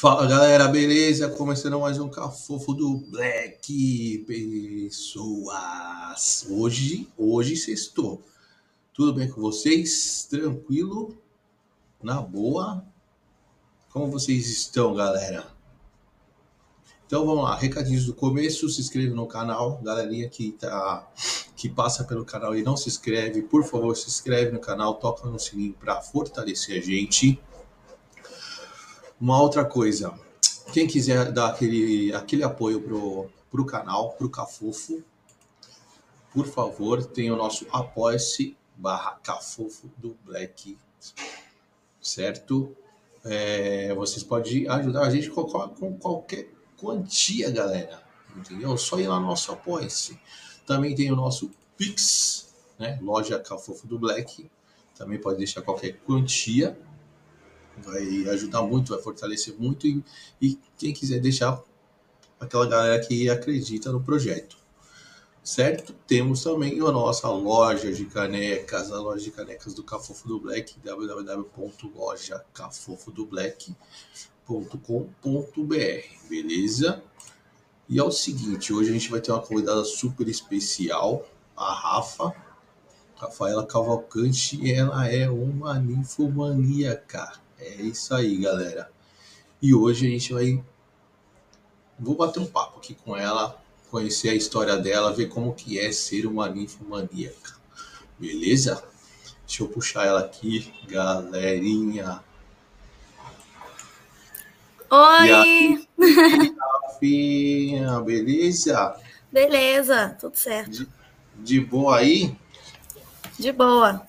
Fala galera, beleza? Começando mais um cafofo do Black Pessoas. Hoje, hoje sextou. Tudo bem com vocês? Tranquilo? Na boa? Como vocês estão, galera? Então vamos lá, recadinhos do começo, se inscreve no canal, galerinha que tá que passa pelo canal e não se inscreve, por favor, se inscreve no canal, toca no sininho para fortalecer a gente. Uma outra coisa, quem quiser dar aquele, aquele apoio pro, pro canal, pro Cafofo, por favor, tem o nosso apoia-se barra Cafofo do Black, certo? É, vocês podem ajudar a gente com, com qualquer quantia, galera, entendeu? Só ir lá no nosso apoia-se. Também tem o nosso Pix, né? Loja Cafofo do Black, também pode deixar qualquer quantia, vai ajudar muito, vai fortalecer muito e, e quem quiser deixar aquela galera que acredita no projeto. Certo? Temos também a nossa loja de canecas, a loja de canecas do Cafofo do Black, www.lojacafofodoblack.com.br, beleza? E é o seguinte, hoje a gente vai ter uma convidada super especial, a Rafa, Rafaela Cavalcante, ela é uma ninfomaníaca. É isso aí, galera. E hoje a gente vai. Vou bater um papo aqui com ela, conhecer a história dela, ver como que é ser uma ninfomaníaca. Beleza? Deixa eu puxar ela aqui, galerinha. Oi! Rafinha, beleza? Beleza, tudo certo. De, de boa aí? De boa.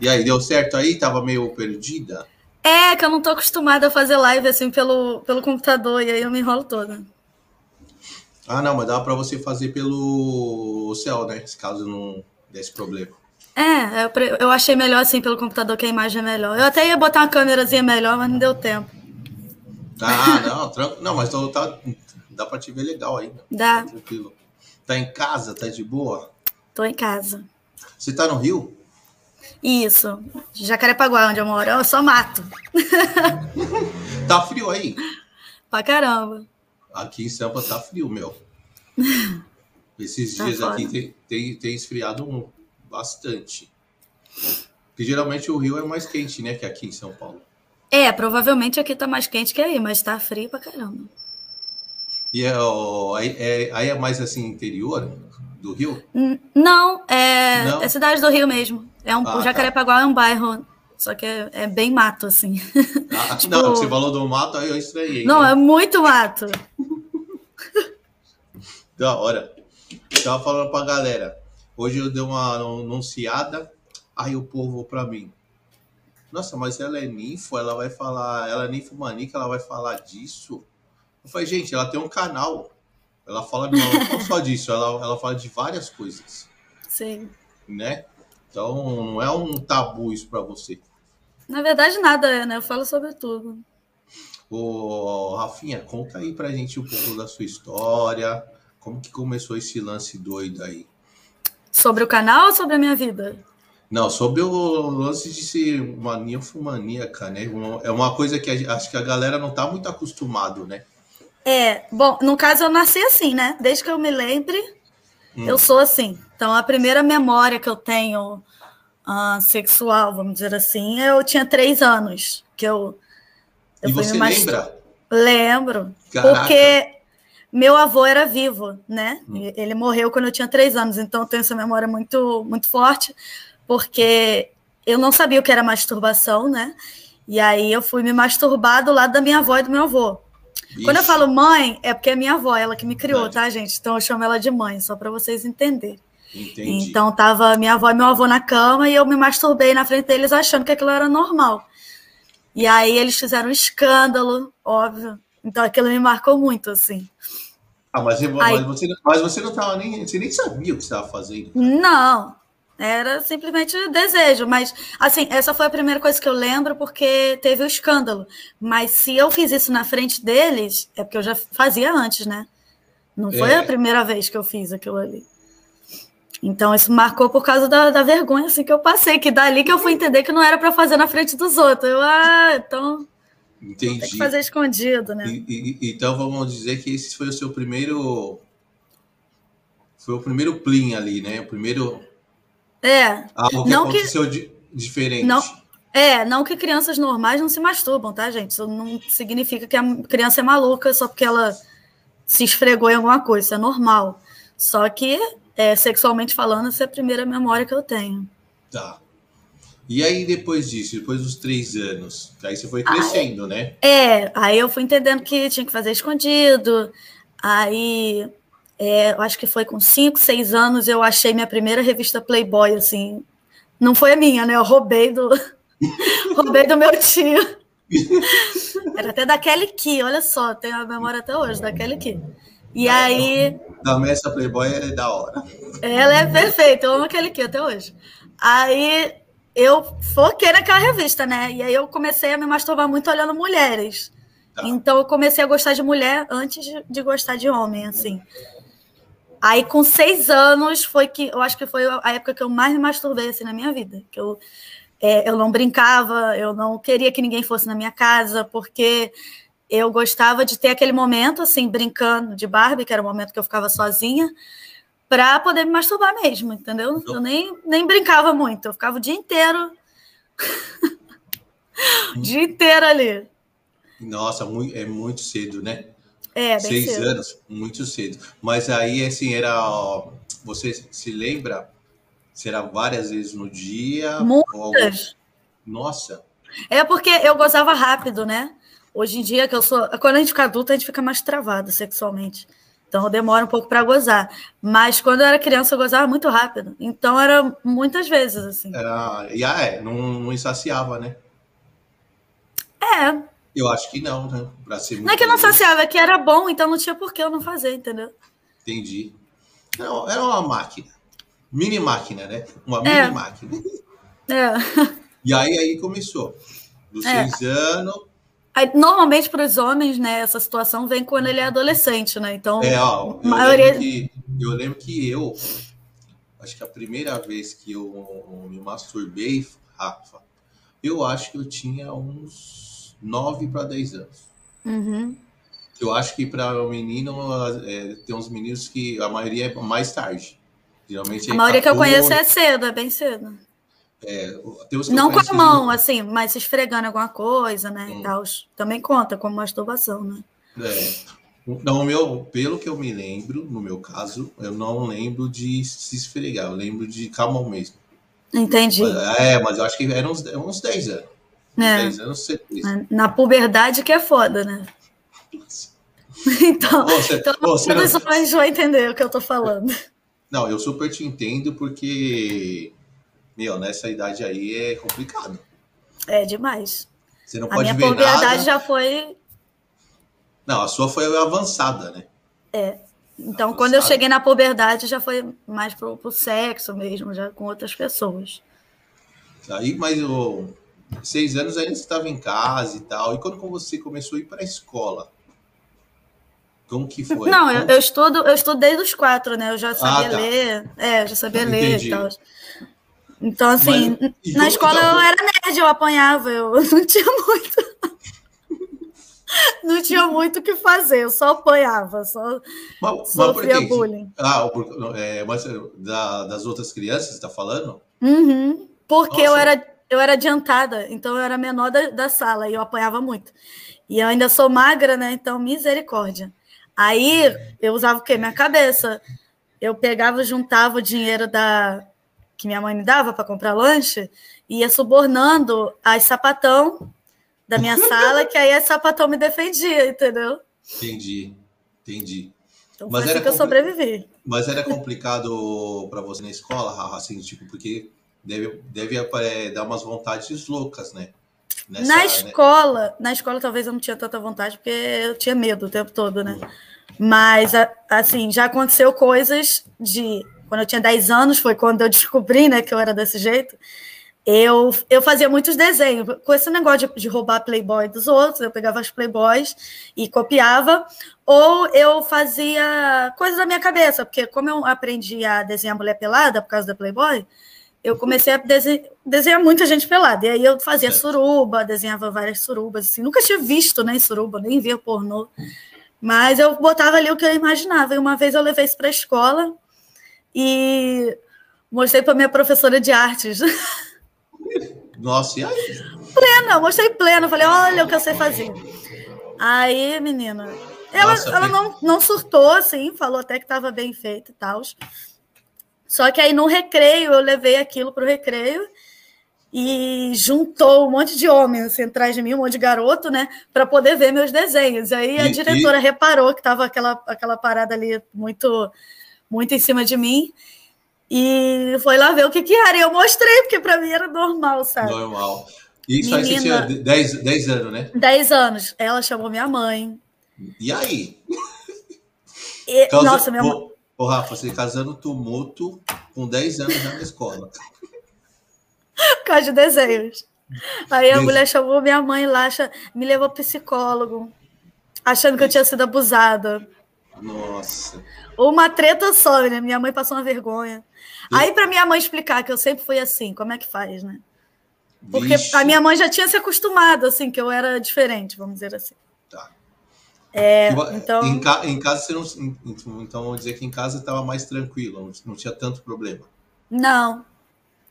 E aí, deu certo aí? Tava meio perdida? É, que eu não tô acostumada a fazer live assim pelo, pelo computador, e aí eu me enrolo toda. Ah, não, mas dá para você fazer pelo céu, né? Se caso não desse problema. É, eu, eu achei melhor assim pelo computador, que a imagem é melhor. Eu até ia botar uma câmerazinha melhor, mas não deu tempo. Ah, não, tranquilo. Não, mas então tá, dá pra te ver legal aí. Dá. Tá tranquilo. Tá em casa? Tá de boa? Tô em casa. Você tá no Rio? Isso, Jacarepaguá, onde eu moro. Eu só mato. tá frio aí? Pra caramba. Aqui em Sampa tá frio, meu. Esses Tá dias foda. aqui tem, tem, tem esfriado bastante. Porque geralmente o Rio é mais quente, né, que aqui em São Paulo. É, provavelmente aqui tá mais quente que aí, mas tá frio pra caramba. E é, ó, aí, é, aí é mais assim, interior do Rio? N- Não, é, Não? é cidade do Rio mesmo. É um, Ah, o tá. Jacarepaguá é um bairro, só que é, é bem mato, assim. Ah, Tipo- Não, você falou do mato, aí eu estranhei. Não, né? é muito mato. Da hora. Tava falando pra galera. Hoje eu dei uma anunciada, aí o povo pra mim. Nossa, mas ela é ninfo, ela vai falar, ela é ninfomaníaca, ela vai falar disso? Eu falei, gente, ela tem um canal. Ela fala uma- não só disso, ela, ela fala de várias coisas, Sim. né? Então não é um tabu isso pra você. Na verdade, nada é, né? Eu falo sobre tudo. Ô, Rafinha, conta aí pra gente um pouco da sua história, como que começou esse lance doido aí. Sobre o canal ou sobre a minha vida? Não, sobre o lance de ser uma ninfomaníaca, né? É uma coisa que a acho que a galera não tá muito acostumado, né? É, bom, no caso eu nasci assim, né? Desde que eu me lembre, Hum. eu sou assim. Então a primeira memória que eu tenho ah, sexual, vamos dizer assim, eu tinha três anos. Que eu, eu e você lembra? Lembro. Caraca. Porque meu avô era vivo, né? Hum. Ele morreu quando eu tinha três anos, então eu tenho essa memória muito, muito forte, porque eu não sabia o que era masturbação, né? E aí eu fui me masturbar do lado da minha avó e do meu avô. Quando eu falo mãe, é porque é minha avó, ela que me criou, Verdade. tá, gente? Então eu chamo ela de mãe, só para vocês entenderem. Entendi. Então tava minha avó e meu avô na cama e eu me masturbei na frente deles achando que aquilo era normal. E aí eles fizeram um escândalo, óbvio. Então aquilo me marcou muito, assim. Ah, mas, Aí- mas você, mas você não tava nem. Você nem sabia o que você estava fazendo. Não, era simplesmente desejo. Mas, assim, essa foi a primeira coisa que eu lembro porque teve o escândalo. Mas se eu fiz isso na frente deles, é porque eu já fazia antes, né? Não foi É. a primeira vez que eu fiz aquilo ali. Então, isso marcou por causa da, da vergonha assim, que eu passei, que dali que eu fui entender que não era para fazer na frente dos outros. Eu, ah, então. Entendi. Tem que fazer escondido, né? E, e, então vamos dizer que esse foi o seu primeiro. Foi o primeiro plim ali, né? O primeiro. É. Algo que não aconteceu que... diferente. Não, é, não que crianças normais não se masturbam, tá, gente? Isso não significa que a criança é maluca só porque ela se esfregou em alguma coisa. Isso é normal. Só que, é, sexualmente falando, essa é a primeira memória que eu tenho. Tá. E aí, depois disso, depois dos três anos, aí você foi crescendo, aí, né? É, aí eu fui entendendo que tinha que fazer escondido. Aí, é, eu acho que foi com cinco, seis anos, eu achei minha primeira revista Playboy, assim. Não foi a minha, né? Eu roubei do, roubei do meu tio. Era até da Kelly Key, olha só, tenho a memória até hoje, da Kelly Key. E aí. Da Messa Playboy é da hora. Ela é perfeita, eu amo a Kelly Key até hoje. Aí eu foquei naquela revista, né? E aí eu comecei a me masturbar muito olhando mulheres. Tá. Então eu comecei a gostar de mulher antes de, gostar de homem, assim. Aí com seis anos foi que eu acho que foi a época que eu mais me masturbei assim na minha vida. Que eu, é, eu não brincava, eu não queria que ninguém fosse na minha casa, porque eu gostava de ter aquele momento assim, brincando de Barbie, que era o momento que eu ficava sozinha para poder me masturbar mesmo, entendeu? Eu nem, nem brincava muito, eu ficava o dia inteiro. o dia inteiro ali. Nossa, é muito cedo, né? É, Seis cedo. anos, muito cedo. Mas aí, assim, era. Você se lembra? Será várias vezes no dia? Muitas. Nossa. É porque eu gozava rápido, né? Hoje em dia, que eu sou. Quando a gente fica adulta, a gente fica mais travado sexualmente. Então demora um pouco para gozar. Mas quando eu era criança, eu gozava muito rápido. Então era muitas vezes, assim. Era, e ah, é, não, não insaciava, né? É. Eu acho que não, né? Pra ser não é que não saciava, é que era bom, então não tinha por que eu não fazer, entendeu? Entendi. Era, era uma máquina. Mini máquina, né? Uma mini é. máquina. É. E aí, aí começou. Dos é. seis anos, Aí, normalmente para os homens, né, essa situação vem quando ele é adolescente, né? Então, é, ó, eu, maioria... lembro que, eu lembro que eu, acho que a primeira vez que eu me masturbei, Rafa, eu acho que eu tinha uns 9 para 10 anos. Uhum. Eu acho que para o menino, é, tem uns meninos que a maioria é mais tarde. Geralmente a maioria 14, que eu conheço é cedo, é bem cedo. É, não com a mão, assim, mas se esfregando alguma coisa, né? Hum. Tal, também conta como masturbação, né? É. Não, meu, pelo que eu me lembro, no meu caso, eu não lembro de se esfregar, eu lembro de calma mesmo. Entendi. É, mas eu acho que eram uns, uns 10 anos. É. 10 anos Na puberdade que é foda, né? então, você, então você todos vão entender o que eu tô falando. Não, eu super te entendo porque meu, nessa idade aí é complicado. É demais. Você não a pode ver nada. A minha puberdade já foi. Não, a sua foi avançada, né? É. Então, avançada. quando eu cheguei na puberdade, já foi mais pro, pro sexo mesmo, já com outras pessoas. Aí, mas o seis anos ainda você estava em casa e tal. E quando você começou a ir para a escola? Como que foi? Não, eu, eu, estudo, eu estudo desde os quatro, né? Eu já sabia ah, tá. ler, é, eu já sabia Entendi. ler e tal. Então, assim, Mas, na escola eu era nerd, eu apanhava, eu não tinha muito. não tinha muito o que fazer, eu só apanhava, só mas, sofria mas bullying. Ah, é, mas da, das outras crianças, você está falando? Uhum, porque eu era, eu era adiantada, então eu era menor da, da sala e eu apanhava muito. E eu ainda sou magra, né? Então, misericórdia. Aí eu usava o quê? Minha cabeça. Eu pegava, juntava o dinheiro da, que minha mãe me dava para comprar lanche, ia subornando as sapatão da minha sala, que aí a sapatão me defendia, entendeu? Entendi, entendi. Então mas era assim que eu sobrevivi. Mas era complicado para você na escola, assim, tipo, porque deve, deve é, dar umas vontades loucas, né? Nessa, na né? escola, né? na escola talvez eu não tinha tanta vontade, porque eu tinha medo o tempo todo, né? Mas, assim, já aconteceu coisas de quando eu tinha 10 anos, foi quando eu descobri né, que eu era desse jeito. Eu, eu fazia muitos desenhos. Com esse negócio de, de roubar Playboy dos outros, eu pegava as Playboys e copiava. Ou eu fazia coisas da minha cabeça, porque como eu aprendi a desenhar mulher pelada por causa da Playboy, eu comecei a desenhar, desenhar muita gente pelada. E aí eu fazia certo. suruba, desenhava várias surubas, assim. Nunca tinha visto, né, suruba, nem via pornô. Mas eu botava ali o que eu imaginava. E uma vez eu levei isso para a escola e mostrei para minha professora de artes. Nossa, e aí? Plena, mostrei plena. Falei, olha o que eu sei fazer. Aí, menina, ela, Nossa, ela não, não surtou, assim, falou até que estava bem feito e tal. Só que aí no recreio, eu levei aquilo para o recreio e juntou um monte de homens assim, atrás de mim, um monte de garoto, né, para poder ver meus desenhos. Aí a e, diretora e... reparou que estava aquela, aquela parada ali muito, muito em cima de mim e foi lá ver o que, que era. E eu mostrei, porque para mim era normal, sabe? Normal. Isso Menina, aí você tinha 10, 10 anos, né? 10 anos. Ela chamou minha mãe. E aí? E, Causa, nossa, minha mãe. Ô, Rafa, você casando tumulto com 10 anos já na escola. Por causa de desenhos. Aí a mulher chamou minha mãe lá, me levou psicólogo, achando que eu tinha sido abusada. Nossa. Uma treta só, né? Minha mãe passou uma vergonha. Aí, para minha mãe explicar que eu sempre fui assim, como é que faz, né? Porque Vixe. a minha mãe já tinha se acostumado, assim, que eu era diferente, vamos dizer assim. Tá. É, então... Em, ca, em, casa você não. Então vamos dizer que em casa estava mais tranquilo, não, tinha tanto problema. Não.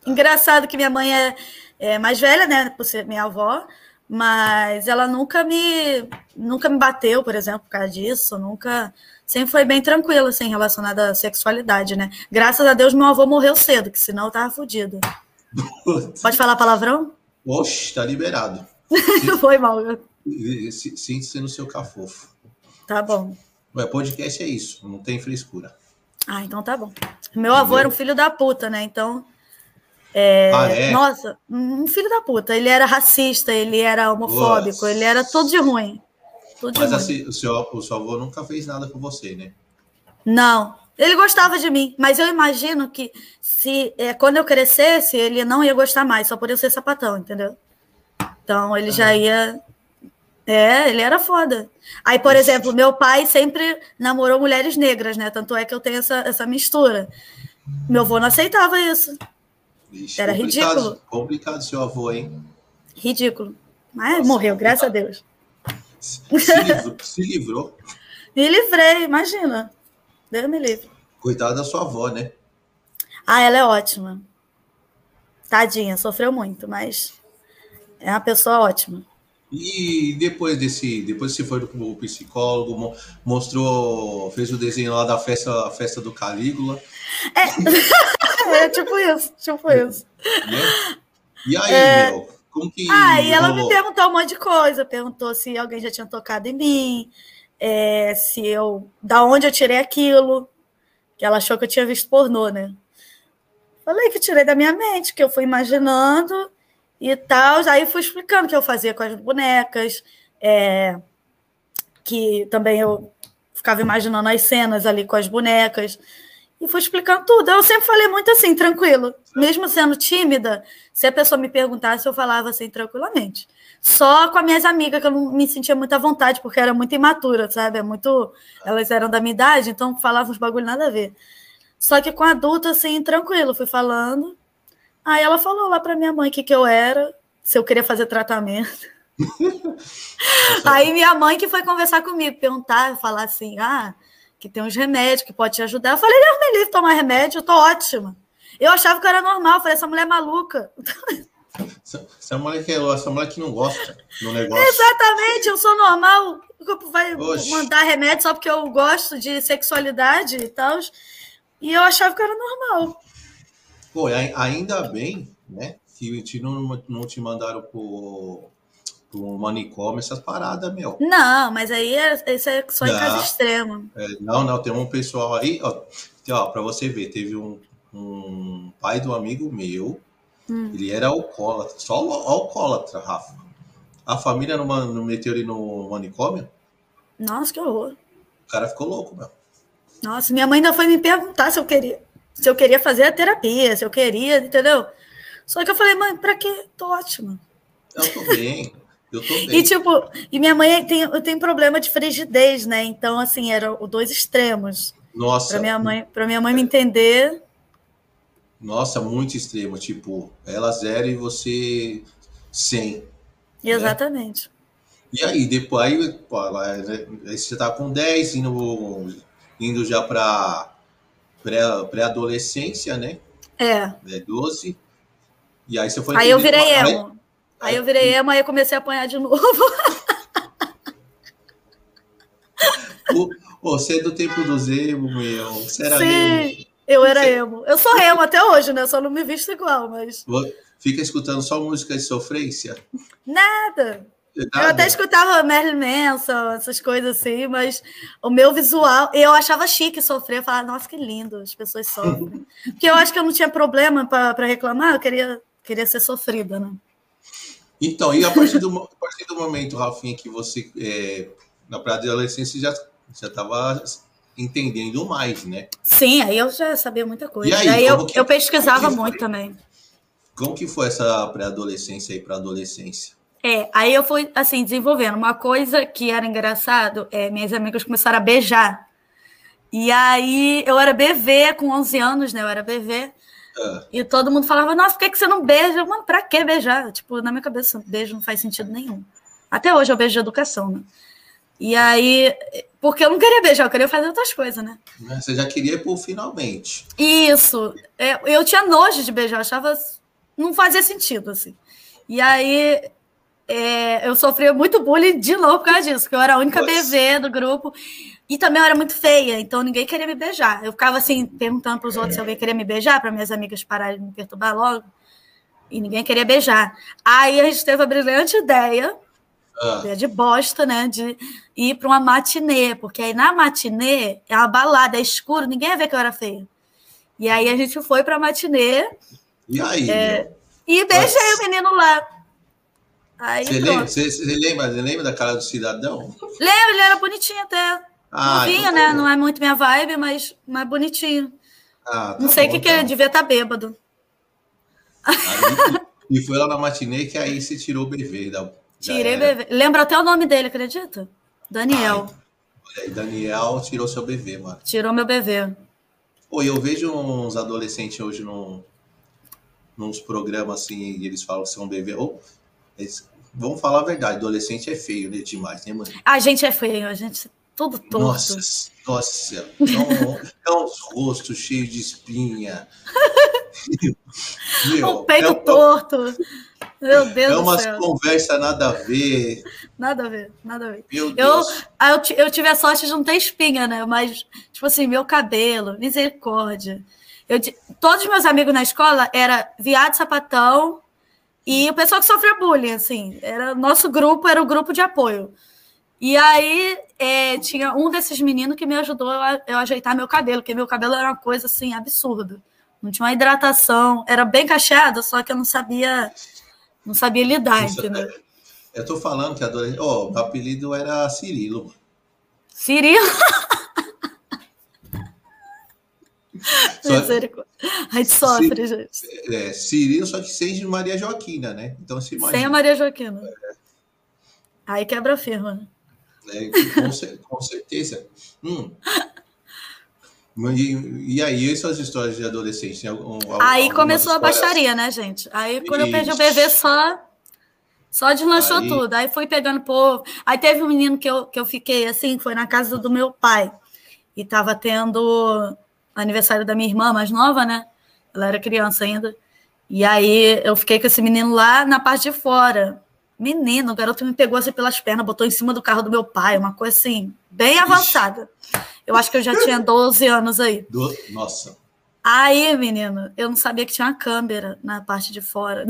Engraçado que minha mãe é, é, mais velha, né? Por ser minha avó, mas ela nunca me nunca me bateu, por exemplo, por causa disso, nunca. Sempre foi bem tranquila, assim, relacionada à sexualidade, né? Graças a Deus, meu avô morreu cedo, que senão eu tava fodido. Pode falar palavrão? Oxe, tá liberado. foi mal. Sinta-se no seu cafofo. Tá bom. O podcast é isso, não tem frescura. Ah, então tá bom. Meu avô Entendeu? era um filho da puta, né? Então. É... Ah, é? Nossa, um filho da puta. Ele era racista, ele era homofóbico, Nossa. ele era tudo de ruim. Tudo de Mas ruim. assim, o seu, o seu avô nunca fez nada com você, né? Não. Ele gostava de mim, mas eu imagino que se é, quando eu crescesse, ele não ia gostar mais, só por eu ser sapatão, entendeu? Então ele ah. já ia é, ele era foda. Aí, por exemplo, meu pai sempre namorou mulheres negras, né? Tanto é que eu tenho essa, essa mistura. Meu avô não aceitava isso. Ixi, era complicado, ridículo. Complicado seu avô, hein? Ridículo. Mas Nossa, morreu, graças a Deus. Se, livrou, se livrou. Me livrei, imagina. Deus me livre. Coitada da sua avó, né? Ah, ela é ótima. Tadinha, sofreu muito, mas é uma pessoa ótima. E depois desse, depois você foi pro psicólogo, mostrou, fez o desenho lá da festa, a festa do Calígula. É, é tipo isso, tipo isso. Né? E aí, é... meu, como que. Ah, e ela me perguntou um monte de coisa, perguntou se alguém já tinha tocado em mim, é, se eu. Da onde eu tirei aquilo, que ela achou que eu tinha visto pornô, né? Falei que tirei da minha mente, que eu fui imaginando e tal. Aí fui explicando o que eu fazia com as bonecas, é, que também eu ficava imaginando as cenas ali com as bonecas. E fui explicando tudo. Eu sempre falei muito assim, tranquilo. Mesmo sendo tímida, se a pessoa me perguntasse, eu falava assim, tranquilamente. Só com as minhas amigas, que eu não me sentia muita vontade, porque era muito imatura, sabe? É muito... Elas eram da minha idade, então falavam uns bagulho nada a ver. Só que com adulto, assim, tranquilo, fui falando. Aí ela falou lá para minha mãe o que, que eu era, se eu queria fazer tratamento. Aí minha mãe que foi conversar comigo, perguntar, falar assim, ah, que tem uns remédios que pode te ajudar. Eu falei, Deus me livre tomar remédio, eu tô ótima. Eu achava que eu era normal, eu falei, essa mulher é maluca. Essa mulher que, essa mulher que não gosta do negócio. Exatamente, eu sou normal. O corpo vai Oxe. mandar remédio só porque eu gosto de sexualidade e tal. E eu achava que era normal. Pô, ainda bem, né? Que te não, não te mandaram pro, pro manicômio, essas paradas, meu. Não, mas aí é, isso é só em caso extremo. É, não, não, tem um pessoal aí, ó, ó pra você ver, teve um, um pai do amigo meu, hum. ele era alcoólatra, só alcoólatra, Rafa. A família não, não meteu ele no manicômio? Nossa, que horror. O cara ficou louco, meu. Nossa, minha mãe ainda foi me perguntar se eu queria se eu queria fazer a terapia, se eu queria, entendeu? Só que eu falei, mãe, pra quê? Tô ótima. Eu tô bem. Eu tô bem. E tipo, e minha mãe tem, eu tenho problema de frigidez, né? Então, assim, eram os dois extremos. Nossa. Para minha mãe, para minha mãe me entender. Nossa, muito extremo. Tipo, ela zero e você 100. Exatamente. Né? E aí, depois, aí, pô, aí você tá com 10, indo, indo já para pré-adolescência, né? É. é 12. E aí você foi. Aí eu virei emo. Aí, aí eu virei emo, aí eu comecei a apanhar de novo. o, você é do tempo do emo, meu. Você era Sim, emo. eu era emo. Eu sou emo até hoje, né? Só não me visto igual, mas. Fica escutando só música de sofrência? Nada. Eu até escutava Marilyn Manson, essas coisas assim, mas o meu visual, eu achava chique sofrer, eu falava, nossa, que lindo, as pessoas sofrem. Porque eu acho que eu não tinha problema para reclamar, eu queria, queria ser sofrida, né? Então, e a partir do, a partir do momento, Rafinha, que você, é, na pré-adolescência, já estava entendendo mais, né? Sim, aí eu já sabia muita coisa. E aí, aí eu, que, eu pesquisava muito também. Como que foi essa pré-adolescência aí para adolescência? É, aí eu fui assim desenvolvendo uma coisa que era engraçado, é, minhas amigas começaram a beijar. E aí eu era BV com 11 anos, né? Eu era BV. É. E todo mundo falava: "Nossa, por que que você não beija?" Mano, para que beijar? Tipo, na minha cabeça, beijo não faz sentido nenhum. Até hoje eu beijo de educação, né? E aí, porque eu não queria beijar, eu queria fazer outras coisas, né? Você já queria por finalmente. Isso. É, eu tinha nojo de beijar, eu achava não fazia sentido, assim. E aí é, eu sofria muito bullying de novo por causa disso, porque eu era a única Nossa. BV do grupo. E também eu era muito feia, então ninguém queria me beijar. Eu ficava assim, perguntando para os outros se alguém queria me beijar, para minhas amigas pararem de me perturbar logo. E ninguém queria beijar. Aí a gente teve a brilhante ideia, ah. ideia de bosta, né? De ir para uma matinê, porque aí na matinê é uma balada, é escuro, ninguém ia ver que eu era feia. E aí a gente foi para a matinê e aí? É, e beijei Nossa. o menino lá. Aí, você, lembra, você, você, lembra, você lembra da cara do cidadão? Lembro, ele era bonitinho até. Ah, Novinho, então né? Tá não é muito minha vibe, mas mais bonitinho. Ah, tá não sei o que, que ele então. devia estar tá bêbado. Aí, e foi lá na matinê que aí você tirou o BV. Da, Tirei o BV. Lembra até o nome dele, acredita? Daniel. Ai, Daniel tirou seu BV, mano. Tirou meu BV. Pô, eu vejo uns adolescentes hoje no, nos programas assim, e eles falam que são bebê. Ou, vamos falar a verdade, adolescente é feio né, demais, né, mano? A gente é feio, a gente é tudo torto. Nossa, nossa, é, uns rostos cheios de espinha. Meu, o peito é torto. Meu Deus é umas conversas nada a ver. Nada a ver, nada a ver. Meu Deus. Eu, eu, eu tive a sorte de não ter espinha, né? Mas, tipo assim, meu cabelo, misericórdia. Eu, todos os meus amigos na escola era viado sapatão e o pessoal que sofria bullying, assim. Era, nosso grupo era o grupo de apoio. E aí é, tinha um desses meninos que me ajudou a eu ajeitar meu cabelo, porque meu cabelo era uma coisa assim absurda. Não tinha uma hidratação, era bem cacheado, só que eu não sabia, não sabia lidar, Isso, entendeu? É, eu tô falando que a adolescente. Oh, meu apelido era Cirilo. Cirilo? Só, a gente sofre, gente. É, Cirilo, só que sem Maria Joaquina, né? Então se imagina. Sem a Maria Joaquina. É. Aí quebra a firma, né? É, com, com, certeza. Hum. E, e, aí, essas histórias de adolescência? Aí começou a baixaria, né, gente? Aí quando eu perdi o bebê, só só deslanchou aí... tudo. Aí fui pegando povo. Aí teve um menino que eu, que eu fiquei assim, foi na casa do meu pai. E tava tendo aniversário da minha irmã mais nova, né? Ela era criança ainda. E aí eu fiquei com esse menino lá na parte de fora. Menino, o garoto me pegou assim pelas pernas, botou em cima do carro do meu pai, uma coisa assim, bem avançada. Eu acho que eu já tinha 12 anos aí. Do... Nossa. Aí, menino, eu não sabia que tinha uma câmera na parte de fora.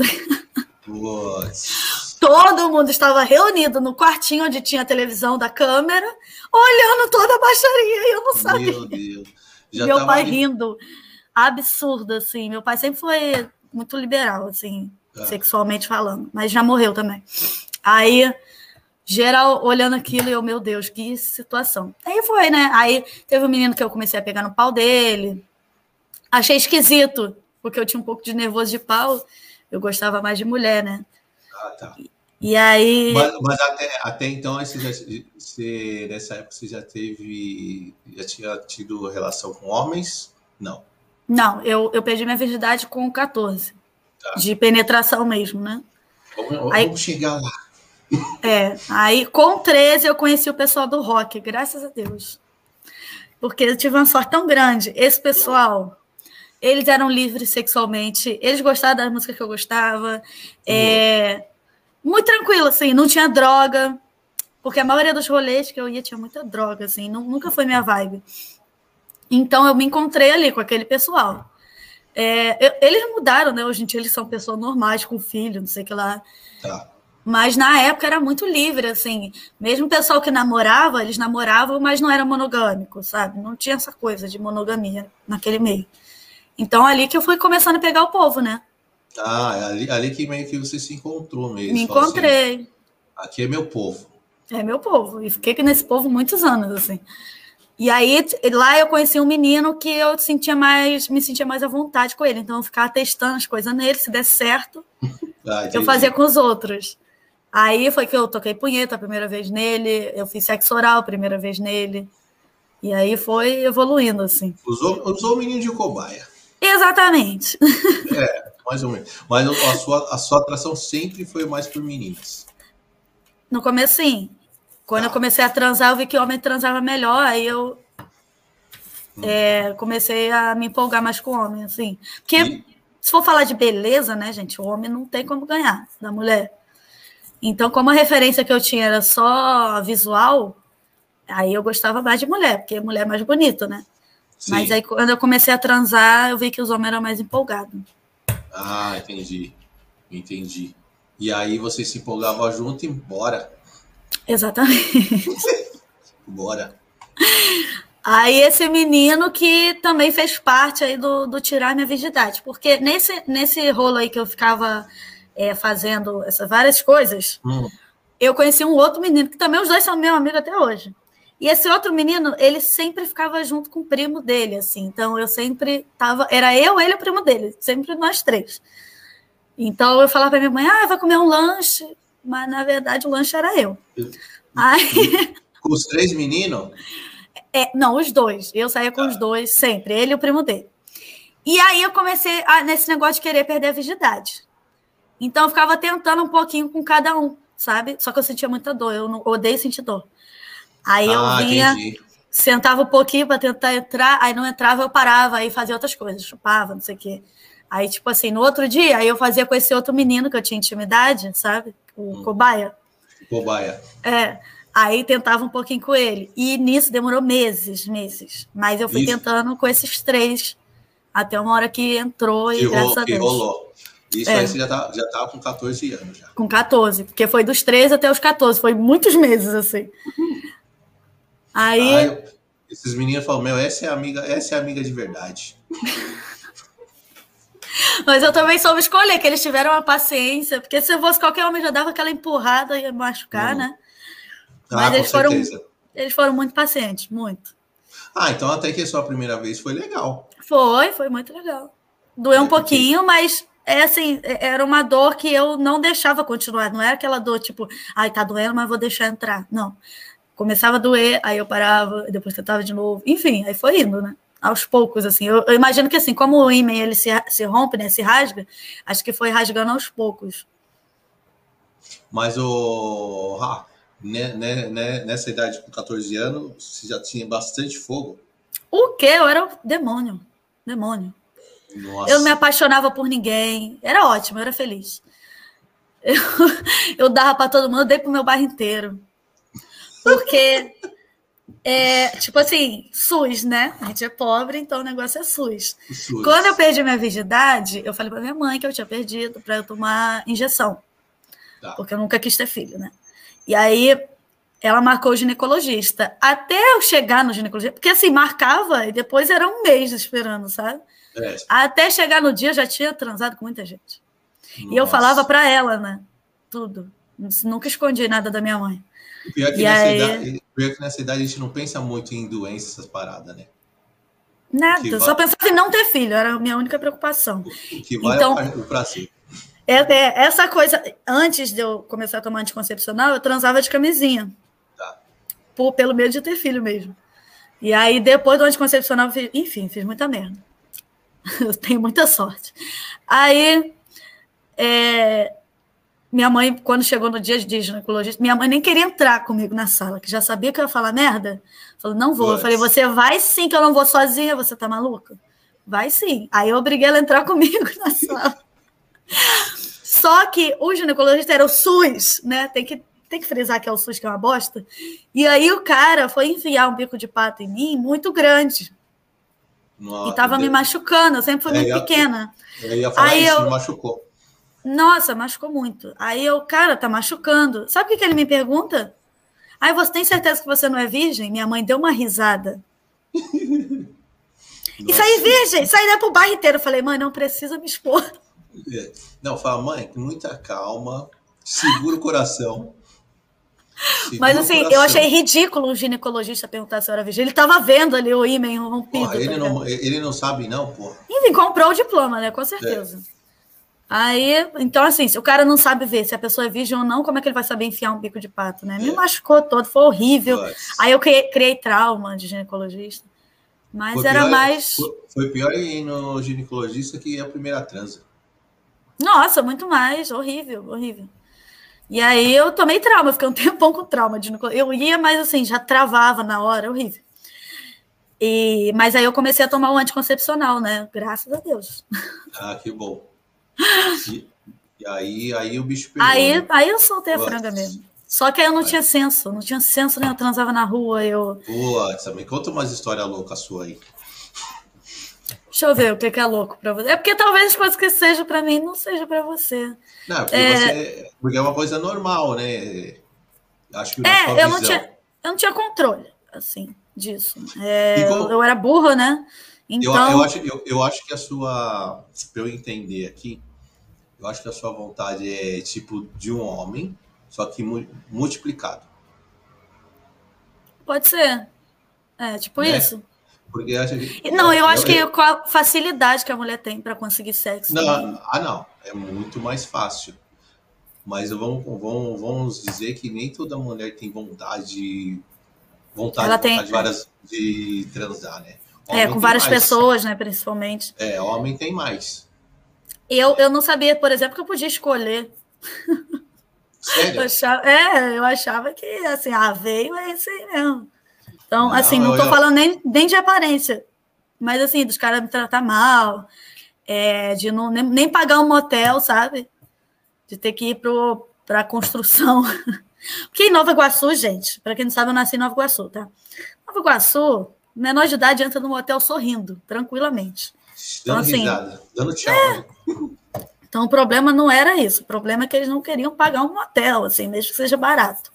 Nossa. Todo mundo estava reunido no quartinho onde tinha a televisão da câmera, olhando toda a baixaria, e eu não sabia. Meu Deus. Já meu pai ali... rindo. Absurdo, assim. Meu pai sempre foi muito liberal, assim, tá. sexualmente falando, mas já morreu também. Aí, geral olhando aquilo e eu, meu Deus, que situação. Aí foi, né? Aí teve um menino que eu comecei a pegar no pau dele. Achei esquisito, porque eu tinha um pouco de nervoso de pau. Eu gostava mais de mulher, né? Ah, tá. E aí. Mas, mas até, até então, já, você, nessa época, você já teve. Já tinha tido relação com homens? Não. Não, eu, eu perdi minha virgindade com 14. Tá. De penetração mesmo, né? Vamos, aí, vamos chegar lá. É, aí com 13 eu conheci o pessoal do rock, graças a Deus. Porque eu tive uma sorte tão grande. Esse pessoal, eles eram livres sexualmente, eles gostavam da música que eu gostava. É, muito tranquilo, assim, não tinha droga. Porque a maioria dos rolês que eu ia tinha muita droga, assim, nunca foi minha vibe. Então eu me encontrei ali com aquele pessoal. É, eu, eles mudaram, né? Hoje em dia eles são pessoas normais, com filho, não sei o que lá. Tá. Mas na época era muito livre, assim. Mesmo o pessoal que namorava, eles namoravam, mas não era monogâmico, sabe? Não tinha essa coisa de monogamia naquele meio. Então ali que eu fui começando a pegar o povo, né? Ah, é ali, ali que meio que você se encontrou mesmo. Me assim, encontrei. Assim, aqui é meu povo. É meu povo. E fiquei nesse povo muitos anos, assim. E aí lá eu conheci um menino que eu sentia mais, me sentia mais à vontade com ele. Então eu ficava testando as coisas nele, se der certo, ah, eu fazia com os outros. Aí foi que eu toquei punheta a primeira vez nele, eu fiz sexo oral a primeira vez nele. E aí foi evoluindo, assim. Usou, usou o menino de cobaia. Exatamente. É, mais ou menos. Mas a sua, a sua atração sempre foi mais por meninas. No começo, sim. Quando eu comecei a transar, eu vi que o homem transava melhor, aí eu é, comecei a me empolgar mais com o homem, assim. Porque e? se for falar de beleza, né, gente, o homem não tem como ganhar da mulher. Então, como a referência que eu tinha era só visual, aí eu gostava mais de mulher, porque mulher é mais bonita, né? Sim. Mas aí quando eu comecei a transar, eu vi que os homens eram mais empolgados. Ah, entendi. Entendi. E aí você se empolgava junto e bora. Exatamente. Bora. Aí esse menino que também fez parte aí do, do tirar minha virgindade, porque nesse, nesse rolo aí que eu ficava é, fazendo essas várias coisas, hum. eu conheci um outro menino, que também os dois são meu amigo até hoje. E esse outro menino, ele sempre ficava junto com o primo dele, assim. Então eu sempre tava, era eu, ele e o primo dele, sempre nós três. Então eu falava para minha mãe: "Ah, vai comer um lanche" mas na verdade o lanche era eu. Aí... Com os três meninos? É, não, os dois. Eu saía com ah. os dois sempre, ele e o primo dele. E aí eu comecei a, nesse negócio de querer perder a virgindade. Então eu ficava tentando um pouquinho com cada um, sabe? Só que eu sentia muita dor, eu não, odeio sentir dor. Aí eu ah, vinha, entendi. sentava um pouquinho para tentar entrar, aí não entrava, eu parava, aí fazia outras coisas, chupava, não sei o quê. Aí, tipo assim, no outro dia, aí eu fazia com esse outro menino que eu tinha intimidade, sabe? O hum. cobaia. Cobaia. É. Aí tentava um pouquinho com ele. E nisso demorou meses, meses. Mas eu fui Isso. tentando com esses três. Até uma hora que entrou e que graças rolou, a Deus. rolou. Isso é. aí você já tá, já tá com 14 anos já. Com 14, porque foi dos 13 até os 14, foi muitos meses, assim. Aí. Ai, esses meninos falam, meu, essa é amiga, essa é amiga de verdade. Mas eu também soube escolher, que eles tiveram uma paciência, porque se eu fosse qualquer homem já dava aquela empurrada e ia machucar, uhum. né? Ah, Mas eles foram, eles foram muito pacientes, muito. Ah, então até que a sua primeira vez foi legal. Foi, foi muito legal. Doeu é, um pouquinho, porque... mas é assim, é, era uma dor que eu não deixava continuar. Não era aquela dor tipo, ai, tá doendo, mas vou deixar entrar. Não. Começava a doer, aí eu parava, depois tentava de novo. Enfim, aí foi indo, né? Aos poucos, assim. Eu, eu, imagino que, assim, como o ímã ele se, se rompe, né, se rasga, acho que foi rasgando aos poucos. Mas o ah, né, né, né, nessa idade, com 14 anos, você já tinha bastante fogo? O quê? Eu era o demônio. Demônio. Nossa. Eu não me apaixonava por ninguém. Era ótimo, eu era feliz. Eu, eu dava para todo mundo, eu dei pro meu bairro inteiro. Porque é, tipo assim, SUS, né? A gente é pobre, então o negócio é SUS. SUS. Quando eu perdi minha virgindade, eu falei para minha mãe que eu tinha perdido para eu tomar injeção. Tá. Porque eu nunca quis ter filho, né? E aí ela marcou o ginecologista. Até eu chegar no ginecologista, porque assim, marcava e depois era um mês esperando, sabe? É. Até chegar no dia, já tinha transado com muita gente. Nossa. E eu falava para ela, né? Tudo. Nunca escondi nada da minha mãe. Pior que, nessa aí... idade, pior que nessa idade a gente não pensa muito em doenças, essas paradas, né? Nada, que só vai... pensava em não ter filho, era a minha única preocupação. O que vai então, é o prazer. É, é, essa coisa, antes de eu começar a tomar anticoncepcional, eu transava de camisinha. Tá. Por, pelo medo de ter filho mesmo. E aí, depois do anticoncepcional, enfim, fiz muita merda. Eu tenho muita sorte. Aí, é, minha mãe, quando chegou no dia de ginecologista, minha mãe nem queria entrar comigo na sala, que já sabia que eu ia falar merda. Falou, não vou. Eu falei, você vai sim, que eu não vou sozinha, você tá maluca? Vai sim. Aí eu obriguei ela a entrar comigo na sala. Só que o ginecologista era o SUS, né? Tem que, tem que frisar que é o SUS, que é uma bosta. E aí o cara foi enfiar um bico de pato em mim muito grande. Nossa, e tava me machucando, eu sempre fui é, muito pequena. Eu ia falar aí isso, eu... me machucou. Nossa, machucou muito. Aí eu, cara, tá machucando. Sabe o que, que ele me pergunta? Aí você tem certeza que você não é virgem? Minha mãe deu uma risada. Isso aí, virgem, isso aí é pro bairro inteiro. Eu falei, mãe, não precisa me expor. É. Não, fala, mãe, com muita calma, segura o coração. Segura Mas assim, eu achei ridículo o ginecologista perguntar se eu era virgem. Ele tava vendo ali o ímã rompido. Porra, ele, tá não, ele não sabe, não, porra. Enfim, comprou o diploma, né? Com certeza. É. Aí, então, assim, se o cara não sabe ver se a pessoa é virgem ou não, como é que ele vai saber enfiar um bico de pato, né? Me é. machucou todo, foi horrível. Nossa. Aí eu criei, criei, trauma de ginecologista. Mas foi era pior, mais. Foi, foi pior ir no ginecologista que a primeira transa. Nossa, muito mais. Horrível, horrível. E aí eu tomei trauma, fiquei um tempão com trauma. De eu ia, mas assim, já travava na hora, horrível. E, mas aí eu comecei a tomar o um anticoncepcional, né? Graças a Deus. Ah, que bom. E, e, aí, aí o bicho pegou. Aí, né? aí eu soltei a franga mesmo. Só que aí eu não tinha senso, não tinha senso, né? Eu transava na rua, eu. Pô, também conta umas histórias loucas sua aí. Deixa eu ver o que é louco para você. É porque talvez as coisas que sejam para mim não seja para você. Não, porque, é... você, porque é uma coisa normal, né? Acho que é, eu não tinha, eu não tinha controle, assim, disso. É, como... Eu era burra, né? Então... Eu, eu, acho, eu, eu acho que a sua, para eu entender aqui, eu acho que a sua vontade é tipo de um homem, só que multiplicado. Pode ser. É, tipo né? isso. Porque acho que, não, eu acho que com a facilidade que a mulher tem para conseguir sexo. Não, ah, não. É muito mais fácil. Mas vamos, vamos, vamos dizer que nem toda mulher tem vontade, vontade, Ela tem... vontade várias de transar, né? Homem é, com várias mais. pessoas, né, principalmente. É, homem tem mais. Eu, eu não sabia, por exemplo, que eu podia escolher. Sério? Eu achava, é, eu achava que, assim, ah, veio é isso aí mesmo. Então, não, assim, não estou falando nem, nem de aparência, mas assim, dos caras me tratar mal, é, de não, nem, nem, pagar um motel, sabe? De ter que ir para a construção. Porque em Nova Iguaçu, gente, para quem não sabe, eu nasci em Nova Iguaçu, tá? Nova Iguaçu, menor de idade entra no motel sorrindo, tranquilamente. Dando então, assim, risada, dando tchau. É... Então o problema não era isso, o problema é que eles não queriam pagar um motel, assim, mesmo que seja barato.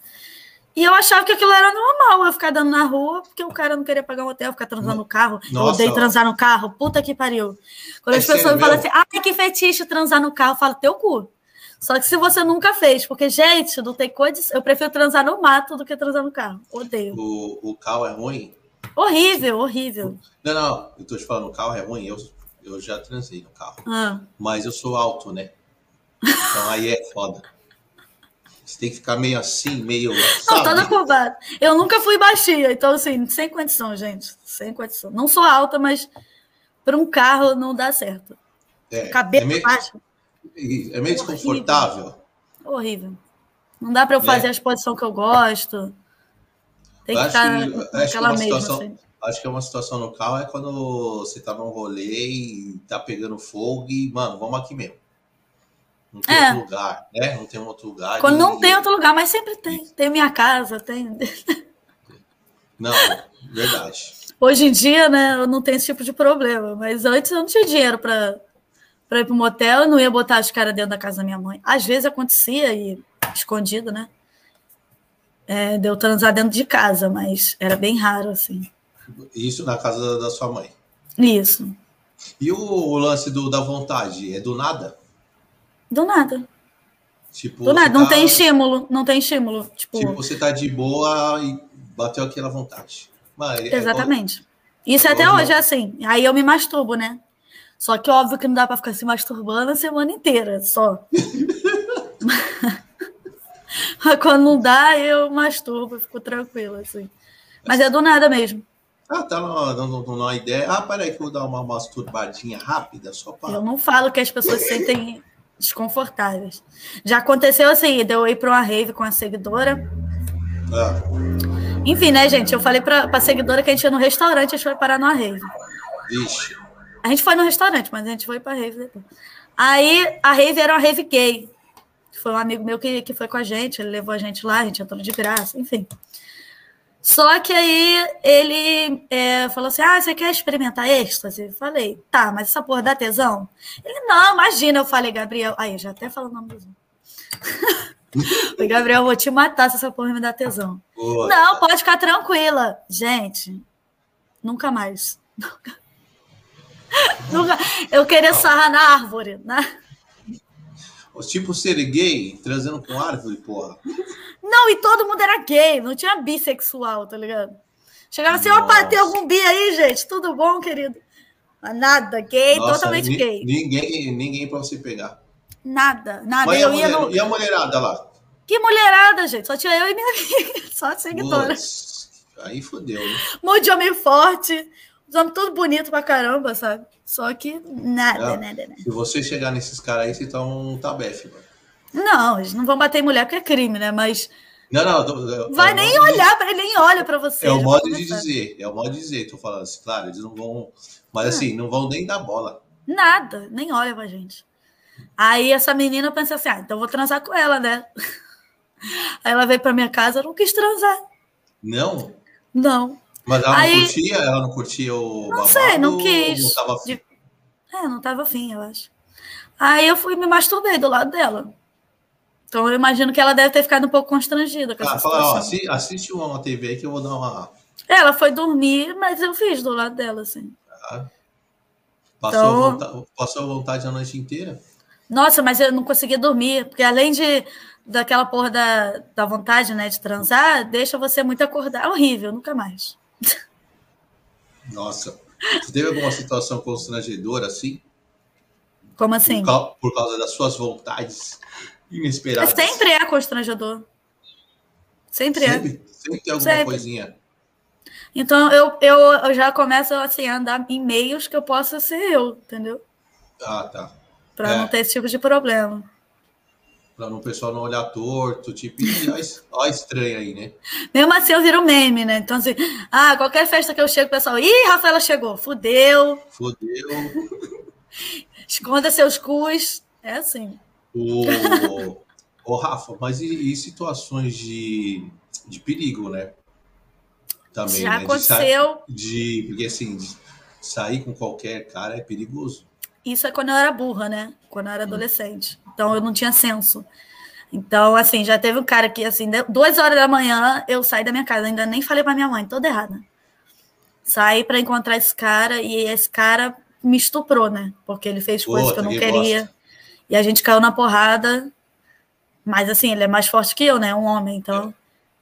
E eu achava que aquilo era normal, eu ficar dando na rua, porque o cara não queria pagar um hotel, ficar transando no carro. Nossa, eu odeio transar no carro, puta que pariu. Quando é as pessoas falam assim, ai, que fetiche transar no carro, eu falo, teu cu. Só que se você nunca fez, porque, gente, não tem coisa, eu prefiro transar no mato do que transar no carro. Odeio. O, o carro é ruim? Horrível, horrível. Não, não, eu tô te falando, o carro é ruim, eu, eu já transei no carro. Ah. Mas eu sou alto, né? Então aí é foda. Você tem que ficar meio assim, meio. Não, toda curvada. Eu nunca fui baixinha, então, assim, sem condição, gente. Sem condição. Não sou alta, mas para um carro não dá certo. É, Cabelo é meio, baixo. É meio desconfortável. Horrível. Não dá para eu fazer é. a exposição que eu gosto. Tem que estar naquela mesma. Situação, assim. Acho que é uma situação no carro é quando você tá num rolê e tá pegando fogo e, mano, vamos aqui mesmo. Não tem é. outro lugar, né? Não tem outro lugar. Quando e... não tem outro lugar, mas sempre tem. Tem minha casa, tem. Não, verdade. Hoje em dia, né, eu não tenho esse tipo de problema, mas antes eu não tinha dinheiro para para ir para o motel, eu não ia botar os caras dentro da casa da minha mãe. Às vezes acontecia e escondido, né? É, de eu transar dentro de casa, mas era bem raro, assim. Isso na casa da sua mãe? Isso. E o, o lance do, da vontade, é do nada? Do nada. Tipo, do nada, não tá... tem estímulo, não tem estímulo. Tipo... tipo, você tá de boa e bateu aquela vontade. Mas, é Exatamente. É... Isso até hoje é assim. Aí eu me masturbo, né? Só que óbvio que não dá para ficar se masturbando a semana inteira, só. Mas quando não dá, eu masturbo, fico tranquila, assim. Mas é do nada mesmo. Ah, tá numa ideia. Ah, peraí que eu vou dar uma masturbadinha rápida só para. Eu não falo que as pessoas se sentem desconfortáveis. Já aconteceu assim, de eu ir para uma rave com a seguidora. Ah. Enfim, né, gente? Eu falei para a seguidora que a gente ia no restaurante, a gente foi parar numa rave. Vixe. A gente foi no restaurante, mas a gente foi para rave depois. Aí a rave era uma rave gay. Foi um amigo meu que, que foi com a gente, ele levou a gente lá, a gente entrou de graça, enfim. Só que aí ele é, falou assim: Ah, você quer experimentar êxtase? Eu falei, tá, mas essa porra dá tesão? Ele, não, imagina. Eu falei, Gabriel. Aí, já até falou o nome do Falei, Gabriel, vou te matar se essa porra me dá tesão. Boa. Não, pode ficar tranquila. Gente, nunca mais. Nunca. nunca. Eu queria sarrar na árvore, né? Tipo ser gay, transando com árvore, porra. Não, e todo mundo era gay, não tinha bissexual, tá ligado? Chegava assim, opa, tem algum bi aí, gente? Tudo bom, querido? Mas nada, gay, Nossa, totalmente gay. Ninguém, ninguém pra você pegar. Nada, nada. Mas eu a mulher, no... e a mulherada lá? Que mulherada, gente? Só tinha eu e minha amiga, só seguidora. aí fodeu, né? Muito de homem forte, os homens tudo bonito pra caramba, sabe? Só que nada, é, nada, nada. Se você chegar nesses caras aí, você tá um tabefe, mano. Não, eles não vão bater em mulher porque é crime, né? Mas. Não, não. Tô, é vai nem olhar para ele, nem olha para você. É o modo de dizer, é o modo de dizer, tô falando assim, claro, eles não vão. Mas assim, não vão nem dar bola. Nada, nem olha pra gente. Aí essa menina pensa assim: ah, então vou transar com ela, né? Aí ela veio pra minha casa, eu não quis transar. Não? Não. Mas ela Aí, não curtia? Ela não curtia o. Não babado, sei, não quis. Não tava... De... É, não tava afim, eu acho. Aí eu fui me masturbei do lado dela. Então eu imagino que ela deve ter ficado um pouco constrangida com ah, essa fala, ó, assiste uma TV aí que eu vou dar uma. Ela foi dormir, mas eu fiz do lado dela, assim. Ah, passou, então... vontade, passou vontade a noite inteira? Nossa, mas eu não conseguia dormir, porque além de daquela porra da, da vontade, né, de transar, deixa você muito acordar. É horrível, nunca mais. Nossa. Você teve alguma situação constrangedora assim? Como assim? Por, por causa das suas vontades? Inesperadas. Sempre é constrangedor. Sempre, sempre é. Sempre tem alguma sempre. coisinha. Então eu, eu, eu, já começo assim, a andar em meios que eu possa ser eu, entendeu? Ah, tá. Pra é. não ter esse tipo de problema. Pra não o pessoal não olhar torto, tipo, ó estranho aí, né? Mesmo assim eu viro meme, né? Então assim, ah, qualquer festa que eu chego, o pessoal, ih, Rafaela chegou, fudeu. Fudeu. Esconda seus cus. É assim. O, o Rafa, mas e, e, situações de, de perigo, né? Também, Já né? aconteceu. De, de, porque assim, de sair com qualquer cara é perigoso. Isso é quando eu era burra, né? Quando eu era hum. adolescente. Então eu não tinha senso. Então, assim, já teve um cara que, assim, duas horas da manhã eu saí da minha casa, ainda nem falei pra minha mãe, toda errada. Saí para encontrar esse cara e esse cara me estuprou, né? Porque ele fez coisas que eu não queria. Gosta. E a gente caiu na porrada. Mas assim, ele é mais forte que eu, né? Um homem. Então,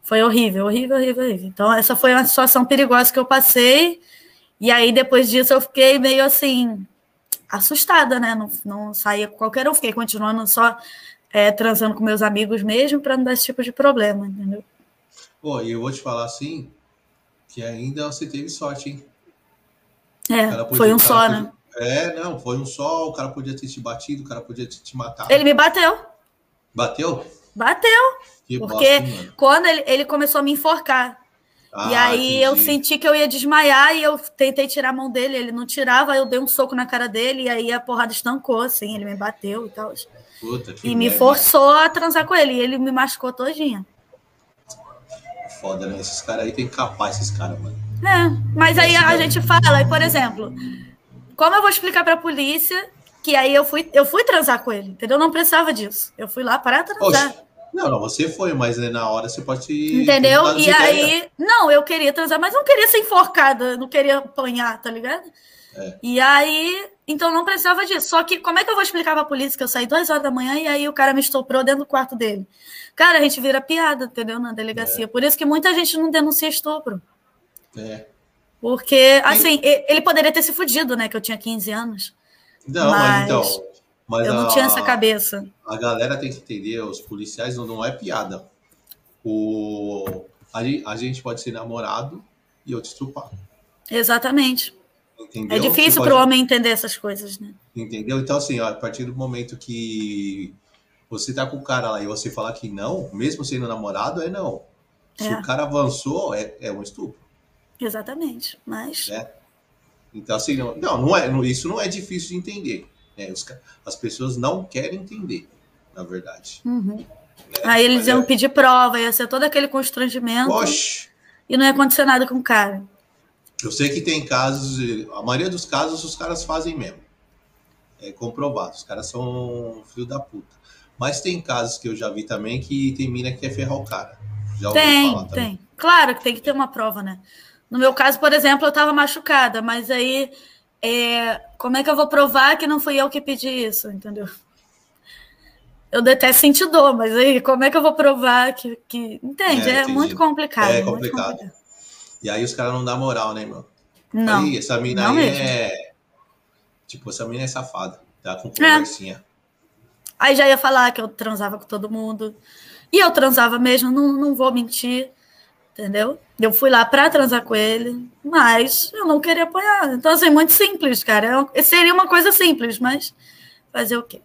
foi horrível, horrível, horrível, horrível. Então, essa foi uma situação perigosa que eu passei. E aí, depois disso, eu fiquei meio assim, assustada, né? Não, não saía com qualquer um, fiquei continuando só é, transando com meus amigos mesmo para não dar esse tipo de problema, entendeu? Pô, e eu vou te falar assim, que ainda você teve sorte, hein? É, foi um só, podia, né? É, não, foi um só, o cara podia ter te batido, o cara podia ter te matado. Ele me bateu. Bateu? Bateu. Que porque bosta, quando ele, ele começou a me enforcar. Ah, e aí entendi. eu senti que eu ia desmaiar e eu tentei tirar a mão dele, ele não tirava, eu dei um soco na cara dele e aí a porrada estancou, assim, ele me bateu e tal. Puta, e me forçou a transar com ele, e ele me machucou todinha. Foda, né? Esses caras aí tem que capar esses caras, mano. É, mas aí a gente fala, por exemplo, como eu vou explicar para a polícia que aí eu fui, eu fui transar com ele, entendeu? Eu não precisava disso. Eu fui lá para transar. Oxe. Não, não, você foi, mas né, na hora você pode Entendeu? E aí, não, eu queria transar, mas não queria ser enforcada, não queria apanhar, tá ligado? É. E aí, então não precisava disso. Só que como é que eu vou explicar pra polícia que eu saí duas horas da manhã e aí o cara me estuprou dentro do quarto dele? Cara, a gente vira piada, entendeu? Na delegacia. É. Por isso que muita gente não denuncia estupro. É. Porque, assim, ele poderia ter se fudido, né? Que eu tinha 15 anos. Não, mas, mas então. Mas eu não a, tinha essa cabeça. A galera tem que entender, os policiais não, não é piada. O, a, a gente pode ser namorado e eu te estrupar. Exatamente. Entendeu? É difícil para o homem entender essas coisas, né? Entendeu? Então, assim, ó, a partir do momento que você tá com o cara lá e você falar que não, mesmo sendo namorado, é não. Se é. o cara avançou, é, é um estupro. Exatamente, mas... É. Então, assim, não, não é, isso não é difícil de entender. Né? Os, as pessoas não querem entender, na verdade. Uhum. Né? Aí eles mas iam é... pedir prova, ia ser todo aquele constrangimento. Oxe. E não ia acontecer nada com o cara. Eu sei que tem casos, a maioria dos casos os caras fazem mesmo. É comprovado, os caras são filho da puta. Mas tem casos que eu já vi também que tem mina que quer ferrar o cara. Já tem, tem. Claro que tem que ter uma prova, né? No meu caso, por exemplo, eu estava machucada, mas aí é, como é que eu vou provar que não fui eu que pedi isso, entendeu? Eu detesto sentir dor, mas aí como é que eu vou provar que. que... Entende? É, é muito complicado. É complicado. complicado. E aí os caras não dão moral, né, irmão? Não. Aí, essa mina aí mesmo. é. Tipo, essa mina é safada. Tá com é. conversinha. É. Aí já ia falar que eu transava com todo mundo. E eu transava mesmo, não, não vou mentir. Entendeu? Eu fui lá para transar com ele, mas eu não queria apanhar. Então, assim, muito simples, cara. É seria uma coisa simples, mas fazer o quê?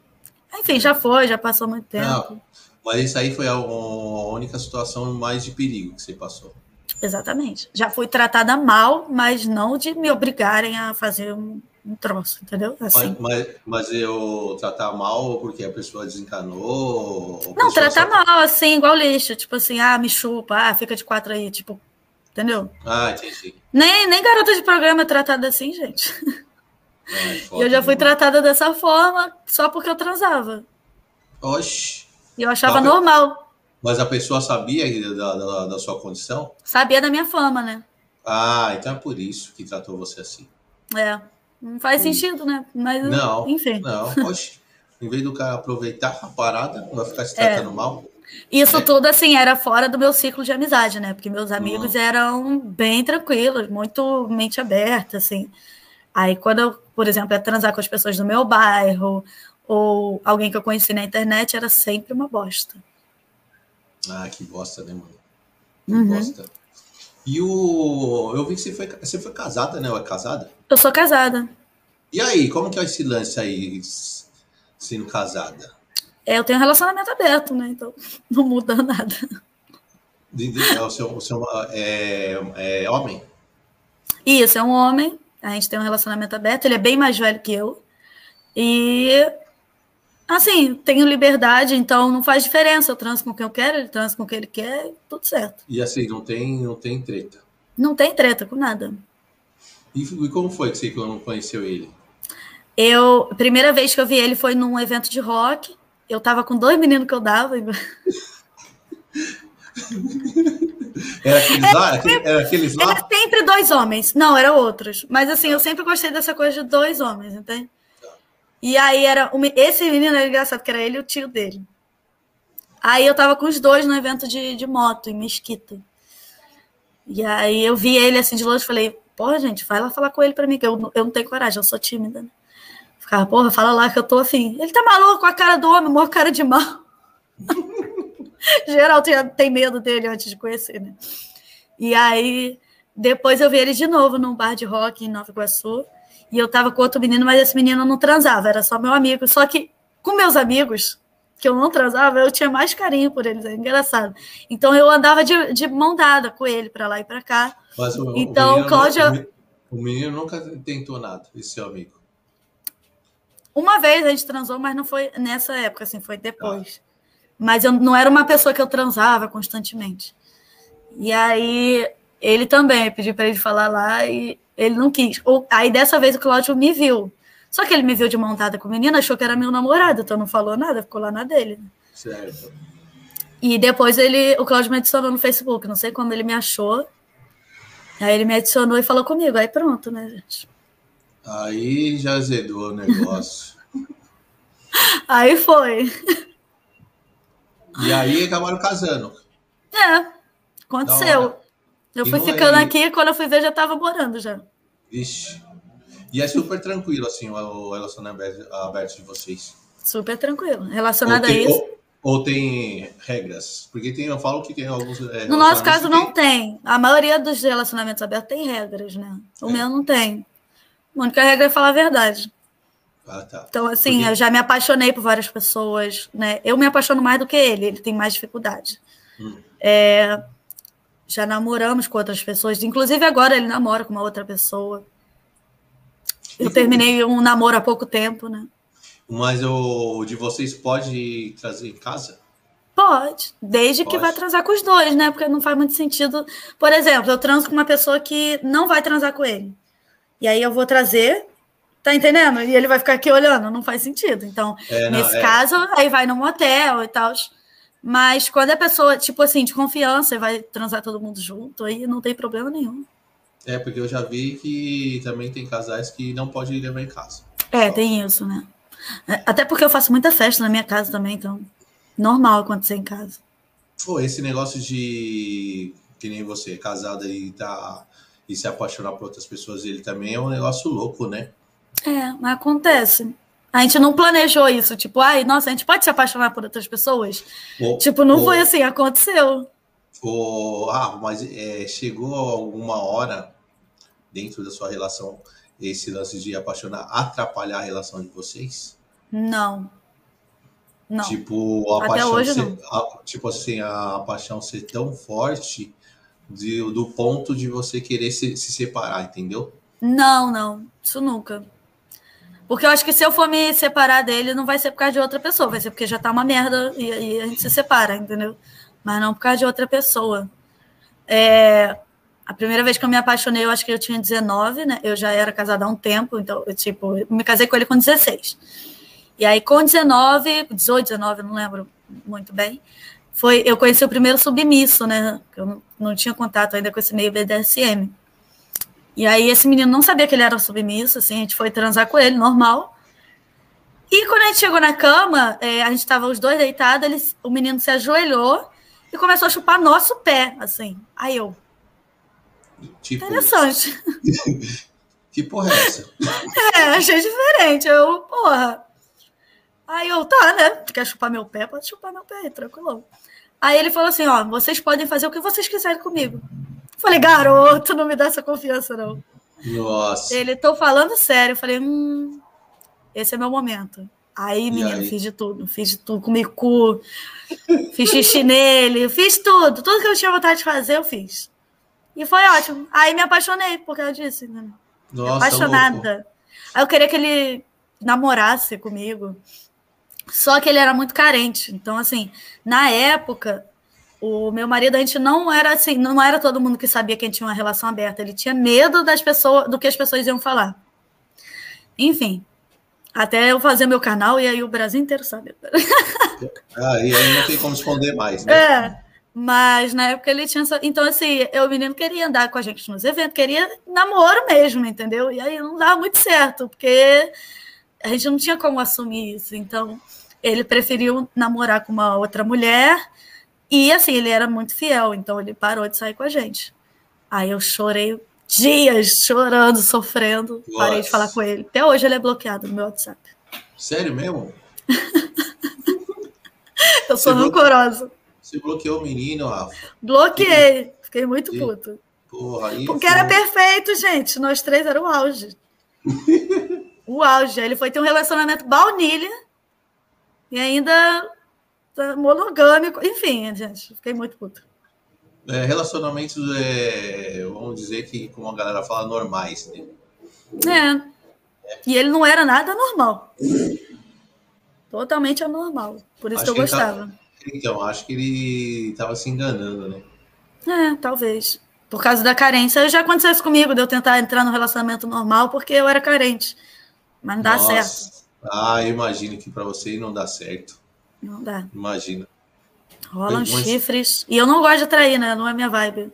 Enfim, já foi, já passou muito tempo. Não, mas isso aí foi a única situação mais de perigo que você passou. Exatamente. Já fui tratada mal, mas não de me obrigarem a fazer um, um troço, entendeu? Assim. Mas, mas, mas, eu tratar mal porque a pessoa desencanou? Não, tratar só... mal, assim, igual lixo. Tipo assim, ah, me chupa, ah, fica de quatro aí, tipo, entendeu? Ah, entendi. Nem, nem garota de programa é tratada assim, gente. É, eu já fui tratada dessa forma só porque eu transava. Oxi. E eu achava normal. Mas a pessoa sabia da, da, da, sua condição? Sabia da minha fama, né? Ah, então é por isso que tratou você assim. É, não faz sentido, né? Mas, não, enfim. Não, poxa, em vez do cara aproveitar a parada, vai ficar se tratando é. mal. Isso é. tudo, assim, era fora do meu ciclo de amizade, né? Porque meus amigos hum. eram bem tranquilos, muito mente aberta, assim. Aí, quando eu, por exemplo, ia transar com as pessoas do meu bairro, ou alguém que eu conheci na internet, era sempre uma bosta. Ah, que bosta, né, mano? Que uhum. bosta. E o. Eu vi que você foi, você foi casada, né? Ou é casada? Eu sou casada. E aí, como que é esse lance aí, sendo casada? É, eu tenho um relacionamento aberto, né? Então não muda nada. É, o seu, o seu é, é homem? Isso, é um homem. A gente tem um relacionamento aberto. Ele é bem mais velho que eu. E Assim, tenho liberdade, então não faz diferença. Eu transo com quem eu quero, ele transa com quem ele quer, tudo certo. E assim, não tem, não tem treta? Não tem treta com nada. E, e como foi que você não conheceu ele? Eu, a primeira vez que eu vi ele foi num evento de rock. Eu tava com dois meninos que eu dava. Era aqueles lá? Era, aqueles lá? Era sempre dois homens. Não, eram outros. Mas assim, eu sempre gostei dessa coisa de dois homens, entende? E aí era. Esse menino era engraçado, que era ele e o tio dele. Aí eu tava com os dois no evento de, de moto, em Mesquita. E aí eu vi ele assim de longe e falei, porra, gente, vai lá falar com ele pra mim, que eu, eu não tenho coragem, eu sou tímida, né? Ficava, porra, fala lá que eu tô assim. Ele tá maluco com a cara do homem, maior cara de mal. Geral tem, tem medo dele antes de conhecer, né? E aí, depois eu vi ele de novo num bar de rock em Nova Iguaçu. E eu tava com outro menino, mas esse menino não transava, era só meu amigo. Só que com meus amigos, que eu não transava, eu tinha mais carinho por eles, é engraçado. Então eu andava de, de mão dada com ele para lá e para cá. Mas o, então, o Cláudia. O menino nunca tentou nada, esse seu amigo. Uma vez a gente transou, mas não foi nessa época, assim, foi depois. Ah. Mas eu não era uma pessoa que eu transava constantemente. E aí ele também pedi para ele falar lá e ele não quis. Aí dessa vez o Cláudio me viu. Só que ele me viu de montada com o menino, achou que era meu namorado, então não falou nada, ficou lá na dele. Certo. E depois ele, o Cláudio me adicionou no Facebook, não sei como ele me achou. Aí ele me adicionou e falou comigo, aí pronto, né, gente? Aí já azedou o negócio. aí foi. E aí acabaram casando. É, aconteceu. Eu fui ficando é... aqui, quando eu fui ver, já tava morando já. Vixe. E é super tranquilo, assim, o relacionamento aberto de vocês. Super tranquilo. Relacionado a isso. Ou tem regras? Porque tem, eu falo que tem alguns. É, no nosso caso, não tem. A maioria dos relacionamentos abertos tem regras, né? O é. meu não tem. A única regra é falar a verdade. Ah, tá. Então, assim, Porque... eu já me apaixonei por várias pessoas, né? Eu me apaixono mais do que ele, ele tem mais dificuldade. Hum. É, já namoramos com outras pessoas, inclusive agora ele namora com uma outra pessoa. Eu terminei um namoro há pouco tempo, né? Mas o de vocês pode trazer em casa? Pode, desde pode. que vai transar com os dois, né? Porque não faz muito sentido. Por exemplo, eu transo com uma pessoa que não vai transar com ele. E aí eu vou trazer, tá entendendo? E ele vai ficar aqui olhando, não faz sentido. Então, é, não, nesse é. caso, aí vai num motel e tal. Mas quando é pessoa, tipo assim, de confiança e vai transar todo mundo junto, aí não tem problema nenhum. É, porque eu já vi que também tem casais que não pode levar em casa. É, tem isso, né? É, até porque eu faço muita festa na minha casa também, então normal acontecer em casa. Pô, esse negócio de que nem você, casada e tá e se apaixonar por outras pessoas, ele também é um negócio louco, né? É, mas acontece. A gente não planejou isso, tipo, ai, nossa, a gente pode se apaixonar por outras pessoas? Tipo, não foi assim, aconteceu. Oh, ah, mas é, chegou alguma hora dentro da sua relação esse lance de apaixonar atrapalhar a relação de vocês? Não. Não. Tipo, a Até paixão hoje ser, não. A, tipo assim, a paixão ser tão forte de, do ponto de você querer se, se separar, entendeu? Não, não. Isso nunca. Porque eu acho que se eu for me separar dele, não vai ser por causa de outra pessoa, vai ser porque já tá uma merda e, e a gente se separa, entendeu? Mas não por causa de outra pessoa. É, a primeira vez que eu me apaixonei, eu acho que eu tinha 19, né? Eu já era casada há um tempo, então, eu, tipo, eu me casei com ele com 16. E aí, com 19, 18, 19, não lembro muito bem, foi eu conheci o primeiro submisso, né? Eu não, tinha contato ainda com esse meio BDSM. E aí, esse menino não sabia que ele era submisso, assim, a gente foi transar com ele, normal. E quando a gente chegou na cama, é, a gente estava os dois deitados, ele, o menino se ajoelhou e começou a chupar nosso pé, assim. Aí eu, Tipo, Interessante. que porra é essa? É, achei diferente. Eu, porra. Aí eu, tá, né? Quer chupar meu pé? Pode chupar meu pé, tranquilo. Aí ele falou assim: ó, vocês podem fazer o que vocês quiserem comigo. falei, garoto, não me dá essa confiança, não. Nossa. Ele, tô falando sério. Eu falei, hum, esse é meu momento. Aí, menino, aí? fiz de tudo. Fiz de tudo, comi cu, fiz xixi nele, fiz tudo. Tudo que eu tinha vontade de fazer, eu fiz. E foi ótimo. Aí me apaixonei por causa disso. Né? Nossa, Apaixonada. Louco. Aí eu queria que ele namorasse comigo. Só que ele era muito carente. Então, assim, na época, o meu marido, a gente não era assim, não era todo mundo que sabia que a gente tinha uma relação aberta. Ele tinha medo das pessoas, do que as pessoas iam falar. Enfim, até eu fazer meu canal e aí o Brasil inteiro sabe. Ah, e aí não tem como esconder mais, né? É. Mas na época ele tinha. Então, assim, eu, o menino queria andar com a gente nos eventos, queria namoro mesmo, entendeu? E aí não dava muito certo, porque a gente não tinha como assumir isso. Então, ele preferiu namorar com uma outra mulher. E, assim, ele era muito fiel, então ele parou de sair com a gente. Aí eu chorei dias, chorando, sofrendo. Nossa. Parei de falar com ele. Até hoje ele é bloqueado no meu WhatsApp. Sério mesmo? eu sou rancorosa. Você bloqueou o menino, Rafa? Bloqueei. Fiquei muito e... puto. Porra, aí Porque era perfeito, gente. Nós três era o auge. o auge. Ele foi ter um relacionamento baunilha e ainda tá monogâmico. Enfim, gente, fiquei muito puto. É, relacionamentos, é, vamos dizer que, como a galera fala, normais, né? É. é. E ele não era nada normal. Totalmente anormal. Por isso Acho que eu tá gostava. Tá então, acho que ele estava se enganando, né? É, talvez. Por causa da carência. Já aconteceu isso comigo, de eu tentar entrar no relacionamento normal porque eu era carente. Mas não dá Nossa. certo. Ah, eu imagino que para você não dá certo. Não dá. Imagina. Rolam chifres. E eu não gosto de atrair, né? Não é minha vibe.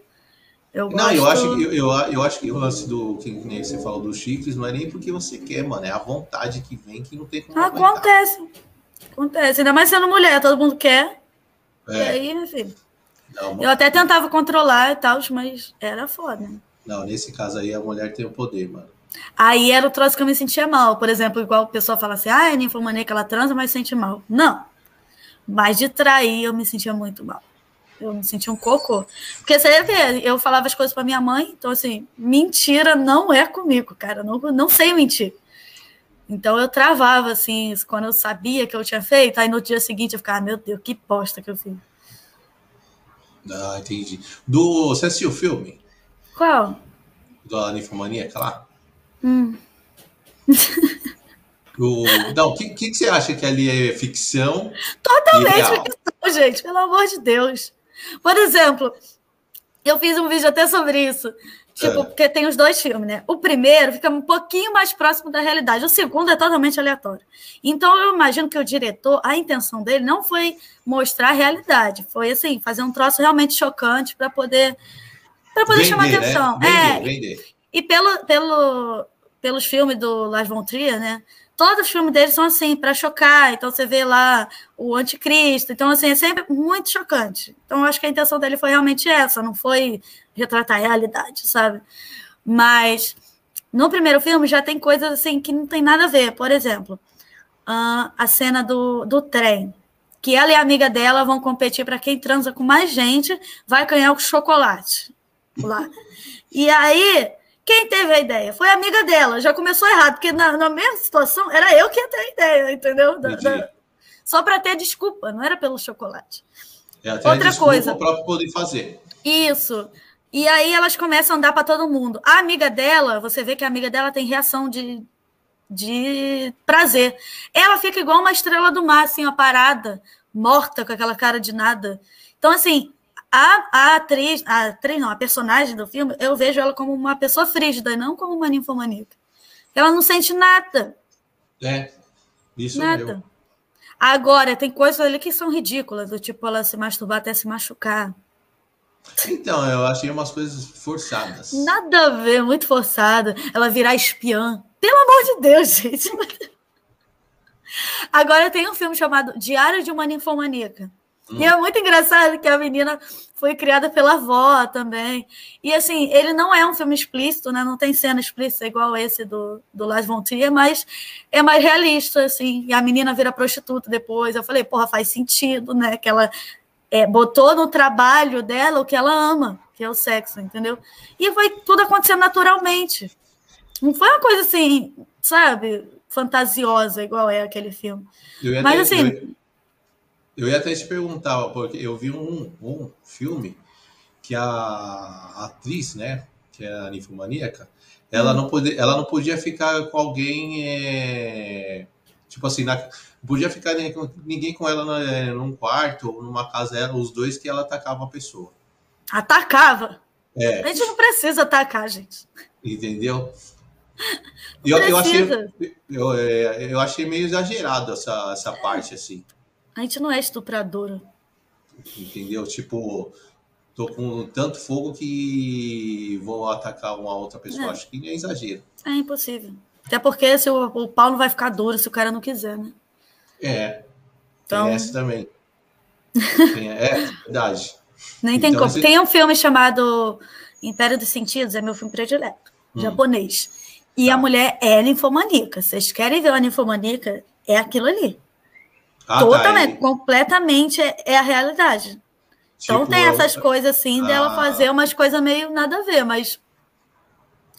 Eu gosto... Não, eu acho, que, eu, eu, eu, acho que o lance do que nem você falou dos chifres não é nem porque você quer, mano. É a vontade que vem que não tem como. Acontece. Aumentar. Acontece. Ainda mais sendo mulher, todo mundo quer. É. E aí, enfim. Não, eu até tentava controlar e tal, mas era foda. Não, nesse caso aí a mulher tem o poder, mano. Aí era o troço que eu me sentia mal. Por exemplo, igual o pessoal fala assim, ah, é ninfomaníaca, ela transa, mas sente mal. Não. Mas de trair, eu me sentia muito mal. Eu me sentia um cocô. Porque você vê, eu falava as coisas para minha mãe, então assim, mentira não é comigo, cara. Não, não sei mentir. Então eu travava, assim, quando eu sabia que eu tinha feito, aí no dia seguinte eu ficava, ah, meu Deus, que bosta que eu fiz. Ah, entendi. Do, você assistiu o filme? Qual? Da Ninfomaníaca lá? Hum. O, não, o que, que, você acha que ali é ficção? Totalmente ficção, gente, pelo amor de Deus. Por exemplo, eu fiz um vídeo até sobre isso. Tipo, é. porque tem os dois filmes, né? O primeiro fica um pouquinho mais próximo da realidade, o segundo é totalmente aleatório. Então, eu imagino que o diretor, a intenção dele não foi mostrar a realidade, foi assim, fazer um troço realmente chocante para poder para poder vender, chamar né? atenção. Né? Vender, é. Vender. E pelo, pelo, pelos filmes do Lars von Trier, né? Todos os filmes dele são assim, para chocar. Então você vê lá o anticristo. Então, assim, é sempre muito chocante. Então, eu acho que a intenção dele foi realmente essa, não foi retratar a realidade, sabe? Mas no primeiro filme já tem coisas assim que não tem nada a ver. Por exemplo, a cena do, do trem. Que ela e a amiga dela vão competir para quem transa com mais gente, vai ganhar o chocolate lá. E aí quem teve a ideia? Foi a amiga dela. Já começou errado, porque na, na mesma situação era eu que ia ter a ideia, entendeu? Da, da... Só para ter desculpa, não era pelo chocolate. É, Outra coisa. para poder fazer. Isso. E aí elas começam a andar para todo mundo. A amiga dela, você vê que a amiga dela tem reação de, de prazer. Ela fica igual uma estrela do mar, assim, uma parada, morta, com aquela cara de nada. Então, assim, a, a atriz, a atriz não, a personagem do filme, eu vejo ela como uma pessoa frígida, não como uma ninfomaníaca. Ela não sente nada. É, isso nada. Meu. Agora, tem coisas ali que são ridículas, do tipo ela se masturbar até se machucar. Então, eu achei umas coisas forçadas. Nada a ver, muito forçada. Ela virar espiã. Pelo amor de Deus, gente. Agora tem um filme chamado Diário de uma Ninfomaníaca. E é muito engraçado que a menina foi criada pela avó também. E assim, ele não é um filme explícito, né? Não tem cena explícita igual esse do, do Lars von Trier, mas é mais realista, assim. E a menina vira prostituta depois. Eu falei, porra, faz sentido, né? Que ela é, botou no trabalho dela o que ela ama, que é o sexo, entendeu? E foi tudo acontecendo naturalmente. Não foi uma coisa assim, sabe, fantasiosa, igual é aquele filme. Mas assim. Eu eu ia até te perguntar, porque eu vi um, um filme que a atriz, né, que é a ninfomaníaca, ela, hum. não podia, ela não podia ficar com alguém, é, tipo assim, na, podia ficar ninguém com ela na, é, num quarto ou numa casa, era os dois que ela atacava a pessoa. Atacava? É. A gente não precisa atacar, gente. Entendeu? Eu, eu, achei, eu, é, eu achei meio exagerado essa, essa parte, assim. A gente não é estupradora. Entendeu? Tipo, tô com tanto fogo que vou atacar uma outra pessoa. É. Acho que é exagero. É impossível. Até porque se o, o pau não vai ficar duro se o cara não quiser, né? É. Então... Tem essa também. é, verdade. Nem tem então, como. Esse... Tem um filme chamado Império dos Sentidos, é meu filme predileto, hum. japonês. E tá. a mulher é ninfomaníaca. Vocês querem ver uma ninfomaníaca? É aquilo ali. Ah, tá, Totalmente, tá, completamente é, é, a realidade. Então, tipo, então tem essas coisas assim ah, dela fazer umas coisas meio nada a ver, mas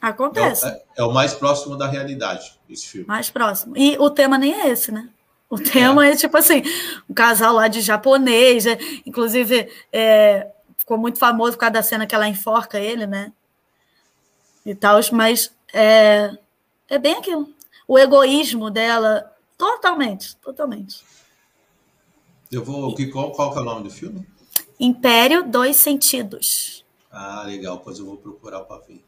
acontece. É, é, o mais próximo da realidade, esse filme. Mais próximo. E o tema nem é esse, né? O tema é, é tipo assim, um casal lá de japonês, é, inclusive é, ficou muito famoso por causa da cena que ela enforca ele, né? E tal, mas é, é bem aquilo. O egoísmo dela, totalmente, totalmente. Eu vou. Qual, qual que é o nome do filme? Império Dois Sentidos. Ah, legal. Pois eu vou procurar para ver.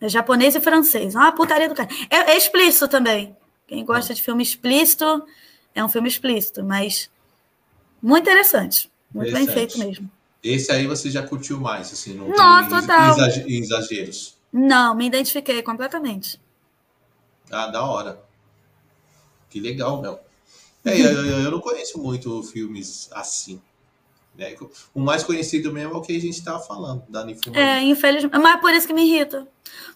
É japonês e francês. Ah, putaria do cara. É, é explícito também. Quem gosta ah. de filme explícito, é um filme explícito, mas muito interessante. Muito interessante. bem feito mesmo. Esse aí você já curtiu mais, assim, não Nossa, total. exageros. Não, me identifiquei completamente. Ah, da hora. Que legal, meu. É, eu, eu, não conheço muito filmes assim. Né? O mais conhecido mesmo é o que a gente estava falando, da. É, infelizmente. Mas é por isso que me irrita.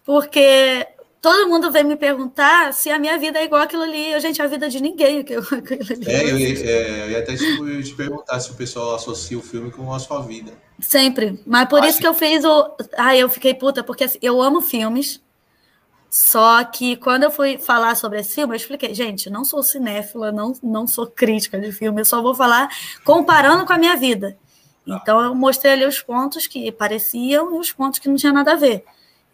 Porque todo mundo vem me perguntar se a minha vida é igual aquilo ali. Eu, gente, a vida de ninguém. Aquilo, ali. É, eu, é, eu ia até te, te, perguntar se o pessoal associa o filme com a sua vida. Sempre. Mas por Acho... isso que eu fiz o. Ai, eu fiquei puta, porque assim, eu amo filmes. Só que quando eu fui falar sobre esse filme, eu expliquei, gente, não sou cinéfila, não, não sou crítica de filme, eu só vou falar comparando com a minha vida. Então eu mostrei ali os pontos que pareciam e os pontos que não tinha nada a ver.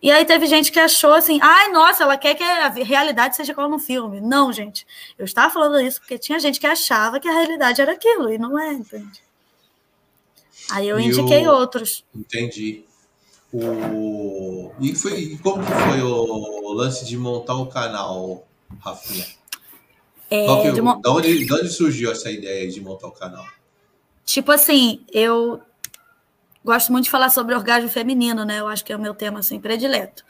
E aí teve gente que achou assim, ai, nossa, ela quer que a realidade seja igual no filme. Não, gente. Eu estava falando isso porque tinha gente que achava que a realidade era aquilo, e não é, entende? Aí eu indiquei o... outros. Entendi. O... E, foi, e como que foi o lance de montar o canal, Rafinha? É, que, de, mo... da, onde, de onde surgiu essa ideia de montar o canal? Tipo assim, eu gosto muito de falar sobre orgasmo feminino, né? Eu acho que é o meu tema assim predileto.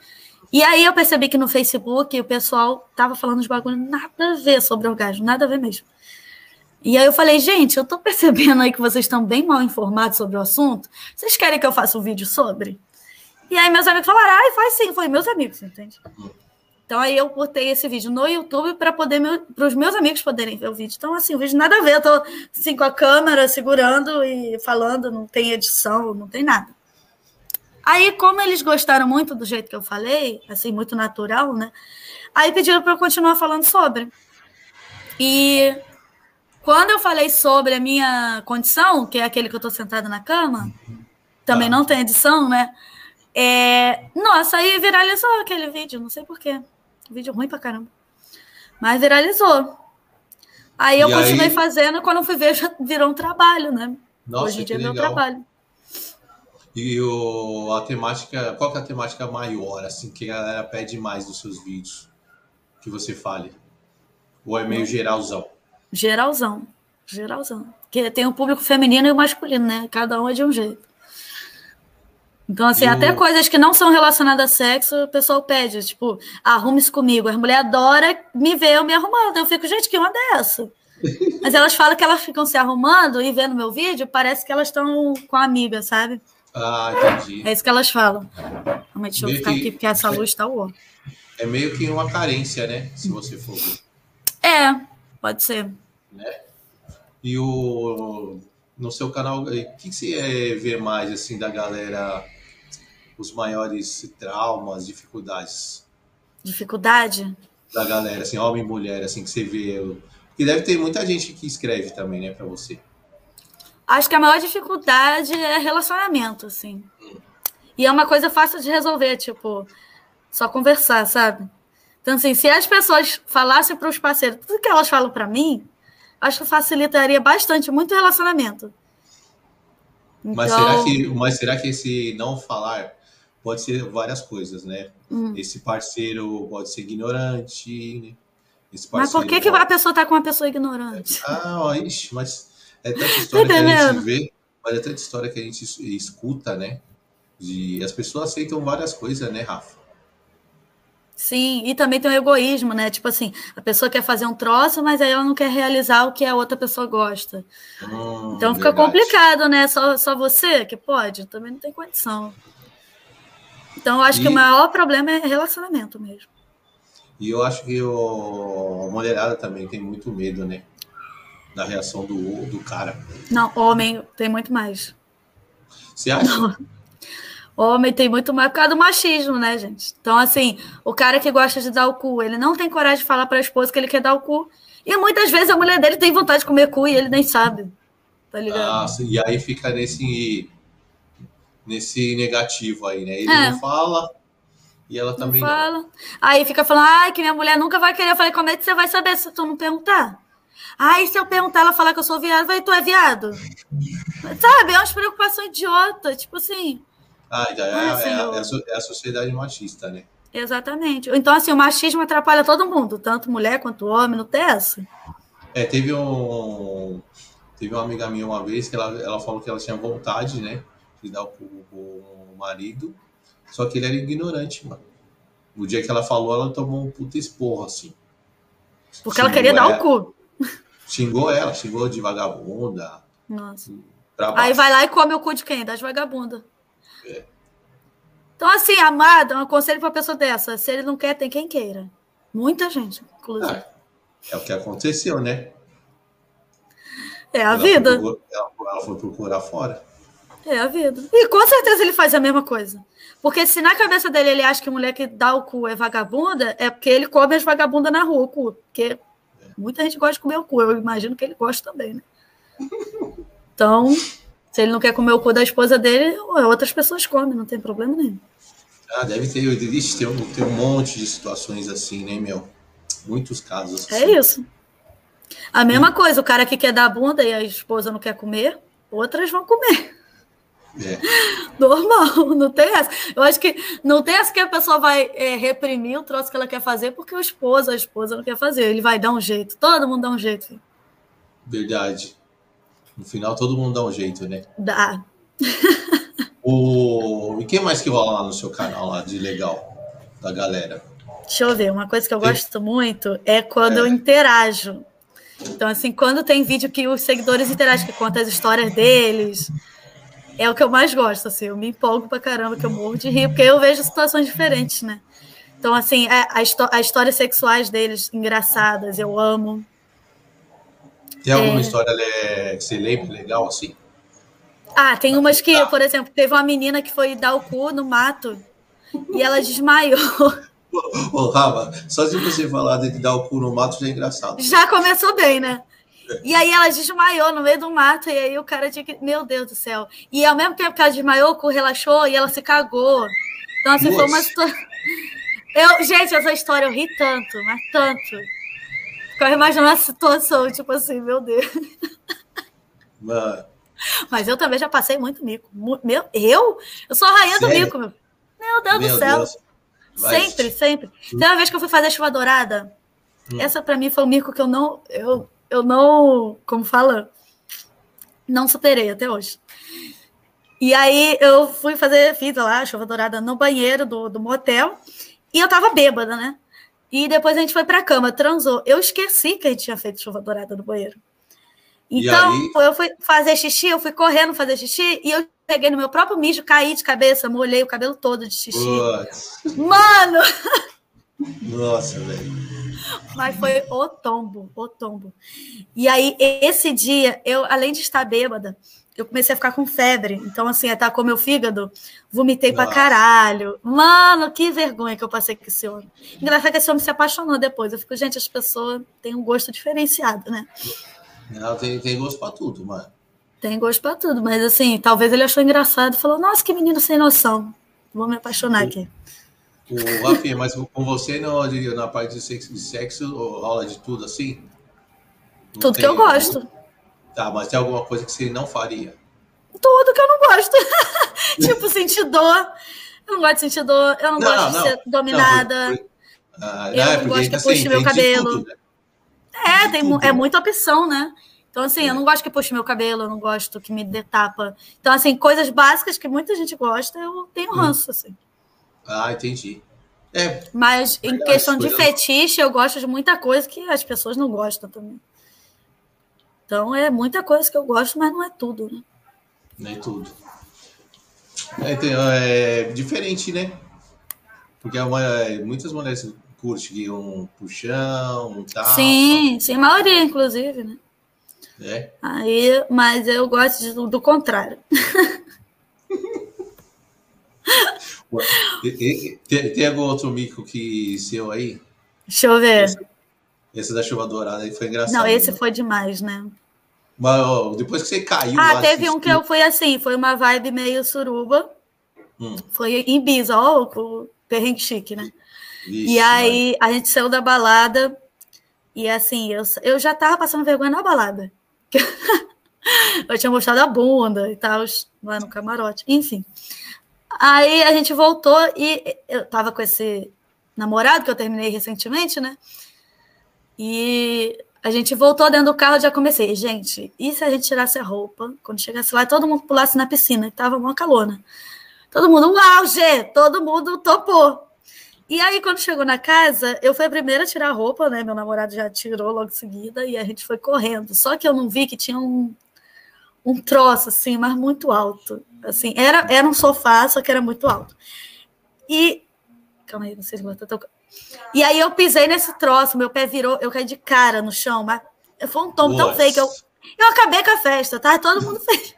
E aí eu percebi que no Facebook o pessoal tava falando de bagulho nada a ver sobre orgasmo, nada a ver mesmo. E aí eu falei, gente, eu tô percebendo aí que vocês estão bem mal informados sobre o assunto. Vocês querem que eu faça um vídeo sobre? E aí meus amigos falaram, ai, faz sim. Foi meus amigos, entende? Então aí eu botei esse vídeo no YouTube para poder para os meus amigos poderem ver o vídeo. Então assim, o vídeo nada a ver, eu tô assim com a câmera segurando e falando, não tem edição, não tem nada. Aí como eles gostaram muito do jeito que eu falei, assim muito natural, né? Aí pediram para eu continuar falando sobre. E quando eu falei sobre a minha condição, que é aquele que eu estou sentada na cama, também ah. não tem edição, né? É... Nossa, aí viralizou aquele vídeo, não sei porquê. Vídeo ruim pra caramba. Mas viralizou. Aí eu e continuei aí... fazendo, quando fui ver, já virou um trabalho, né? Nossa, Hoje em dia é meu trabalho. E o, a temática, qual que é a temática maior, assim, que a galera pede mais dos seus vídeos? Que você fale? Ou é meio geralzão? Geralzão. Geralzão. Porque tem o público feminino e o masculino, né? Cada um é de um jeito. Então, assim, até coisas que não são relacionadas a sexo, o pessoal pede, tipo, arrume-se comigo. As mulheres adoram me ver eu me arrumando. Eu fico, gente, que onda é essa? Mas elas falam que elas ficam se arrumando e vendo meu vídeo, parece que elas estão com a amiga, sabe? Ah, entendi. É isso que elas falam. Realmente, deixa eu ficar que... aqui, porque essa luz está boa. É meio que uma carência, né? Se você for. É, pode ser. Né? E o no seu canal, o que você vê mais assim da galera os maiores traumas, dificuldades? Dificuldade? Da galera, assim, homem e mulher, assim, que você vê. Porque deve ter muita gente que escreve também, né, para você. Acho que a maior dificuldade é relacionamento, assim. Hum. E é uma coisa fácil de resolver, tipo, só conversar, sabe? Então, assim, se as pessoas falassem para os parceiros tudo que elas falam para mim, acho que facilitaria bastante muito relacionamento. Então... Mas, será então que, mas será que esse não falar pode ser várias coisas, né? Hum. Esse parceiro pode ser ignorante, né? mas por que, que a pessoa está com uma pessoa ignorante? Ah, ixi, mas é tanta história que a gente vê, mas é tanta história que a gente escuta, né? De, as pessoas aceitam várias coisas, né, Rafa? Sim, e também tem o egoísmo, né? Tipo assim, a pessoa quer fazer um troço, mas aí ela não quer realizar o que a outra pessoa gosta. Hum, então fica verdade. complicado, né? Só, só você que pode, também não tem condição. Então, eu acho e... que o maior problema é relacionamento mesmo. E eu acho que o... a mulherada também tem muito medo, né? Da reação do, do cara. Não, homem tem muito mais. Você acha? Não. Homem tem muito mais por causa do machismo, né, gente? Então, assim, o cara que gosta de dar o cu, ele não tem coragem de falar para a esposa que ele quer dar o cu. E muitas vezes a mulher dele tem vontade de comer cu e ele nem sabe. Tá ligado? Ah, e aí fica nesse nesse negativo aí, né? Ele é. não fala e ela também não. Fala. Não. Aí fica falando, ai, que minha mulher nunca vai querer. Eu falei, como é que você vai saber se tu não perguntar? Ai, se eu perguntar, ela falar que eu sou viado, vai, tu é viado? Sabe? É uma preocupação idiota, tipo assim. Ah, então é, assim, é, eu... é, a sociedade machista, né? Exatamente. Então, assim, o machismo atrapalha todo mundo, tanto mulher quanto homem, não tem essa. É, teve um. Teve uma amiga minha uma vez que ela, ela falou que ela tinha vontade, né? De dar pro, pro marido, só que ele era ignorante, mano. No dia que ela falou, ela tomou um puta esporro, assim. Porque xingou ela queria dar o cu. Xingou ela, xingou de vagabunda. Nossa. Aí vai lá e come o cu de quem? Das vagabundas. É. Então, assim, amado, um conselho uma pessoa dessa: se ele não quer, tem quem queira. Muita gente, inclusive. Ah, é o que aconteceu, né? É a ela vida. Foi ela, ela foi procurar fora. É a vida. E com certeza ele faz a mesma coisa. Porque se na cabeça dele ele acha que mulher que dá o cu é vagabunda, é porque ele come as vagabundas na rua, o cu. Porque muita gente gosta de comer o cu. Eu imagino que ele gosta também, né? Então, se ele não quer comer o cu da esposa dele, outras pessoas comem, não tem problema nenhum. Ah, deve ter, existe ter um, ter um monte de situações assim, né, meu? Muitos casos assim. É isso. A mesma coisa, o cara que quer dar bunda e a esposa não quer comer, outras vão comer. É. Normal, não tem essa. Eu acho que não tem essa que a pessoa vai é, reprimir o troço que ela quer fazer porque o esposo, a esposa não quer fazer. Ele vai dar um jeito. Todo mundo dá um jeito. Filho. Verdade. No final, todo mundo dá um jeito, né? Dá. O... E quem mais que rola lá no seu canal lá de legal da galera? Deixa eu ver, uma coisa que eu gosto muito é quando é. eu interajo. Então, assim, quando tem vídeo que os seguidores interagem, que conta as histórias deles, é o que eu mais gosto, assim, eu me empolgo pra caramba, que eu morro de rir, porque eu vejo situações diferentes, né? Então, assim, a, a, as histórias sexuais deles, engraçadas, eu amo. Tem alguma é... história que você lembra legal, assim? Ah, tem umas que, por exemplo, teve uma menina que foi dar o cu no mato e ela desmaiou. Ô, Rafa, só de você falar de dar o cu no mato já é engraçado. Já começou bem, né? E aí ela desmaiou no meio do mato, e aí o cara tinha que. Meu Deus do céu. E ao mesmo tempo que ela desmaiou, o cu relaxou e ela se cagou. Então, assim, Nossa. foi uma situação. Eu, gente, essa história eu ri tanto, mas tanto. Ficava imaginando a situação, tipo assim, meu Deus. Mano. Mas eu também já passei muito mico. Meu, eu? Eu sou a rainha Sério? do mico, meu. Meu Deus meu do céu. Deus. Sempre, sempre. Tem uma vez que eu fui fazer chuva dourada. Hum. Essa para mim foi um mico que eu não. Eu, eu não. Como fala? Não superei até hoje. E aí eu fui fazer, fiz lá, chuva dourada no banheiro do, do motel. E eu tava bêbada, né? E depois a gente foi pra cama, transou. Eu esqueci que a gente tinha feito chuva dourada no banheiro. Então, eu fui fazer xixi, eu fui correndo fazer xixi e eu peguei no meu próprio mijo, caí de cabeça, molhei o cabelo todo de xixi. Mano! Nossa, velho. Mas foi o tombo, o tombo. E aí, esse dia, eu, além de estar bêbada, eu comecei a ficar com febre. Então, assim, atacou meu fígado, vomitei Nossa. pra caralho. Mano, que vergonha que eu passei com esse homem. Engraçado que esse homem se apaixonou depois. Eu fico, gente, as pessoas têm um gosto diferenciado, né? Não, tem, tem gosto pra tudo, mano. Tem gosto pra tudo, mas assim, talvez ele achou engraçado e falou: Nossa, que menino sem noção. Vou me apaixonar aqui. O Rafinha, mas com você não, na parte de sexo, de sexo rola de tudo assim? Não tudo que eu gosto. Tá, mas tem alguma coisa que você não faria? Tudo que eu não gosto. tipo, sentir dor. Eu não gosto de sentir dor, eu não, não gosto não, de ser dominada. Não, por, por... Ah, eu não, gosto que assim, puxe meu cabelo. Tudo, né? É, tem, é muita opção, né? Então, assim, é. eu não gosto que puxe meu cabelo, eu não gosto que me dê tapa. Então, assim, coisas básicas que muita gente gosta, eu tenho hum. ranço, assim. Ah, entendi. É, Mas em questão de fetiche, eu gosto de muita coisa que as pessoas não gostam também. Então, é muita coisa que eu gosto, mas não é tudo, né? Nem é tudo. É, tem, é diferente, né? Porque é uma, é, muitas mulheres curte um puxão, um tal. Sim, sim, maioria, inclusive, né? É. Aí, mas eu gosto de, do contrário. tem, tem, algum outro mico que seu aí? Deixa eu ver. Esse, esse da chuva dourada aí foi engraçado. Não, esse né? foi demais, né? Mas ó, depois que você caiu. Ah, teve um que eu fui assim, foi uma vibe meio suruba. Hum. Foi em Ibiza, ó, o perrengue chique, né? Vixe, e aí mano. a gente saiu da balada e assim, eu, eu já tava passando vergonha na balada. eu tinha mostrado a bunda e tal, lá no camarote. Enfim. Aí a gente voltou e eu tava com esse namorado que eu terminei recentemente, né? E a gente voltou dentro do carro, já comecei, gente, e se a gente tirasse a roupa, quando chegasse lá, todo mundo pulasse na piscina, tava uma calona. Todo mundo, uau, G, todo mundo topou. E aí, quando chegou na casa, eu fui a primeira a tirar a roupa, né? Meu namorado já tirou logo em seguida e a gente foi correndo. Só que eu não vi que tinha um, um troço, assim, mas muito alto. Assim, era, era um sofá, só que era muito alto. E. Calma aí, não sei se vou tô... E aí eu pisei nesse troço, meu pé virou, eu caí de cara no chão, mas foi um tombo tão feio que eu, eu acabei com a festa, tá? Todo mundo feliz.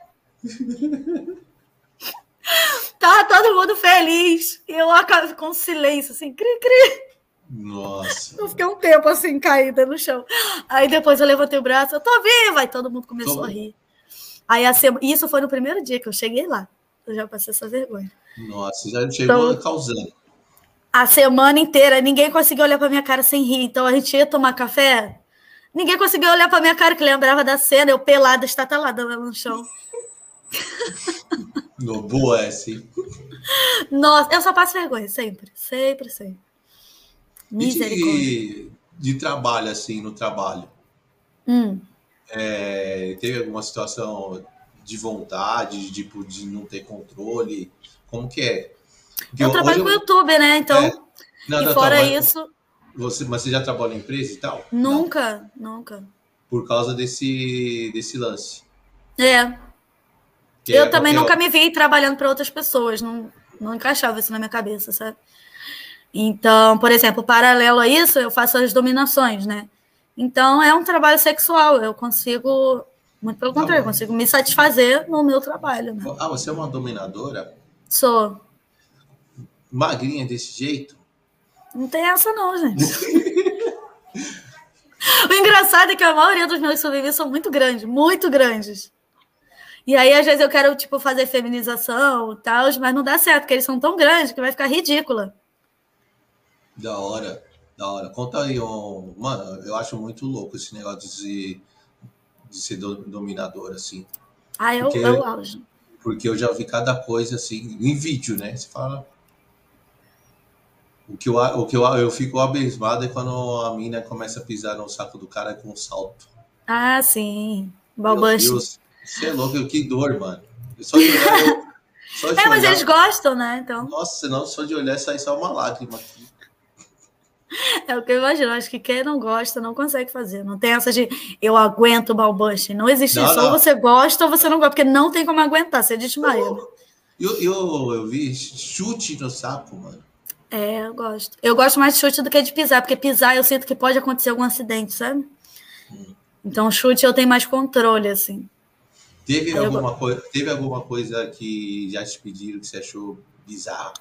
tava todo mundo feliz. E eu acabei com silêncio, assim, cri, cri. Nossa. Eu fiquei um tempo assim, caída no chão. Aí depois eu levantei o braço, eu tô viva! Aí todo mundo começou tô... a rir. Aí a sema... isso foi no primeiro dia que eu cheguei lá. Eu já passei essa vergonha. Nossa, já chegou então, causando. A semana inteira, ninguém conseguia olhar pra minha cara sem rir. Então a gente ia tomar café, ninguém conseguia olhar pra minha cara, que lembrava da cena, eu pelada, estatalada no chão. No boa, é sim. Nossa, eu só passo vergonha, sempre, sempre, sempre. Misericórdia. De, de trabalho, assim, no trabalho. Hum. É, teve alguma situação de vontade, de, tipo, de não ter controle? Como que é? Porque eu trabalho eu... com o YouTube, né? Então, é. não, e não, fora isso... Você, mas você já trabalhou em empresa e tal? Nunca, não. nunca. Por causa desse, desse lance. É. Que eu é, também nunca me vi trabalhando para outras pessoas, não, não encaixava isso na minha cabeça, sabe? Então, por exemplo, paralelo a isso, eu faço as dominações, né? Então, é um trabalho sexual, eu consigo, muito pelo contrário, eu consigo me satisfazer no meu trabalho. Né? Ah, você é uma dominadora? Sou. Magrinha desse jeito? Não tem essa não, gente. o engraçado é que a maioria dos meus sobrevivientes são muito grandes, muito grandes. E aí, às vezes, eu quero, tipo, fazer feminização e tal, mas não dá certo, porque eles são tão grandes que vai ficar ridícula. Da hora, da hora. Conta aí, um... mano, eu acho muito louco esse negócio de ser, de ser dominador, assim. Ah, eu, porque, eu. Porque eu já vi cada coisa, assim, em vídeo, né? Você fala... O que, eu, o que eu, eu fico abismado é quando a mina começa a pisar no saco do cara com um salto. Ah, sim. Balbush. Você é louco, que dor, mano. Só de olhar, eu, só de é, mas olhar, eles gostam, né? Então... Nossa, não, só de olhar sai só uma lágrima aqui. É o que eu imagino. Acho que quem não gosta não consegue fazer. Não tem essa de eu aguento o balbush. Não existe não, isso. Não. Ou você gosta ou você não gosta, porque não tem como aguentar. Você desmaia. Eu, eu, eu, eu vi chute no saco, mano. É, eu gosto. Eu gosto mais de chute do que de pisar, porque pisar eu sinto que pode acontecer algum acidente, sabe? Hum. Então, chute eu tenho mais controle, assim. Teve alguma, eu... coisa, teve alguma coisa que já te pediram que você achou bizarro?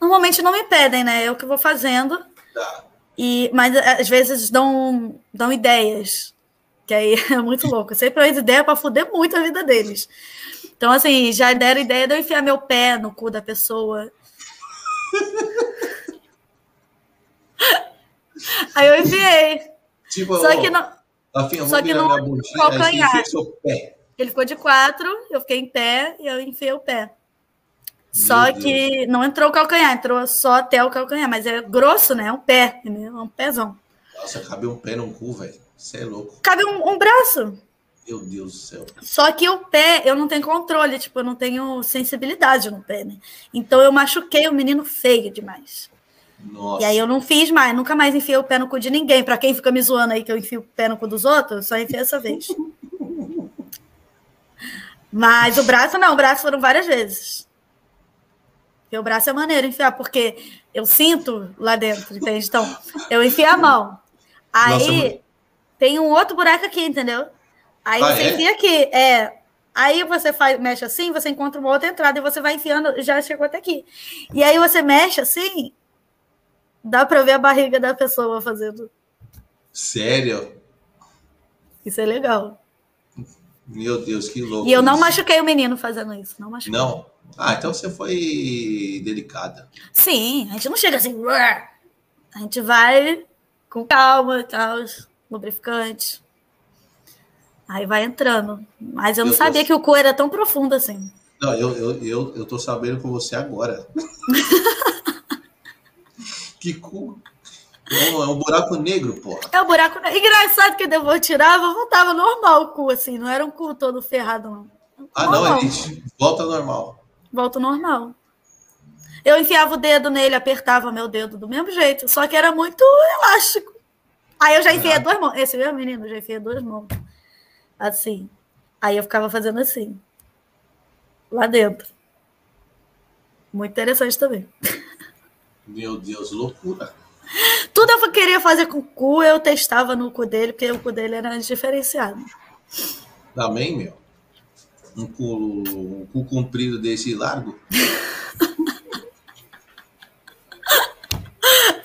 Normalmente não me pedem, né? Eu que vou fazendo. Tá. E, mas às vezes dão, dão ideias. Que aí é muito louco. Eu sempre dou ideia para foder muito a vida deles. Então, assim, já deram ideia de eu enfiar meu pé no cu da pessoa. aí eu enviei. Tipo, Só que não. Rafinha, Só que não bundinha, calcanhar. Ele ficou de quatro, eu fiquei em pé e eu enfiei o pé. Só que não entrou o calcanhar, entrou só até o calcanhar, mas é grosso, né? É um pé, é um pezão. Nossa, cabe um pé num cu, velho. Você é louco. Cabe um, um, braço. Meu Deus do céu. Só que o pé, eu não tenho controle, tipo, eu não tenho sensibilidade no pé, né? Então eu machuquei o menino feio demais. Nossa. E aí eu não fiz mais, nunca mais enfiei o pé no cu de ninguém. Para quem fica me zoando aí que eu enfio o pé no cu dos outros, só enfiei essa vez. Mas o braço não, o braço foram várias vezes. Porque o braço é maneiro enfiar, porque eu sinto lá dentro, entende? Então, eu enfio a mão. Aí Nossa, tem um outro buraco aqui, entendeu? Aí ah, você é? enfia aqui, é. Aí você faz, mexe assim, você encontra uma outra entrada e você vai enfiando, já chegou até aqui. E aí você mexe assim, Dá para ver a barriga da pessoa fazendo. Sério? Isso é legal. Meu Deus, que louco. E eu não isso. machuquei o menino fazendo isso. Não machuquei. Não? Ah, então você foi delicada. Sim, a gente não chega assim. A gente vai com calma e tal, lubrificante. Aí vai entrando. Mas eu não eu sabia tô... que o cu era tão profundo assim. Não, eu, eu, eu, eu tô sabendo com você agora. Que cu. Não, é um buraco negro, porra. É um buraco negro. Engraçado que eu tirava, voltava normal o cu, assim. Não era um cu todo ferrado, não. ah, normal. não, ele volta normal. Volta normal. Eu enfiava o dedo nele, apertava meu dedo do mesmo jeito, só que era muito elástico. Aí eu já enfiei duas mãos. Esse meu menino, eu já enfiei duas mãos. Assim. Aí eu ficava fazendo assim. Lá dentro. Muito interessante também. Meu Deus, loucura. Tudo eu queria fazer com o cu, eu testava no cu dele, porque o cu dele era diferenciado. Também, meu. Um cu, um cu comprido desse largo.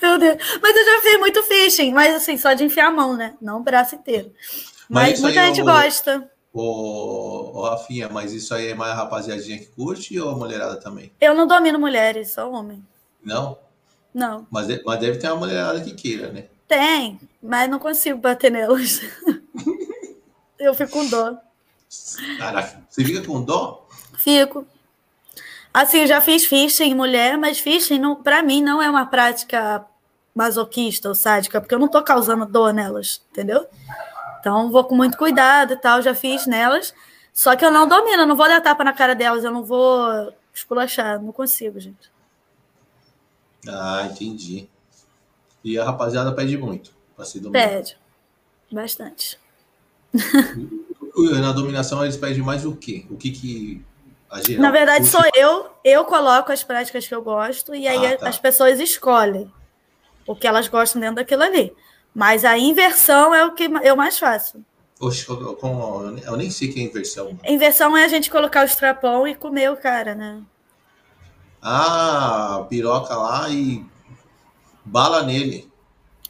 Meu Deus. Mas eu já fiz muito fishing, mas assim, só de enfiar a mão, né? Não o braço inteiro. Mas, mas muita gente é o, gosta. Ô, ô, Rafinha, mas isso aí é mais a rapaziadinha que curte ou a mulherada também? Eu não domino mulheres, só homem. Não? Não. Mas, mas deve ter uma mulherada que queira, né? Tem, mas não consigo bater nelas. eu fico com dó. Caraca, você fica com dó? Fico. Assim, eu já fiz fishing em mulher, mas fishing, não, pra mim, não é uma prática masoquista ou sádica, porque eu não tô causando dor nelas, entendeu? Então, vou com muito cuidado e tal, já fiz nelas. Só que eu não domino, eu não vou dar tapa na cara delas, eu não vou esculachar, não consigo, gente. Ah, entendi. E a rapaziada pede muito para se dominar. Pede. Bastante. Na dominação eles pedem mais o quê? O que que Na verdade sou eu, eu coloco as práticas que eu gosto e aí ah, tá. as pessoas escolhem o que elas gostam dentro daquilo ali. Mas a inversão é o que eu mais faço. Oxe, eu nem sei que é inversão. Inversão é a gente colocar o strapão e comer o cara, né? Ah, piroca lá e bala nele.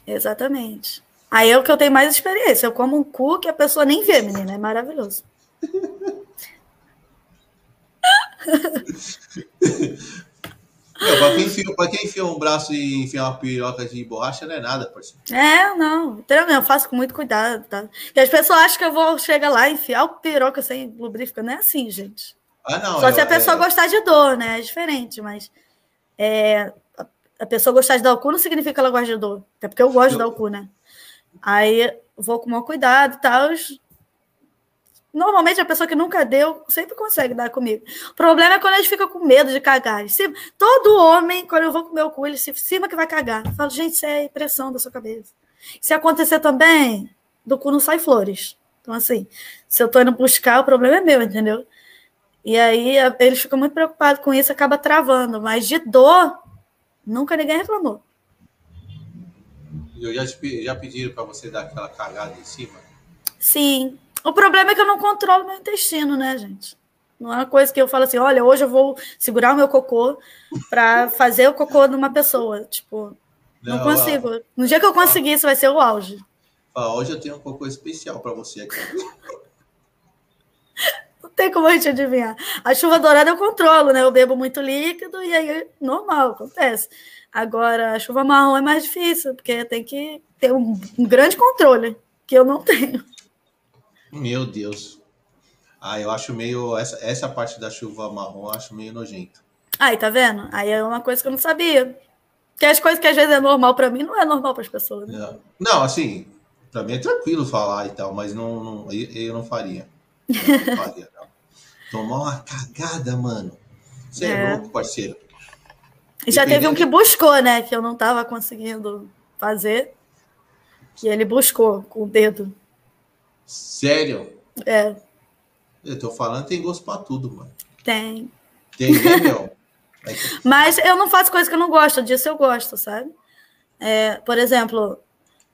Exatamente. Aí é o que eu tenho mais experiência. Eu como um cu que a pessoa nem vê, menina. É maravilhoso. Para quem, enfia, quem enfia um braço e enfia uma piroca de borracha não é nada, parceiro. É, não. Eu faço com muito cuidado, tá? E as pessoas acham que eu vou chegar lá e enfiar o piroca sem lubrificante. Não é assim, gente. Ah, não. Só eu, se a pessoa é... gostar de dor, né? É diferente, mas é, a pessoa gostar de dar o cu não significa que ela gosta de dor. Até porque eu gosto eu... de dar o cu, né? Aí vou com maior cuidado e tal. Normalmente a pessoa que nunca deu sempre consegue dar comigo. O problema é quando a gente fica com medo de cagar. Todo homem, quando eu vou comer o cu, ele se cima que vai cagar. Eu falo, gente, isso é impressão da sua cabeça. Se acontecer também, do cu não sai flores. Então, assim, se eu tô indo buscar, o problema é meu, entendeu? E aí eles ficam muito preocupados com isso, acaba travando. Mas de dor, nunca ninguém reclamou. Eu já, já pediram para você dar aquela cagada em cima? Sim. O problema é que eu não controlo meu intestino, né, gente? Não é uma coisa que eu falo assim, olha, hoje eu vou segurar o meu cocô para fazer o cocô de uma pessoa. Tipo, não, não consigo. No dia que eu conseguir, isso vai ser o auge. Ah, hoje eu tenho um cocô especial para você aqui. tem como a gente adivinhar. A chuva dourada eu controlo, né? Eu bebo muito líquido e aí normal, acontece. Agora, a chuva marrom é mais difícil, porque tem que ter um, um grande controle, que eu não tenho. Meu Deus. Ah, eu acho meio. Essa, essa parte da chuva marrom eu acho meio nojento. Aí, tá vendo? Aí é uma coisa que eu não sabia. Que as coisas que às vezes é normal para mim não é normal para as pessoas. Né? Não. não, assim, para mim é tranquilo falar e tal, mas não, não eu, eu não faria. Eu não faria. Tomar uma cagada, mano. Você é, é louco, parceiro. E já teve um que buscou, né? Que eu não tava conseguindo fazer. Que ele buscou com o dedo. Sério? É. Eu tô falando, tem gosto pra tudo, mano. Tem. Tem, né, meu? Mas eu não faço coisa que eu não gosto, disso eu gosto, sabe? É, por exemplo,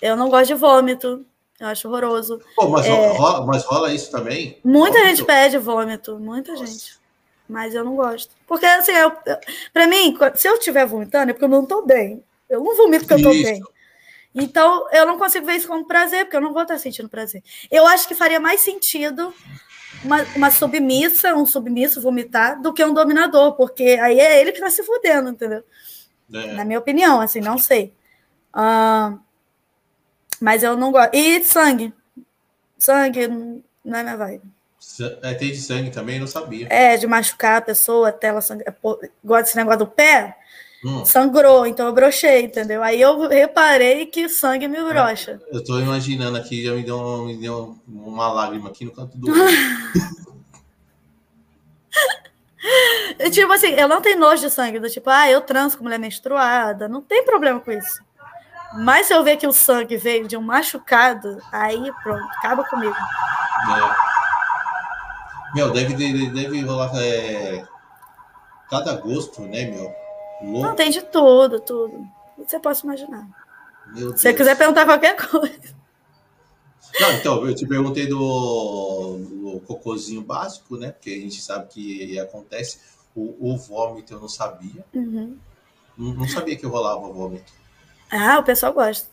eu não gosto de vômito. Eu acho horroroso. Pô, mas, é... rola, mas rola isso também? Muita vômito? gente pede vômito, muita Nossa. gente. Mas eu não gosto. Porque, assim, eu, pra mim, se eu estiver vomitando, é porque eu não tô bem. Eu não vomito porque isso. eu tô bem. Então, eu não consigo ver isso como prazer, porque eu não vou estar sentindo prazer. Eu acho que faria mais sentido uma, uma submissa, um submisso vomitar, do que um dominador, porque aí é ele que tá se fudendo, entendeu? É. Na minha opinião, assim, não sei. Uh, mas eu não gosto. E sangue. Sangue não é minha vibe. É, tem de sangue também, não sabia. É, de machucar a pessoa até ela sangrar. Gosta desse negócio do pé? Hum. Sangrou, então eu brochei, entendeu? Aí eu reparei que sangue me brocha. Eu tô imaginando aqui, já me deu, me deu uma lágrima aqui no canto do olho. tipo assim, eu não tenho nojo de sangue, do tipo, ah, eu transo com mulher menstruada, não tem problema com isso. Mas se eu ver que o sangue veio de um machucado, aí pronto, acaba comigo. É. Meu, deve, deve, deve rolar. É... cada gosto, né, meu? Louco. Não, tem de tudo, tudo. Você pode imaginar. Meu Se você quiser perguntar qualquer coisa. Não, então, eu te perguntei do, do cocôzinho básico, né? Porque a gente sabe que acontece. O, o vômito eu não sabia. Uhum. Não, não, sabia que rolava vômito. Ah, o pessoal gosta.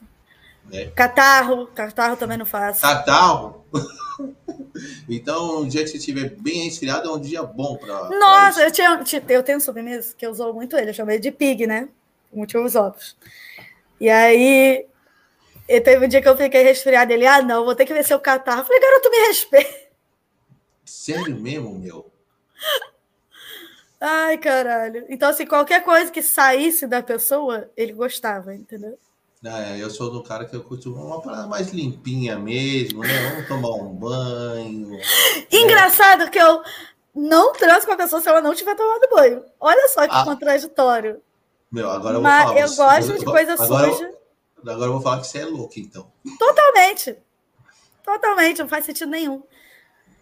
É. Catarro, catarro também não faço. Catarro? então, um dia que você estiver bem resfriado é um dia bom para. Nossa, pra eu, tinha, eu tenho um sobremesa que eu usou muito ele, eu chamei de pig, né? Motivos óbvios. E aí, e teve um dia que eu fiquei resfriada. Ele, ah, não, vou ter que ver seu catarro. Eu falei, garoto, me respeita. Sério mesmo, meu? Ai, caralho. Então, assim, qualquer coisa que saísse da pessoa, ele gostava, entendeu? É, eu sou do cara que eu curto uma parada mais limpinha mesmo, né? Vamos tomar um banho. Engraçado né? que eu não transo com a pessoa se ela não tiver tomado banho. Olha só que ah. contraditório. Meu, agora eu vou Mas falar. Eu gosto de coisa agora suja. Eu, agora eu vou falar que você é louco, então. Totalmente. Totalmente, não faz sentido nenhum.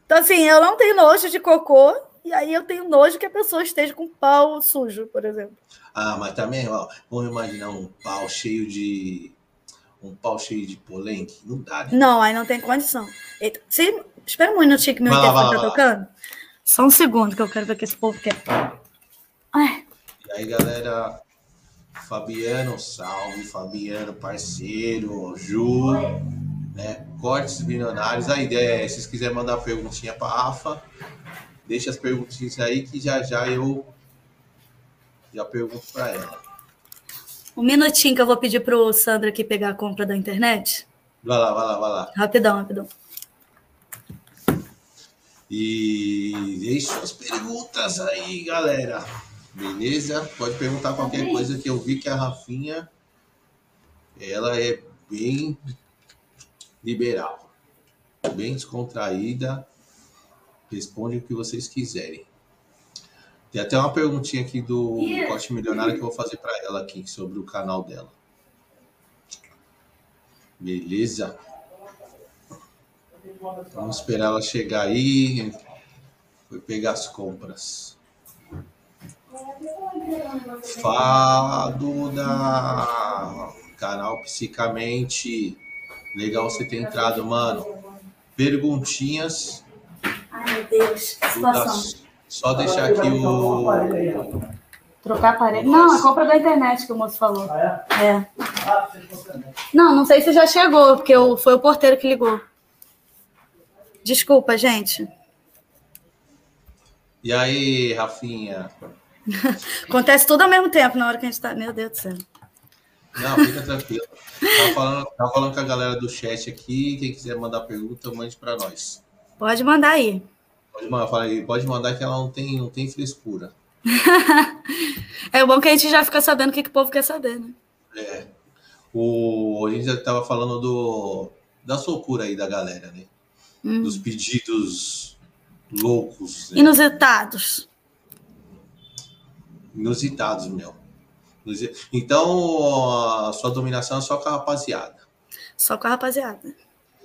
Então, assim, eu não tenho nojo de cocô, e aí eu tenho nojo que a pessoa esteja com pau sujo, por exemplo. Ah, mas também, ó, vamos imaginar um pau cheio de. Um pau cheio de polenque. Não dá, né? Não, aí não tem condição. Eita, se, espera um minutinho que meu telefone tá tocando. Só um segundo que eu quero ver o que esse povo quer. Ai. E aí, galera, Fabiano, salve, Fabiano, parceiro, Ju, né? Cortes bilionários. A ideia é, se vocês quiserem mandar perguntinha para Rafa, deixa as perguntinhas aí que já já eu já pergunto para ela. Um minutinho que eu vou pedir pro Sandro aqui pegar a compra da internet. Vai lá, vai lá, vai lá. Rapidão, rapidão. E deixe suas perguntas aí, galera. Beleza? Pode perguntar qualquer coisa que eu vi que a Rafinha ela é bem liberal, bem descontraída, responde o que vocês quiserem. Tem até uma perguntinha aqui do Corte Milionário que eu vou fazer para ela aqui sobre o canal dela. Beleza? Vamos esperar ela chegar aí. Foi pegar as compras. Fala, Duda! Canal Psicamente. Legal você ter entrado, mano. Perguntinhas. Ai, meu Deus, que situação. Só deixar aqui o. Trocar parede. Não, a compra da internet que o moço falou. Ah, é? É. Não, não sei se já chegou, porque foi o porteiro que ligou. Desculpa, gente. E aí, Rafinha? Acontece tudo ao mesmo tempo na hora que a gente tá. Meu Deus do céu. Não, fica tranquilo. Tava falando, tava falando com a galera do chat aqui. Quem quiser mandar pergunta, mande para nós. Pode mandar aí. Pode mandar, pode mandar que ela não tem, não tem frescura. é bom que a gente já fica sabendo o que, que o povo quer saber, né? É. O, a gente já tava falando do, da loucura aí da galera, né? Hum. Dos pedidos loucos. Né? Inusitados inusitados, meu. Então, a sua dominação é só com a rapaziada. Só com a rapaziada.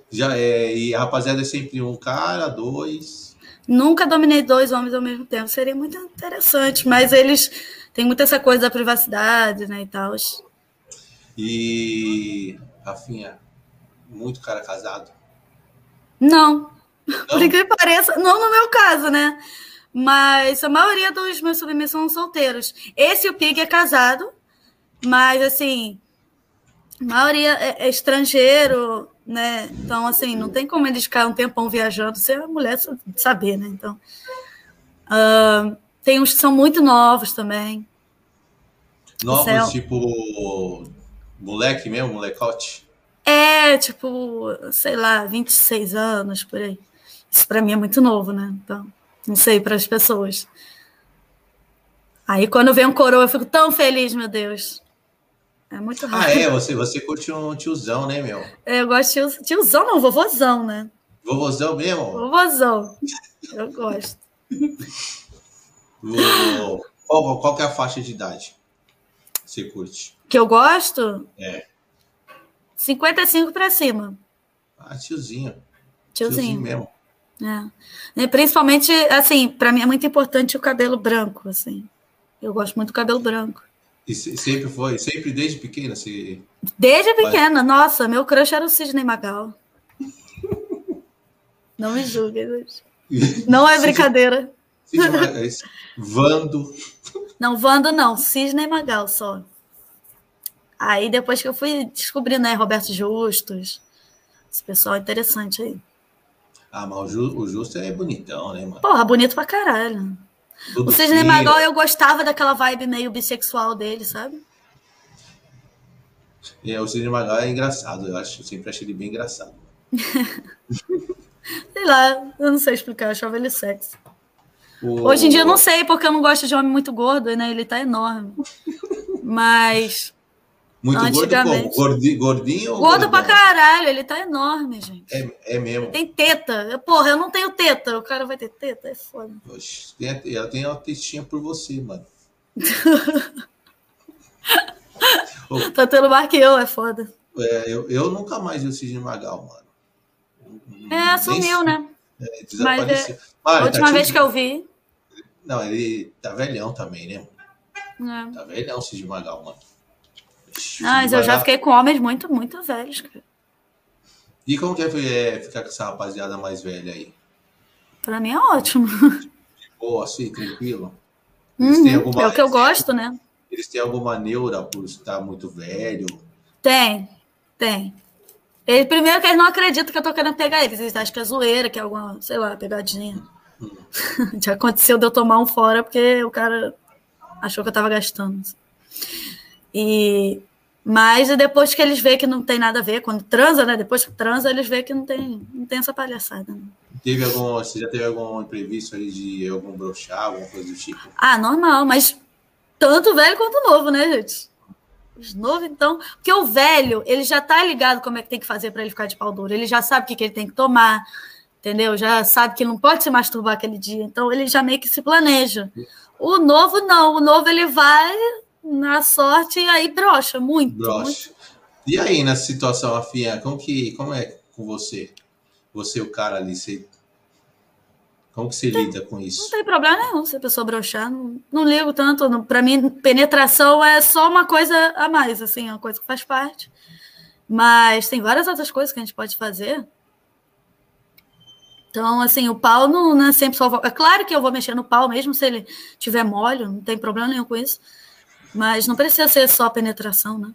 Já é, e a rapaziada é sempre um cara, dois. Nunca dominei dois homens ao mesmo tempo. Seria muito interessante, mas eles têm muito essa coisa da privacidade, né, e tal. E Rafinha, muito cara casado? Não. não? Por que pareça, não no meu caso, né? Mas a maioria dos meus submissos são solteiros. Esse o Pig é casado, mas assim, a maioria é, é estrangeiro, né? Então, assim, não tem como eles ficar um tempão viajando sem a mulher saber, né? Então, uh, tem uns que são muito novos também. Novos, é... tipo moleque mesmo, molecote? É, tipo, sei lá, 26 anos, por aí. Isso para mim é muito novo, né? Então. Não sei, para as pessoas. Aí quando vem um coroa, eu fico tão feliz, meu Deus. É muito rápido. Ah, é? Você, você curte um tiozão, né, meu? É, eu gosto de tiozão, tiozão não, vovozão, né? Vovozão mesmo? Vovozão. Eu gosto. qual, qual que é a faixa de idade que você curte? Que eu gosto? É. 55 para cima. Ah, tiozinho. Tiozinho. Tiozinho mesmo. É. Principalmente, assim, para mim é muito importante o cabelo branco, assim. Eu gosto muito do cabelo branco. E sempre foi? Sempre desde pequena? Você... Desde pequena. Nossa, meu crush era o Sidney Magal. Não me julgue. Não é brincadeira. Vando. Não, Vando não. Cisne Magal só. Aí depois que eu fui descobrindo, né, Roberto Justus. Esse pessoal é interessante aí. Ah, mas o, Ju, o Justo é bonitão, né, mano? Porra, bonito pra caralho. Tudo o Cisne Magal, eu gostava daquela vibe meio bissexual dele, sabe? É, o Cisne Magal é engraçado, eu acho. Eu sempre achei ele bem engraçado. sei lá, eu não sei explicar, eu achava ele sexy. O... Hoje em dia eu não sei, porque eu não gosto de homem muito gordo, né? Ele tá enorme. Mas. Muito gordo Gordinho, gordinho ou Gordo pra caralho, ele tá enorme, gente. É, é mesmo. tem teta. Porra, eu não tenho teta. O cara vai ter teta? É foda. Oxe, ela tem uma testinha por você, mano. tá tendo mais que eu, é foda. É, eu, eu nunca mais vi o Cisne Magal, mano. É, sumiu, né? É, desapareceu. Mas, é, a tá última tá vez que eu vi. Não, ele tá velhão também, né? É. Tá velhão, Cisne Magal, mano. Mas eu já fiquei com homens muito, muito velhos, cara. E como que é ficar com essa rapaziada mais velha aí? Pra mim é ótimo. Boa, assim, tranquilo? Uhum, alguma... É o que eu gosto, né? Eles têm alguma neura por estar muito velho? Tem, tem. Ele, primeiro que eles não acreditam que eu tô querendo pegar eles. Eles acham que é zoeira, que é alguma, sei lá, pegadinha. Hum. Já aconteceu de eu tomar um fora porque o cara achou que eu tava gastando. E mas depois que eles veem que não tem nada a ver, quando transa, né? Depois que transa, eles veem que não tem, não tem essa palhaçada. Né? Teve algum, você já teve algum imprevisto aí de algum brochar, alguma coisa do tipo? Ah, normal, mas tanto velho quanto novo, né, gente? Os novos, então. Porque o velho, ele já tá ligado como é que tem que fazer para ele ficar de pau duro. Ele já sabe o que, que ele tem que tomar, entendeu? Já sabe que não pode se masturbar aquele dia. Então, ele já meio que se planeja. O novo, não. O novo, ele vai na sorte e aí brocha muito. Brocha. Muito. E aí, nessa situação, Afinha, como, que, como é com você? Você, o cara ali, você como que você tem, lida com isso? Não tem problema nenhum se a pessoa brochar. Não, não ligo tanto. Para mim, penetração é só uma coisa a mais, assim, é uma coisa que faz parte. Mas tem várias outras coisas que a gente pode fazer. Então, assim, o pau não, não é sempre só. É claro que eu vou mexer no pau, mesmo se ele tiver mole, não tem problema nenhum com isso. Mas não precisa ser só penetração, né?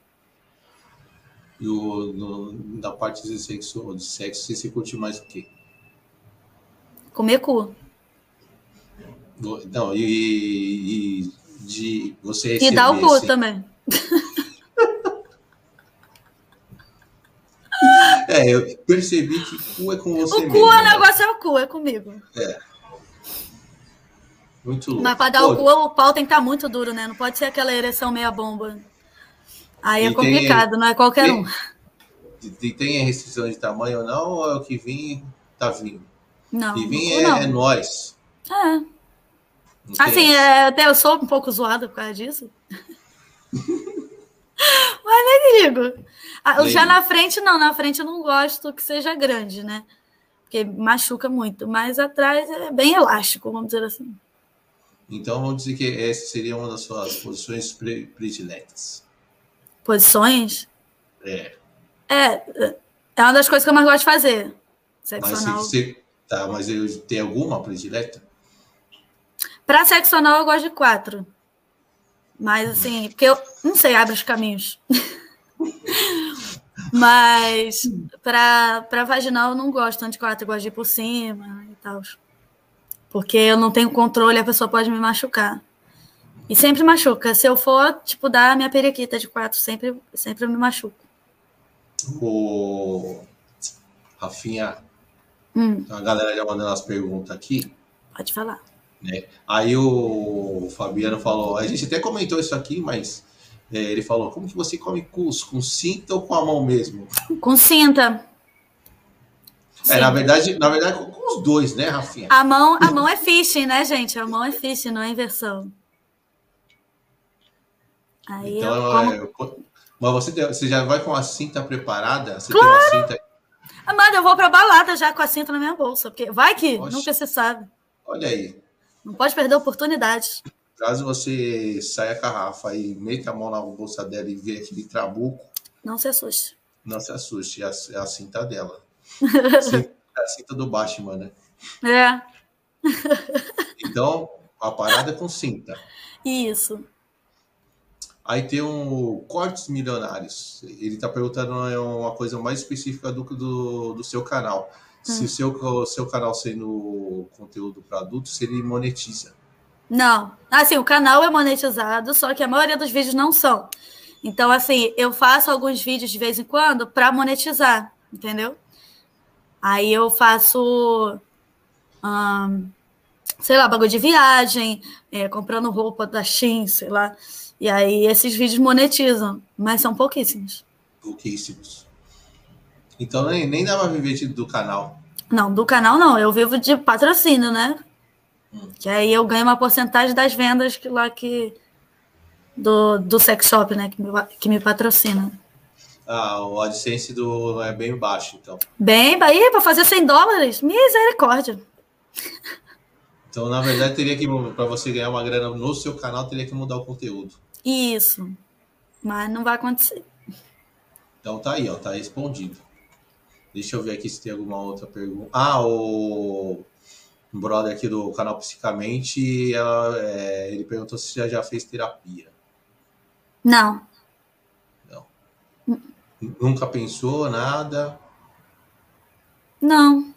E o, no, da parte de sexo, de sexo, você curte mais o quê? Comer cu. Não, e, e de você receber... E dar o cu assim. também. É, eu percebi que cu é com você O cu, é o né? negócio é o cu, é comigo. É. Muito louco. Mas para dar Pô, o cu, o pau tem que estar tá muito duro, né? Não pode ser aquela ereção meia bomba. Aí é complicado, tem, não é qualquer tem, um. E tem restrição de tamanho ou não? Ou é o que vim, tá vindo? Não. E vim é, é nós. É. Assim, é, até eu sou um pouco zoada por causa disso. Mas nem ligo. Ah, já na frente, não. Na frente eu não gosto que seja grande, né? Porque machuca muito. Mas atrás é bem elástico, vamos dizer assim. Então vamos dizer que essa seria uma das suas posições prediletas. Posições? É. É, é uma das coisas que eu mais gosto de fazer. Mas. Você, Tá, mas eu, tem alguma predileta? Para sexo anal eu gosto de quatro. Mas assim, porque eu não sei, abre os caminhos. mas para vaginal eu não gosto tanto de quatro, eu gosto de ir por cima e tal. Porque eu não tenho controle, a pessoa pode me machucar. E sempre machuca. Se eu for, tipo, dar a minha periquita de quatro, sempre, sempre me machuco. O Rafinha, Hum. A galera já mandando as perguntas aqui. Pode falar. Né? Aí o Fabiano falou, a gente até comentou isso aqui, mas é, ele falou, como que você come cus? Com cinta ou com a mão mesmo? Com cinta. É, na verdade, na verdade, com, os dois, né, Rafinha? A mão, a mão é fishing, né, gente? A mão é fishing, não é inversão. Aí então, eu como... é, mas você, você já vai com a cinta preparada? Você claro. tem uma cinta Amanda, eu vou pra balada já com a cinta na minha bolsa, porque vai que Oxe. nunca se sabe. Olha aí. Não pode perder oportunidades. Caso você saia com a Rafa e meta a mão na bolsa dela e vê aquele trabuco, Não se assuste. não se assuste, é a, é a cinta dela. É a cinta do Batman, né? É, Então, a parada é com cinta. isso. Aí tem um Cortes Milionários. Ele tá perguntando uma coisa mais específica do, do, do seu canal. Se o seu, seu canal sendo conteúdo para adultos, se ele monetiza. Não. Assim, o canal é monetizado, só que a maioria dos vídeos não são. Então, assim, eu faço alguns vídeos de vez em quando para monetizar, entendeu? Aí eu faço, sei lá, bagulho de viagem, é, comprando roupa da Shein, sei lá. E aí esses vídeos monetizam, mas são pouquíssimos. Pouquíssimos. Então nem, nem dá pra viver do canal. Não, do canal não, eu vivo de patrocínio, né? Hum. Que aí eu ganho uma porcentagem das vendas que lá que do, do sex shop, né, que me, que me patrocina. Ah, o AdSense do, é bem baixo, então. Bem, aí para fazer 100 dólares, misericórdia. Então, na verdade, teria que, para você ganhar uma grana no seu canal, teria que mudar o conteúdo. Isso. Mas não vai acontecer. Então tá aí, ó, tá respondido. Deixa eu ver aqui se tem alguma outra pergunta. Ah, o brother aqui do canal Psicamente, ela, é, ele perguntou se já, já fez terapia. Não. Nunca pensou nada. Não.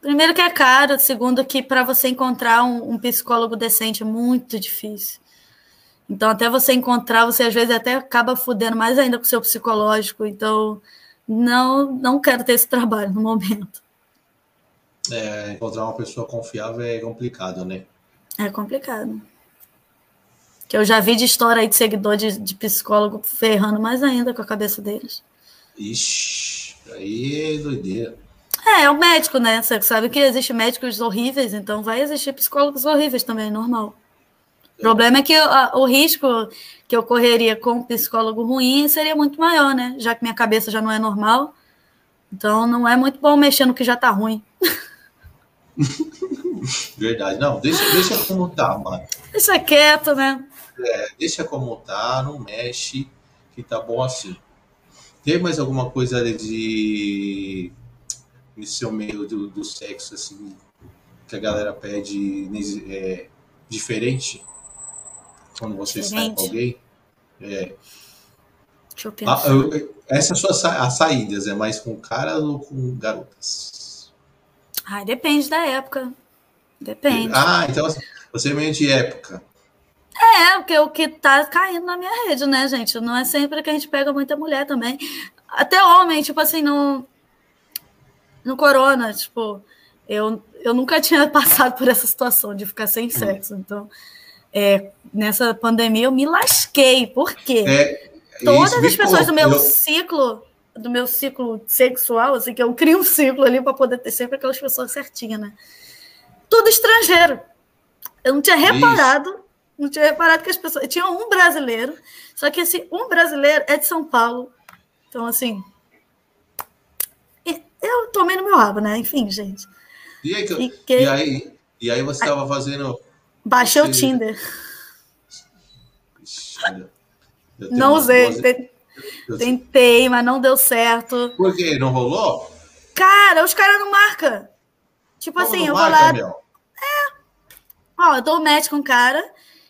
Primeiro que é caro, segundo que para você encontrar um, um psicólogo decente é muito difícil. Então, até você encontrar, você às vezes até acaba fudendo mais ainda com o seu psicológico. Então, não, não quero ter esse trabalho no momento. É, encontrar uma pessoa confiável é complicado, né? É complicado. Que eu já vi de história aí de seguidor de, de psicólogo ferrando mais ainda com a cabeça deles. Ixi, aí é doideira. É, é o médico, né? Você sabe que existem médicos horríveis, então vai existir psicólogos horríveis também, normal. O problema é que a- o risco que eu correria com um psicólogo ruim seria muito maior, né? Já que minha cabeça já não é normal. Então não é muito bom mexer no que já tá ruim. Verdade. Não, deixa, deixa como tá, mano. Deixa quieto, né? Deixa como tá, não mexe, que tá bom assim. Tem mais alguma coisa de nesse seu meio do, do sexo, assim, que a galera pede é, diferente quando você sai com alguém? É. Deixa eu Ah, pensar. essas suas sa- as saídas, é mais com caras ou com garotas? Ai, depende da época. Depende. Ah, então você é meio de época. É, porque o que tá caindo na minha rede, né, gente? Não é sempre que a gente pega muita mulher também. Até homem, tipo assim, no, no corona, tipo, eu, eu nunca tinha passado por essa situação de ficar sem sexo. Então, é, nessa pandemia eu me lasquei. Por quê? É, Todas isso as pessoas do meu eu- ciclo, do meu ciclo sexual, assim, que eu crio um ciclo ali para poder ter sempre aquelas pessoas certinhas, né? Tudo estrangeiro. Eu não tinha reparado, não tinha reparado que as pessoas. Tinha um brasileiro, só que esse um brasileiro é de São Paulo. Então, assim. e- Eu tomei no meu rabo, né? Enfim, gente. E aí, que- Fiquei- e aí, e aí você estava fazendo. Baixei o Você- Tinder. Eu tenho Não usei. Tentei, mas não deu certo. Por quê? Não rolou? Cara, os caras não marcam. Tipo Como assim, eu vou marca, lá, meu? Ó, eu dou match com um cara,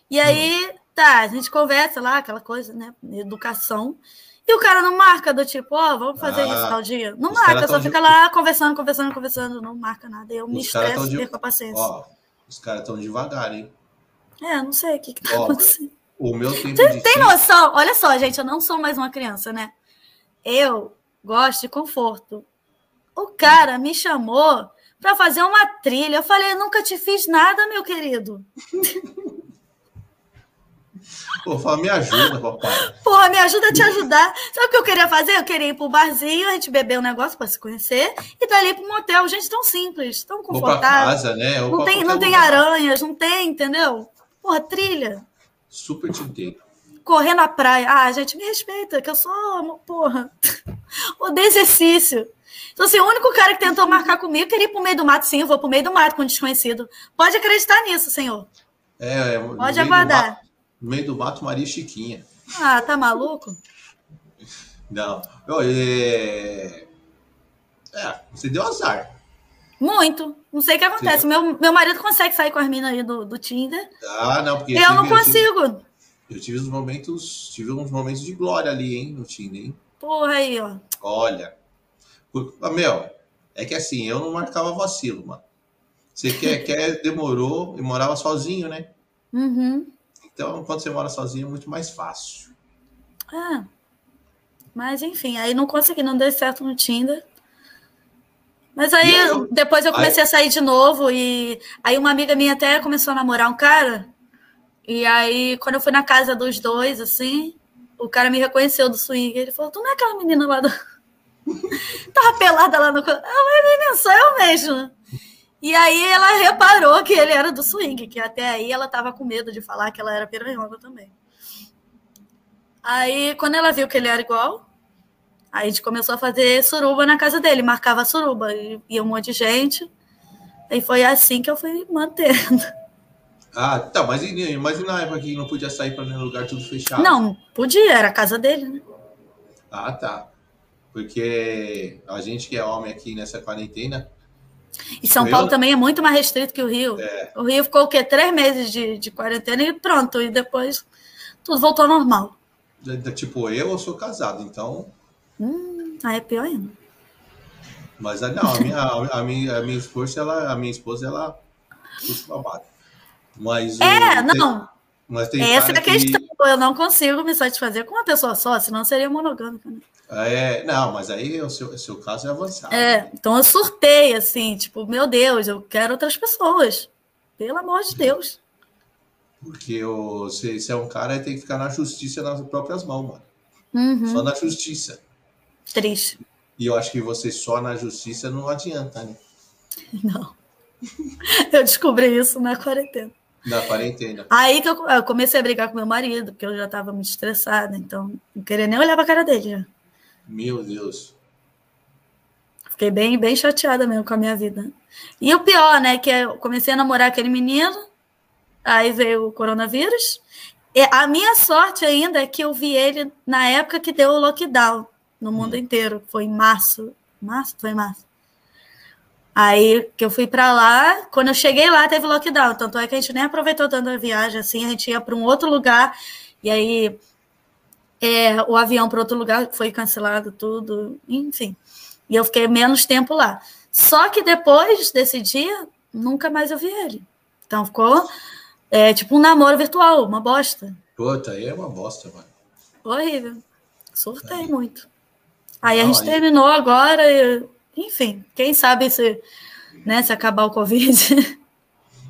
e aí, tá, a gente conversa lá, aquela coisa, né? Educação. E o cara não marca do tipo, ó, vamos fazer Ah, isso tal dia. Não marca, só de- fica lá conversando, conversando, conversando, não marca nada. Eu me Os caras estresso de- perco a paciência. Ó, os caras estão devagar, hein? É, não sei o que, que tá Ó, acontecendo. O meu tempo Você de tem noção? Olha só, gente, eu não sou mais uma criança, né? Eu gosto de conforto. O cara me chamou para fazer uma trilha. Eu falei, nunca te fiz nada, meu querido. Pô, fala, me ajuda, papai. Porra, me ajuda a te ajudar. Sabe o que eu queria fazer? Eu queria ir pro barzinho, a gente beber um negócio para se conhecer e dali pro motel. Gente, tão simples, tão confortável. casa, né? Ou Não tem, não tem lugar. aranhas, não tem, entendeu? Porra, trilha. Super te entendo. Correr na praia. Ah, gente, me respeita, que eu sou, porra, odeio exercício. Então, assim, o único cara que tentou marcar comigo queria ir pro meio do mato. Sim, eu vou pro meio do mato com um desconhecido. Pode acreditar nisso, senhor. É, Pode aguardar. No meio do mato, Maria Chiquinha. Ah, tá maluco? Não. é... é, você deu azar. Muito. Não sei o que acontece. Meu, meu marido consegue sair com as minas aí do, do Tinder. Ah, não, porque. Eu, eu não consigo. Eu tive, eu tive uns momentos. Tive uns momentos de glória ali, hein, no Tinder, hein? Porra aí, ó. Olha. Meu, é que assim, eu não marcava vacilo, mano. Você quer, quer, demorou e morava sozinho, né? Uhum. Então, quando você mora sozinho, é muito mais fácil. Ah. Mas, enfim, aí não consegui, não deu certo no Tinder. Mas aí, depois eu comecei aí... a sair de novo e aí uma amiga minha até começou a namorar um cara. E aí, quando eu fui na casa dos dois, assim, o cara me reconheceu do swing. Ele falou: Tu não é aquela menina lá do. Tava pelada lá no. Eu falei: Menina, sou eu mesmo. E aí ela reparou que ele era do swing, que até aí ela tava com medo de falar que ela era piranhona também. Aí, quando ela viu que ele era igual, Aí a gente começou a fazer suruba na casa dele, marcava suruba, ia um monte de gente. E foi assim que eu fui mantendo. Ah, tá, mas, mas na época que não podia sair para nenhum lugar tudo fechado? Não, podia, era a casa dele, né? Ah, tá. Porque a gente que é homem aqui nessa quarentena. E São Paulo eu... também é muito mais restrito que o Rio. É. O Rio ficou o quê? Três meses de, de quarentena e pronto. E depois tudo voltou ao normal. Tipo, eu, eu sou casado, então Hum, aí é pior ainda. Mas ah, não, a minha, a minha, a minha esposa, ela, a minha esposa, ela puxa babado. Mas é, o, não. Tem, mas tem Essa é a questão. Que... Eu não consigo me satisfazer com uma pessoa só, senão seria monogâmica. Né? É, não, mas aí o seu, o seu caso é avançado. É, então eu surtei, assim, tipo, meu Deus, eu quero outras pessoas. Pelo amor de Deus. Porque o, se, se é um cara, tem que ficar na justiça nas próprias mãos, mano. Uhum. Só na justiça. Triste. E eu acho que você só na justiça não adianta, né? Não. Eu descobri isso na quarentena. Na quarentena. Aí que eu, eu comecei a brigar com meu marido, porque eu já estava muito estressada, então não queria nem olhar para a cara dele. Meu Deus. Fiquei bem, bem chateada mesmo com a minha vida. E o pior, né, que eu comecei a namorar aquele menino, aí veio o coronavírus. E a minha sorte ainda é que eu vi ele na época que deu o lockdown no mundo hum. inteiro. Foi em março. Março? Foi em março. Aí que eu fui para lá, quando eu cheguei lá teve lockdown, tanto é que a gente nem aproveitou tanto a viagem assim, a gente ia para um outro lugar e aí é, o avião para outro lugar foi cancelado tudo, enfim. E eu fiquei menos tempo lá. Só que depois desse dia, nunca mais eu vi ele. Então ficou é, tipo um namoro virtual, uma bosta. Puta, aí é uma bosta, mano. Horrível. Surtei é. muito. Aí a gente aí... terminou agora, e, enfim, quem sabe se, né, se acabar o Covid.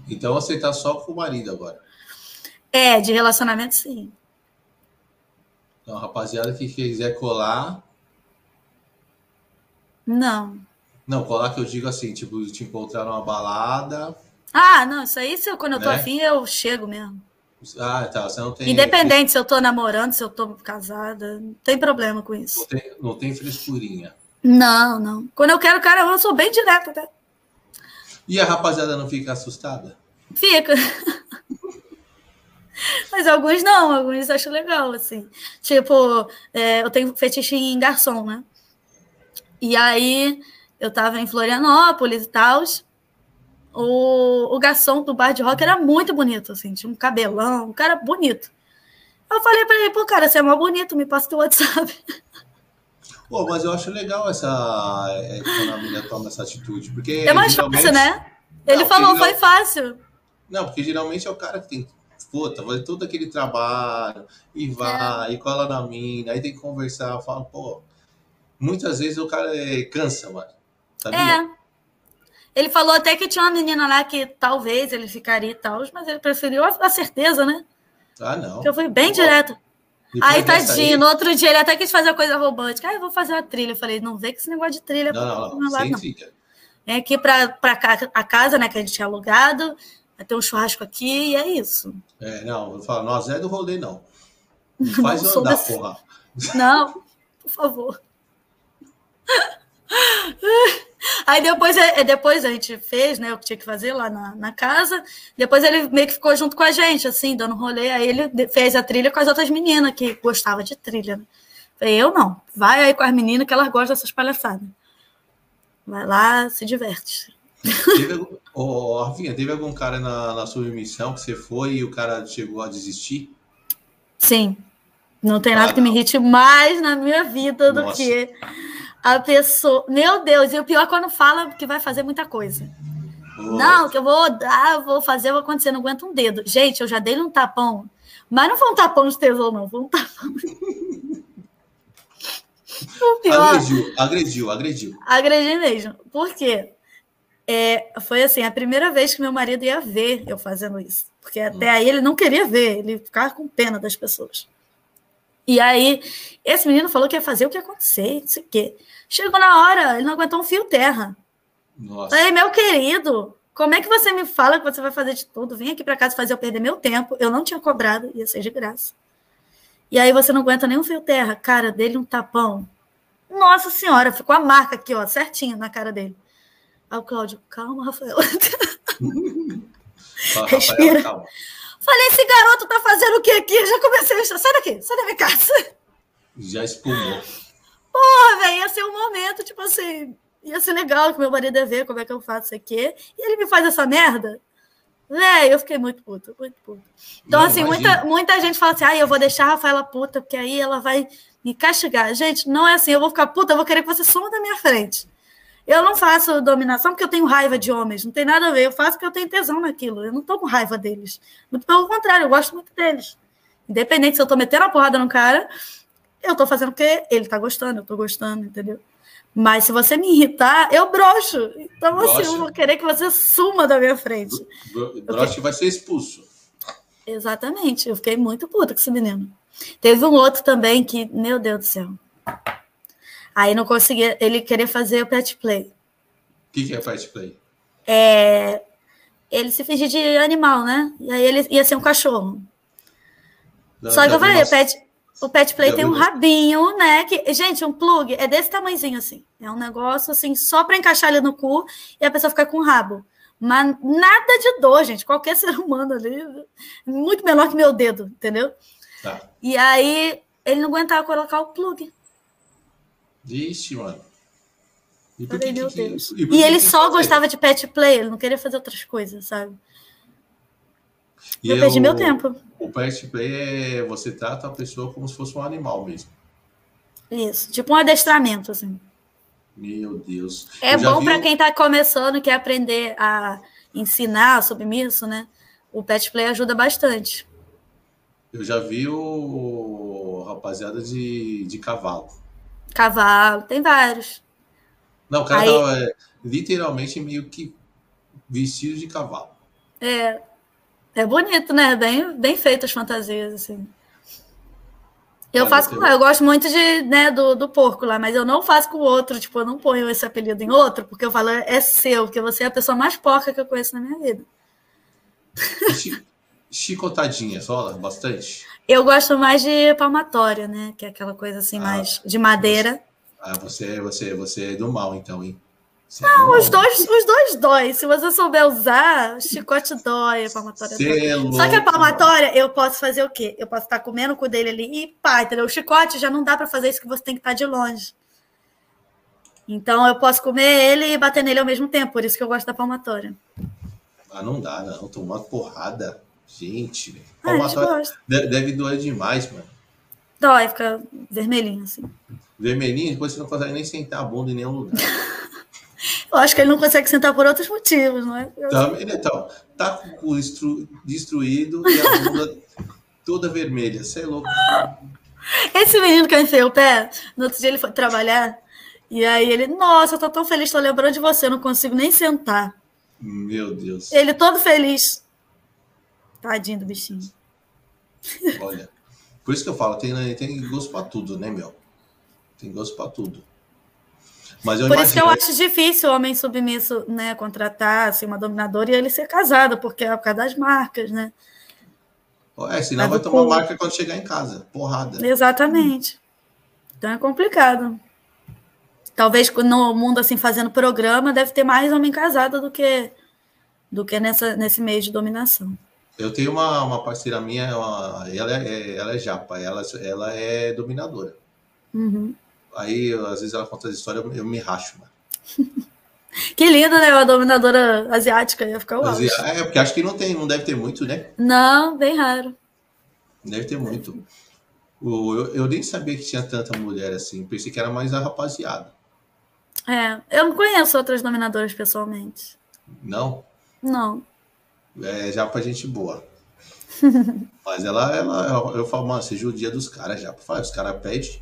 Então você tá só com o marido agora? É, de relacionamento sim. Então, rapaziada que quiser colar. Não. Não, colar que eu digo assim, tipo, te encontrar numa balada. Ah, não, isso aí, se eu, quando eu tô né? afim, eu chego mesmo. Ah, tá. Você não tem. Independente se eu tô namorando, se eu tô casada, não tem problema com isso. Não tem, não tem frescurinha. Não, não. Quando eu quero cara, eu sou bem direta até. E a rapaziada não fica assustada? Fica. Mas alguns não, alguns acham legal, assim. Tipo, é, eu tenho fetiche em garçom, né? E aí eu tava em Florianópolis e tal o, o garçom do bar de rock era muito bonito, assim, tinha um cabelão, um cara bonito. Eu falei para ele, pô, cara, você é mó bonito, me passa teu WhatsApp. Pô, mas eu acho legal essa é, quando a menina toma essa atitude, porque é mais fácil, né? Ele não, falou, foi fácil. Não, porque geralmente é o cara que tem puta, vai todo aquele trabalho e vai, é. e cola na mina, aí tem que conversar, fala, pô, muitas vezes o cara é, cansa, mano. Sabia? É. Ele falou até que tinha uma menina lá que talvez ele ficaria e tal, mas ele preferiu a, certeza, né? Ah, não. Que eu fui bem direto. Aí, tadinho, aí... no outro dia ele até quis fazer a coisa romântica. Ah, eu vou fazer uma trilha. Eu falei, não vê que esse negócio de trilha. Não, não, não. Lá, não. Vem aqui para a casa, né, que a gente tinha alugado. Vai ter um churrasco aqui e é isso. É, não, eu falo, nós é do rolê, não. Não faz não andar, desse... porra. Não, por favor. Aí depois, é, é, depois a gente fez, né, o que tinha que fazer lá na, na casa. Depois ele meio que ficou junto com a gente, assim, dando rolê. Aí ele fez a trilha com as outras meninas que gostavam de trilha. Né? Falei, eu não. Vai aí com as meninas que elas gostam dessas palhaçadas. Vai lá, se diverte. Teve, oh, Rafinha, teve algum cara na, na sua missão que você foi e o cara chegou a desistir? Sim. Não tem nada ah, que me irrite mais na minha vida Nossa. do que a pessoa. Meu Deus, e o pior é quando fala que vai fazer muita coisa. Não, que eu vou dar, vou fazer, vou acontecer, não aguento um dedo. Gente, eu já dei um tapão, mas não foi um tapão de tesouro, não, foi um tapão. o pior, agrediu, agrediu, agrediu. Agredi mesmo. Por quê? É, foi assim, a primeira vez que meu marido ia ver eu fazendo isso. Porque até hum. aí ele não queria ver, ele ficava com pena das pessoas. E aí, esse menino falou que ia fazer o que acontecer, não sei o quê. Chegou na hora, ele não aguentou um fio terra. Nossa. Falei, meu querido, como é que você me fala que você vai fazer de tudo? Vem aqui para casa fazer eu perder meu tempo. Eu não tinha cobrado, ia ser de graça. E aí você não aguenta nenhum fio terra. Cara, dele um tapão. Nossa senhora, ficou a marca aqui, ó, certinho na cara dele. Aí o Cláudio, calma, Rafael. Respira. calma. Falei, esse garoto tá fazendo o que aqui? Eu já comecei a sai daqui, sai da minha casa. Já espumou. Porra, velho, ia ser um momento, tipo assim, ia ser legal que meu marido ia ver como é que eu faço isso aqui. E ele me faz essa merda. Véi, eu fiquei muito puta, muito puta. Então, não, assim, muita, muita gente fala assim, ah, eu vou deixar a Rafaela puta, porque aí ela vai me castigar. Gente, não é assim, eu vou ficar puta, eu vou querer que você suma da minha frente. Eu não faço dominação porque eu tenho raiva de homens, não tem nada a ver. Eu faço porque eu tenho tesão naquilo. Eu não estou com raiva deles. Muito pelo contrário, eu gosto muito deles. Independente se eu estou metendo a porrada no cara, eu estou fazendo porque ele está gostando, eu estou gostando, entendeu? Mas se você me irritar, eu broxo. Então, assim, eu vou querer que você suma da minha frente. Broxo vai ser expulso. Exatamente. Eu fiquei muito puta com esse menino. Teve um outro também que, meu Deus do céu. Aí não conseguia, ele queria fazer o pet play. O que, que é pet play? É, ele se fingia de animal, né? E aí ele ia ser um cachorro. Não, Só que eu falei, o pet, o pet play tem um rabinho, né? Que, gente, um plug é desse tamanhozinho assim. É um negócio assim, só para encaixar ele no cu e a pessoa ficar com o rabo. Mas nada de dor, gente. Qualquer ser humano ali, muito menor que meu dedo, entendeu? Tá. E aí ele não aguentava colocar o plug. Vixe, mano. E, Falei, que, que. Que, e, e ele só gostava de pet play, ele não queria fazer outras coisas, sabe? E eu perdi o, meu tempo. O pet play é você trata a pessoa como se fosse um animal mesmo. Isso, tipo um adestramento, assim. Meu Deus. É bom para quem está começando, quer aprender a ensinar submisso, né? O pet play ajuda bastante. Eu já vi o rapaziada de, de cavalo. Cavalo, tem vários. Não, o cara Aí, tava é, literalmente meio que vestido de cavalo. É. É bonito, né? Bem, bem feito as fantasias, assim. Eu faço com eu gosto muito de, né, do, do porco lá, mas eu não faço com o outro, tipo, eu não ponho esse apelido em outro, porque eu falo, é seu, porque você é a pessoa mais porca que eu conheço na minha vida. Chicotadinha, rola bastante? Eu gosto mais de palmatória, né? Que é aquela coisa assim, ah, mais de madeira. Ah, você, você, você é do mal, então, hein? Você não, é os, dois, os dois dói. Se você souber usar, chicote dói, a palmatória dói. É Só que a palmatória, eu posso fazer o quê? Eu posso estar comendo com o dele ali e pá, entendeu? O chicote já não dá para fazer isso que você tem que estar de longe. Então eu posso comer ele e bater nele ao mesmo tempo, por isso que eu gosto da palmatória. Ah, não dá, não. Tomar porrada. Gente, velho. Ah, deve doer demais, mano. Dói, fica vermelhinho, assim. Vermelhinho, depois você não consegue nem sentar a bunda em nenhum lugar. Eu acho que ele não consegue sentar por outros motivos, não é? Também, então, tá com o cu destruído e a bunda toda vermelha. Você é louco. Esse menino que eu enfiei o pé, no outro dia ele foi trabalhar, e aí ele, nossa, eu tô tão feliz, tô lembrando de você, eu não consigo nem sentar. Meu Deus. Ele todo feliz. Tadinho do bichinho. Olha, por isso que eu falo, tem, tem gosto para tudo, né, meu? Tem gosto para tudo. Mas eu Por isso que eu acho difícil o homem submisso né, contratar assim, uma dominadora e ele ser casado, porque é por causa das marcas, né? É, senão vai tomar marca quando chegar em casa. Porrada. Exatamente. Então é complicado. Talvez no mundo assim fazendo programa deve ter mais homem casado do que do que nessa, nesse meio de dominação. Eu tenho uma, uma parceira minha, uma, ela, é, ela é japa, ela, ela é dominadora. Uhum. Aí, às vezes, ela conta as histórias, eu, eu me racho, mano. Que lindo, né? Uma dominadora asiática ia ficar uau. É, porque acho que não tem, não deve ter muito, né? Não, bem raro. Deve ter muito. Eu, eu nem sabia que tinha tanta mulher assim. Pensei que era mais a rapaziada. É, eu não conheço outras dominadoras pessoalmente. Não? Não. É já pra gente boa. Mas ela, ela eu, falo, mano, seja o dia dos caras já. Os caras pedem.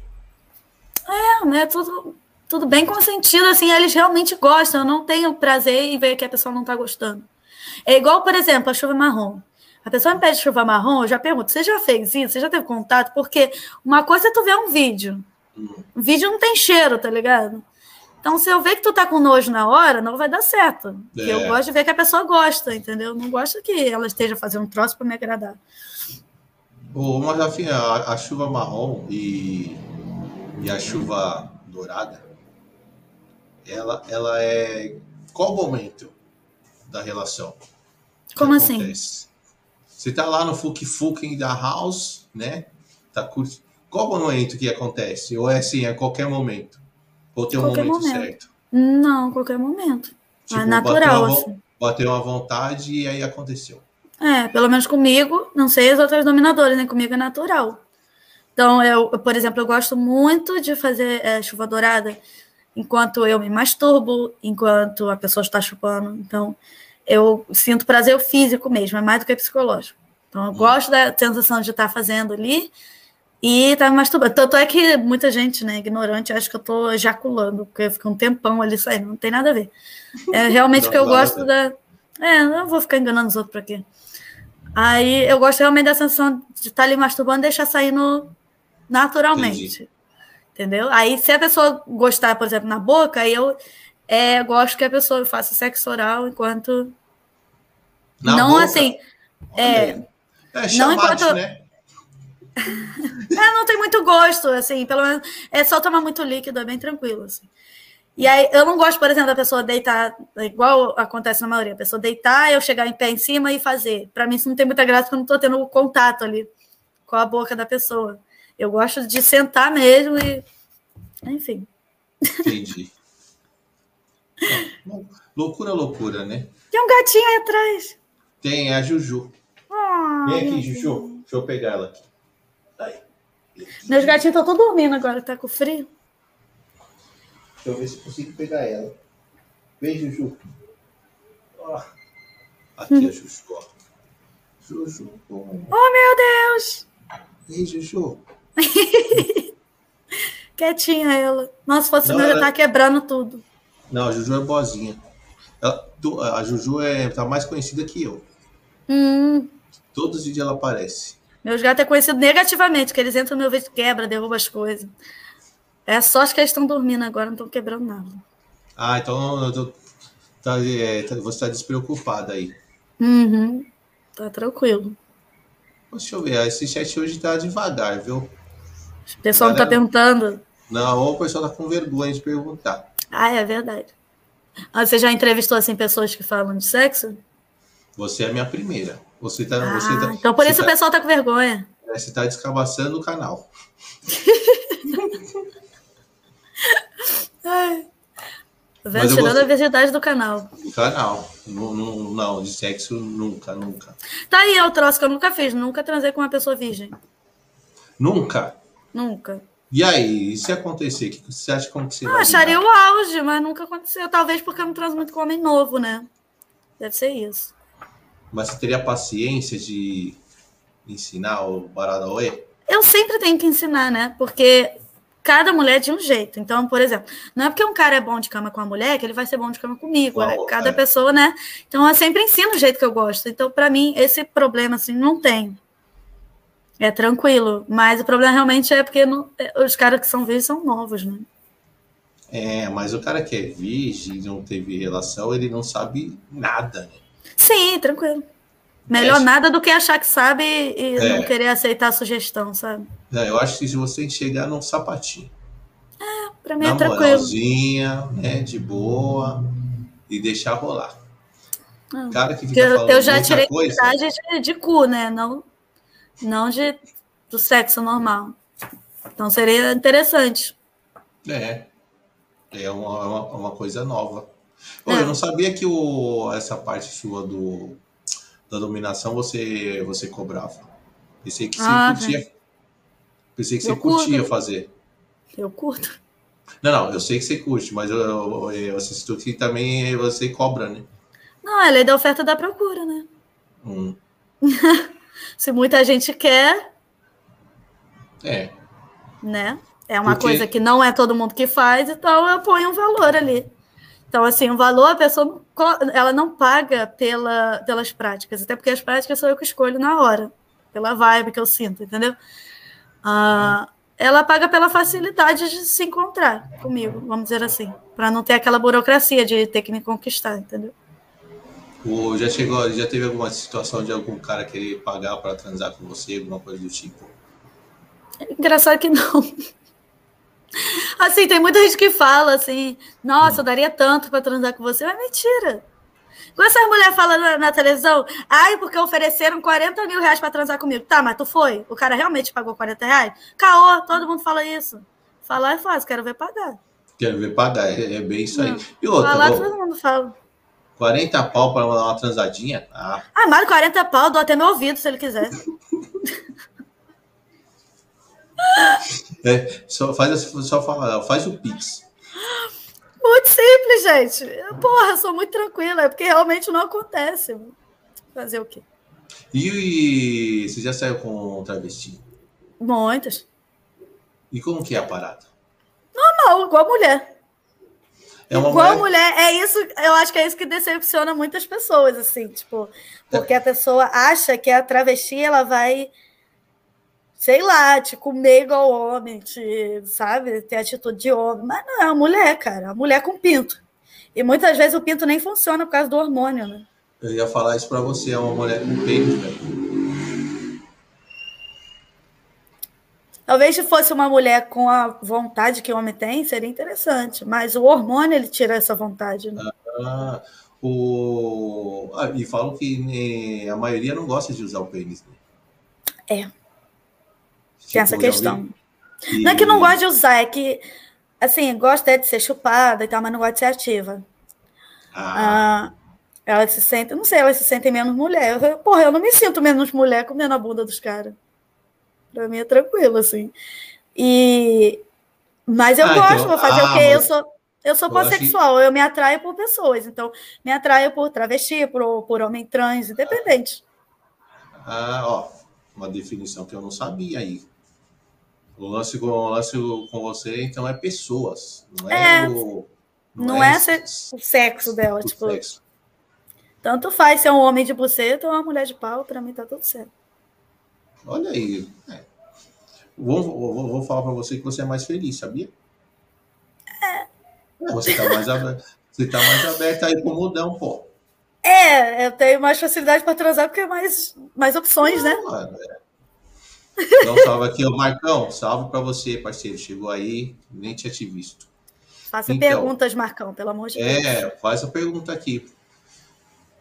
É, né? Tudo, tudo bem consentido, assim, eles realmente gostam. Eu não tenho prazer em ver que a pessoa não tá gostando. É igual, por exemplo, a chuva marrom. A pessoa me pede chuva marrom, eu já pergunto, você já fez isso? Você já teve contato? Porque uma coisa é tu ver um vídeo. O vídeo não tem cheiro, tá ligado? Então, se eu ver que tu tá com nojo na hora, não vai dar certo. É. Eu gosto de ver que a pessoa gosta, entendeu? Não gosto que ela esteja fazendo um troço para me agradar. Ô, mas afim, a, a chuva marrom e, e a chuva dourada, ela, ela é. Qual o momento da relação? Como assim? Acontece? Você tá lá no Fuki Fuki da House, né? Tá curtindo. Qual o momento que acontece? Ou é assim, a qualquer momento? Ou tem um momento, momento, certo? Não, qualquer momento. Tipo, é natural, bateu assim. Bateu uma vontade e aí aconteceu. É, pelo menos comigo, não sei as outras dominadoras, né? Comigo é natural. Então, eu, por exemplo, eu gosto muito de fazer é, chuva dourada enquanto eu me masturbo, enquanto a pessoa está chupando. Então, eu sinto prazer físico mesmo, é mais do que psicológico. Então, eu hum. gosto da sensação de estar fazendo ali e estar tá masturbando. Tanto é que muita gente, né, ignorante, acha que eu estou ejaculando, porque eu fico um tempão ali saindo, não tem nada a ver. É realmente que eu gosto da. É, não vou ficar enganando os outros por aqui. Aí eu gosto realmente da sensação de estar ali masturbando e deixar saindo naturalmente. Entendi. Entendeu? Aí, se a pessoa gostar, por exemplo, na boca, aí eu é, gosto que a pessoa faça sexo oral enquanto. Na não boca? assim. É, é chamate, não enquanto. Né? é, não tem muito gosto, assim, pelo menos é só tomar muito líquido, é bem tranquilo, assim. E aí, eu não gosto, por exemplo, da pessoa deitar, igual acontece na maioria, a pessoa deitar, eu chegar em pé em cima e fazer. Para mim, isso não tem muita graça, porque eu não estou tendo contato ali com a boca da pessoa. Eu gosto de sentar mesmo e. Enfim. Entendi. loucura, loucura, né? Tem um gatinho aí atrás. Tem, é a Juju. Oh, Vem aqui, Juju. Deixa eu pegar ela aqui. Meus gatinhos estão todos dormindo agora, tá com frio. Deixa eu ver se consigo pegar ela. Vem, Juju. Oh. Aqui hum. a Juju, ó. Juju. Oh, meu Deus! Vem, Juju. Quietinha ela. Nossa, se fosse não, meu, ela... já tá quebrando tudo. Não, a Juju é boazinha. Ela, a Juju é, tá mais conhecida que eu. Hum. Todos os dias ela aparece. Meus gatos é conhecido negativamente, que eles entram no meu vídeo, quebra, derruba as coisas. É só acho que eles estão dormindo agora, não estão quebrando nada. Ah, então tô, tá, é, tá, você está despreocupada aí. Uhum. Tá tranquilo. Deixa eu ver, esse chat hoje tá devagar, viu? O pessoal não tá perguntando. Não, ou o pessoal tá com vergonha de perguntar. Ah, é verdade. Ah, você já entrevistou assim pessoas que falam de sexo? Você é a minha primeira. Você tá, ah, você tá, então por isso tá, o pessoal tá com vergonha. É, você tá descabaçando o canal. Ai. Tirando a virgindade do canal. Do canal. Não, não, não, de sexo nunca, nunca. Tá aí, é o troço que eu nunca fiz. Nunca transei com uma pessoa virgem. Nunca? Nunca. E aí, e se acontecer, o que você acha que você ah, Acharia o auge, mas nunca aconteceu. Talvez porque eu não transo muito com homem novo, né? Deve ser isso. Mas você teria paciência de ensinar o Baradaoê? Eu sempre tenho que ensinar, né? Porque cada mulher é de um jeito. Então, por exemplo, não é porque um cara é bom de cama com a mulher que ele vai ser bom de cama comigo. Uau, é cada é. pessoa, né? Então, eu sempre ensino o jeito que eu gosto. Então, para mim, esse problema, assim, não tem. É tranquilo, mas o problema realmente é porque não, é, os caras que são virgens são novos, né? É, mas o cara que é virgem não teve relação, ele não sabe nada, né? Sim, tranquilo. Melhor é, nada do que achar que sabe e é. não querer aceitar a sugestão, sabe? É, eu acho que se você chegar num sapatinho. É, Pra mim é tranquilo. né? De boa. E deixar rolar. Não. Cara que fica Eu, falando eu já tirei coisa. de, de cu, né? Não, não de, do sexo normal. Então seria interessante. É. É uma, é uma, uma coisa nova. É. Eu não sabia que o, essa parte sua do, da dominação você, você cobrava. Pensei que você Ah, curtia. Pensei que você Eu curto. curtia fazer. Eu curto. Não, não, eu sei que você curte, mas eu, eu, eu assisto que também você cobra, né? Não, é lei da oferta e da procura, né? Hum, Se muita gente quer, é. né? É uma Porque- coisa que não é todo mundo que faz, então eu ponho um valor ali. Então, assim, o valor, a pessoa ela não paga pela, pelas práticas, até porque as práticas sou eu que escolho na hora, pela vibe que eu sinto, entendeu? Ah, ela paga pela facilidade de se encontrar comigo, vamos dizer assim, para não ter aquela burocracia de ter que me conquistar, entendeu? Já chegou, já teve alguma situação de algum cara querer pagar para transar com você, alguma coisa do tipo? Engraçado que não. Assim, tem muita gente que fala assim, nossa, eu daria tanto para transar com você, mas mentira. Quando essas mulheres falam na, na televisão, ai, porque ofereceram 40 mil reais para transar comigo. Tá, mas tu foi? O cara realmente pagou 40 reais? Caô, todo mundo fala isso. Falar é fácil, quero ver pagar. Quero ver pagar, é, é bem isso aí. Não. E outra, Falar, ô, todo mundo fala. 40 pau para uma transadinha? Ah, Ah, mais de 40 pau, dou até meu ouvido se ele quiser. é, só faz, só fala, faz o Pix. Muito simples, gente. Porra, sou muito tranquila, é porque realmente não acontece. Fazer o quê? E, você já saiu com travesti? Muitas. E como que é a parada? Não, igual mulher. É igual mulher- mulher. é isso, eu acho que é isso que decepciona muitas pessoas, assim, tipo, porque a pessoa acha que a travesti ela vai, sei lá, te comer igual homem, te, sabe, ter atitude de homem, mas não, é uma mulher, cara, uma mulher com pinto. E muitas vezes o pinto nem funciona por causa do hormônio, né? Eu ia falar isso pra você, é uma mulher com pênis, velho. Talvez se fosse uma mulher com a vontade que o homem tem, seria interessante, mas o hormônio ele tira essa vontade, né? Ah, o... ah, e falam que né, a maioria não gosta de usar o pênis. Né? É. Tipo, Tem essa já questão. Não é que não gosta de usar, é que, assim, gosta é de ser chupada e tal, mas não gosta de ser ativa. Ah, Ah, ela se sente, não sei, ela se sente menos mulher. Eu, porra, eu não me sinto menos mulher comendo a bunda dos caras. Pra mim é tranquilo, assim. E, mas eu Ah, gosto, então- vou fazer ah, o quê? Eu mas- sou, eu sou eu pansexual, eu me atraio por pessoas. Então, me atraio por travesti, por, por homem trans, independente. ah, ó, uma definição que eu não sabia aí. O lance com, o lance com você, então, é pessoas. Não é, É. o. Não é se- o sexo dela, o tipo, sexo. tanto faz ser um homem de buceta ou uma mulher de pau, pra mim tá tudo certo. Olha aí. é. Vou, vou, vou falar pra você que você é mais feliz, sabia? É. Você tá mais aberta, você tá mais aberta aí pro mudão, pô. É, eu tenho mais facilidade para transar porque é mais, mais opções, né? Mano, é. Então, salve aqui, ô Marcão. Salve pra você, parceiro. Chegou aí, nem tinha te visto. Faça Então. perguntas, Marcão, pelo amor de Deus. É, faz a pergunta aqui.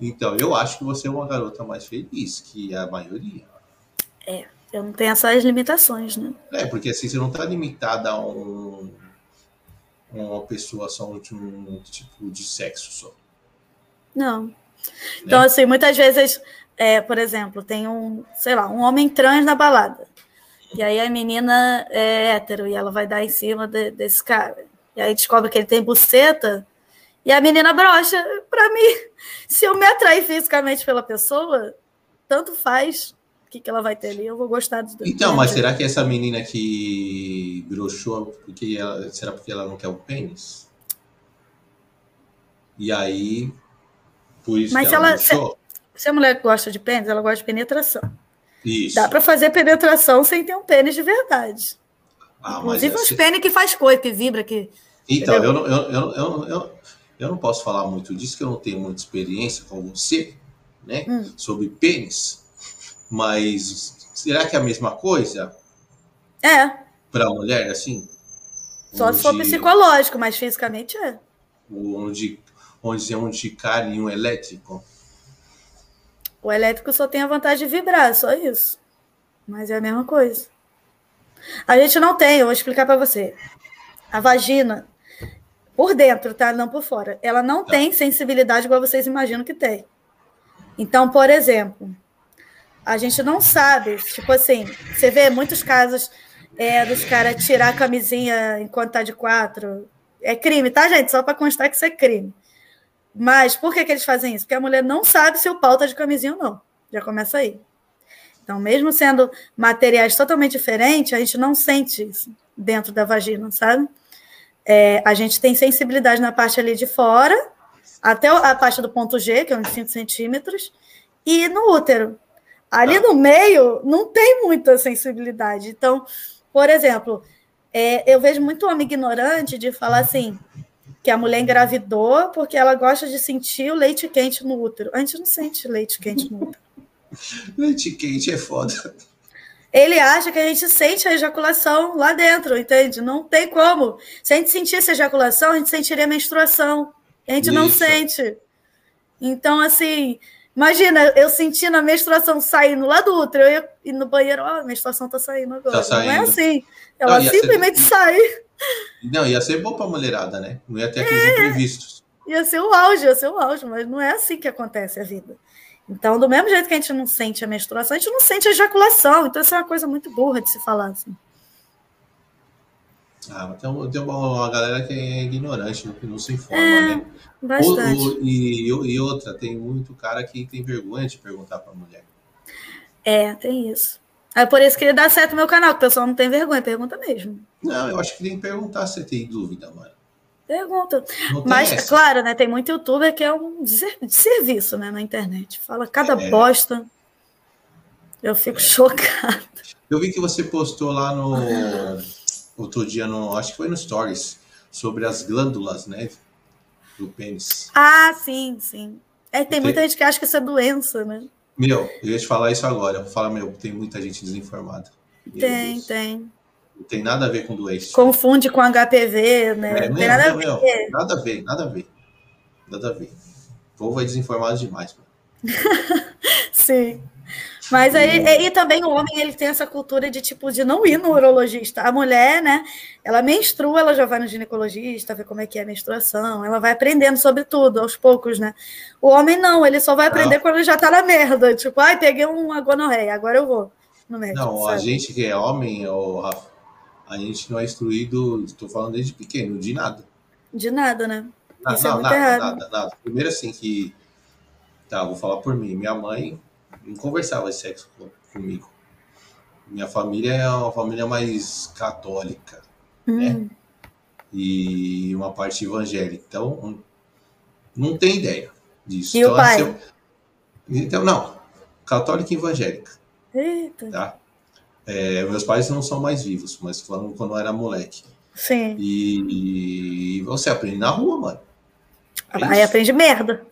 Então, eu acho que você é uma garota mais feliz que a maioria. Eu não tenho essas limitações, né? É, porque assim, você não tá limitada a um, uma pessoa só de um tipo de sexo só. Não. Então, Né? assim, muitas vezes, é, por exemplo, tem um, sei lá, um homem trans na balada. E aí a menina é hétero e ela vai dar em cima de- desse cara. E aí descobre que ele tem buceta e a menina brocha. Pra mim, se eu me atrair fisicamente pela pessoa, tanto faz o que, que ela vai ter ali. Eu vou gostar do Então, mas será que essa menina que broxou, porque ela, será porque ela não quer o pênis? E aí, por isso Mas que ela ela- broxou? Se a mulher gosta de pênis, ela gosta de penetração. Isso. Dá pra fazer penetração sem ter um pênis de verdade. Ah, mas Inclusive uns essa- pênis que faz coisa, que vibra, que. Então, eu não, eu, eu, eu, eu, eu não posso falar muito disso, que eu não tenho muita experiência com você, né? Hum. Sobre pênis. Mas será que é a mesma coisa É, para a mulher, assim? Só onde, se for psicológico, mas fisicamente é. Onde, onde, onde carinho elétrico. O elétrico só tem a vantagem de vibrar, só isso. Mas é a mesma coisa. A gente não tem, eu vou explicar para você. A vagina, por dentro, tá? Não por fora. Ela não tá. tem sensibilidade igual vocês imaginam que tem. Então, por exemplo, a gente não sabe, tipo assim, você vê muitos casos é, dos caras tirar a camisinha enquanto tá de quatro. É crime, tá, gente? Só para constar que isso é crime. Mas por que, que eles fazem isso? Porque a mulher não sabe se o pau tá de camisinha ou não. Já começa aí. Então, mesmo sendo materiais totalmente diferentes, a gente não sente isso dentro da vagina, sabe? É, a gente tem sensibilidade na parte ali de fora, até a parte do ponto G, que é uns 5 centímetros, e no útero. Ali tá. no meio não tem muita sensibilidade. Então, por exemplo, é, eu vejo muito homem ignorante de falar assim que a mulher engravidou porque ela gosta de sentir o leite quente no útero. A gente não sente leite quente no útero. leite quente é foda. Ele acha que a gente sente a ejaculação lá dentro, entende? Não tem como. Se a gente sentisse a ejaculação, a gente sentiria a menstruação. A gente Isso. não sente. Então, assim, imagina, eu sentindo a menstruação saindo lá do útero, eu ia ir no banheiro, ó, oh, a menstruação tá saindo agora. Tá saindo. Não é assim. Ela não, simplesmente ser... sai. Não, ia ser bom pra mulherada, né? Não ia ter aqueles é. imprevistos. Ia ser o auge, ia ser o auge, mas não é assim que acontece a vida. Então, do mesmo jeito que a gente não sente a menstruação, a gente não sente a ejaculação. Então, isso é uma coisa muito burra de se falar. Assim. Ah, mas tem, tem uma, uma, galera que é ignorante, que não se informa, é, né? Bastante. O, o, e, e outra, tem muito cara que tem vergonha de perguntar para mulher. É, tem isso. É por isso que dá certo o meu canal, que o pessoal não tem vergonha, pergunta mesmo. Não, eu acho que tem que perguntar se tem dúvida, mano. Pergunta. Mas, essa. claro, né? Tem muito youtuber que é um serviço né, na internet. Fala cada é. bosta. Eu fico é. chocada. Eu vi que você postou lá no. Outro dia, no, acho que foi no Stories, sobre as glândulas, né? Do pênis. Ah, sim, sim. É, tem muita gente que acha que isso é doença, né? Meu, eu ia te falar isso agora. Eu falo, meu, tem muita gente desinformada. Tem, tem. Não tem nada a ver com doença. Confunde com HPV, né? É, não tem nada a ver. Meu, nada a ver, nada a ver. Nada a ver. O povo é desinformado demais. Sim. Mas aí, e também o homem ele tem essa cultura de tipo de não ir no urologista. A mulher, né? Ela menstrua, ela já vai no ginecologista, ver como é que é a menstruação, ela vai aprendendo sobre tudo aos poucos, né? O homem não, ele só vai aprender não. quando ele já tá na merda. Tipo, ai, peguei uma gonorreia, agora eu vou no médico. Não, sabe? a gente que é homem, o a gente não é instruído, estou falando desde pequeno, de nada. De nada, né? Não, Isso é não, é muito nada, errado. nada, nada. Primeiro assim que, tá, vou falar por mim, minha mãe não conversava de sexo comigo. Minha família é uma família mais católica, hum. né? E uma parte evangélica. Então, não tem ideia disso. E então, o pai? Eu... Então, não. Católica e evangélica. Eita. Tá? É, meus pais não são mais vivos, mas falando quando eu era moleque. Sim. E, e você aprende na rua, mano. É Aí aprende merda.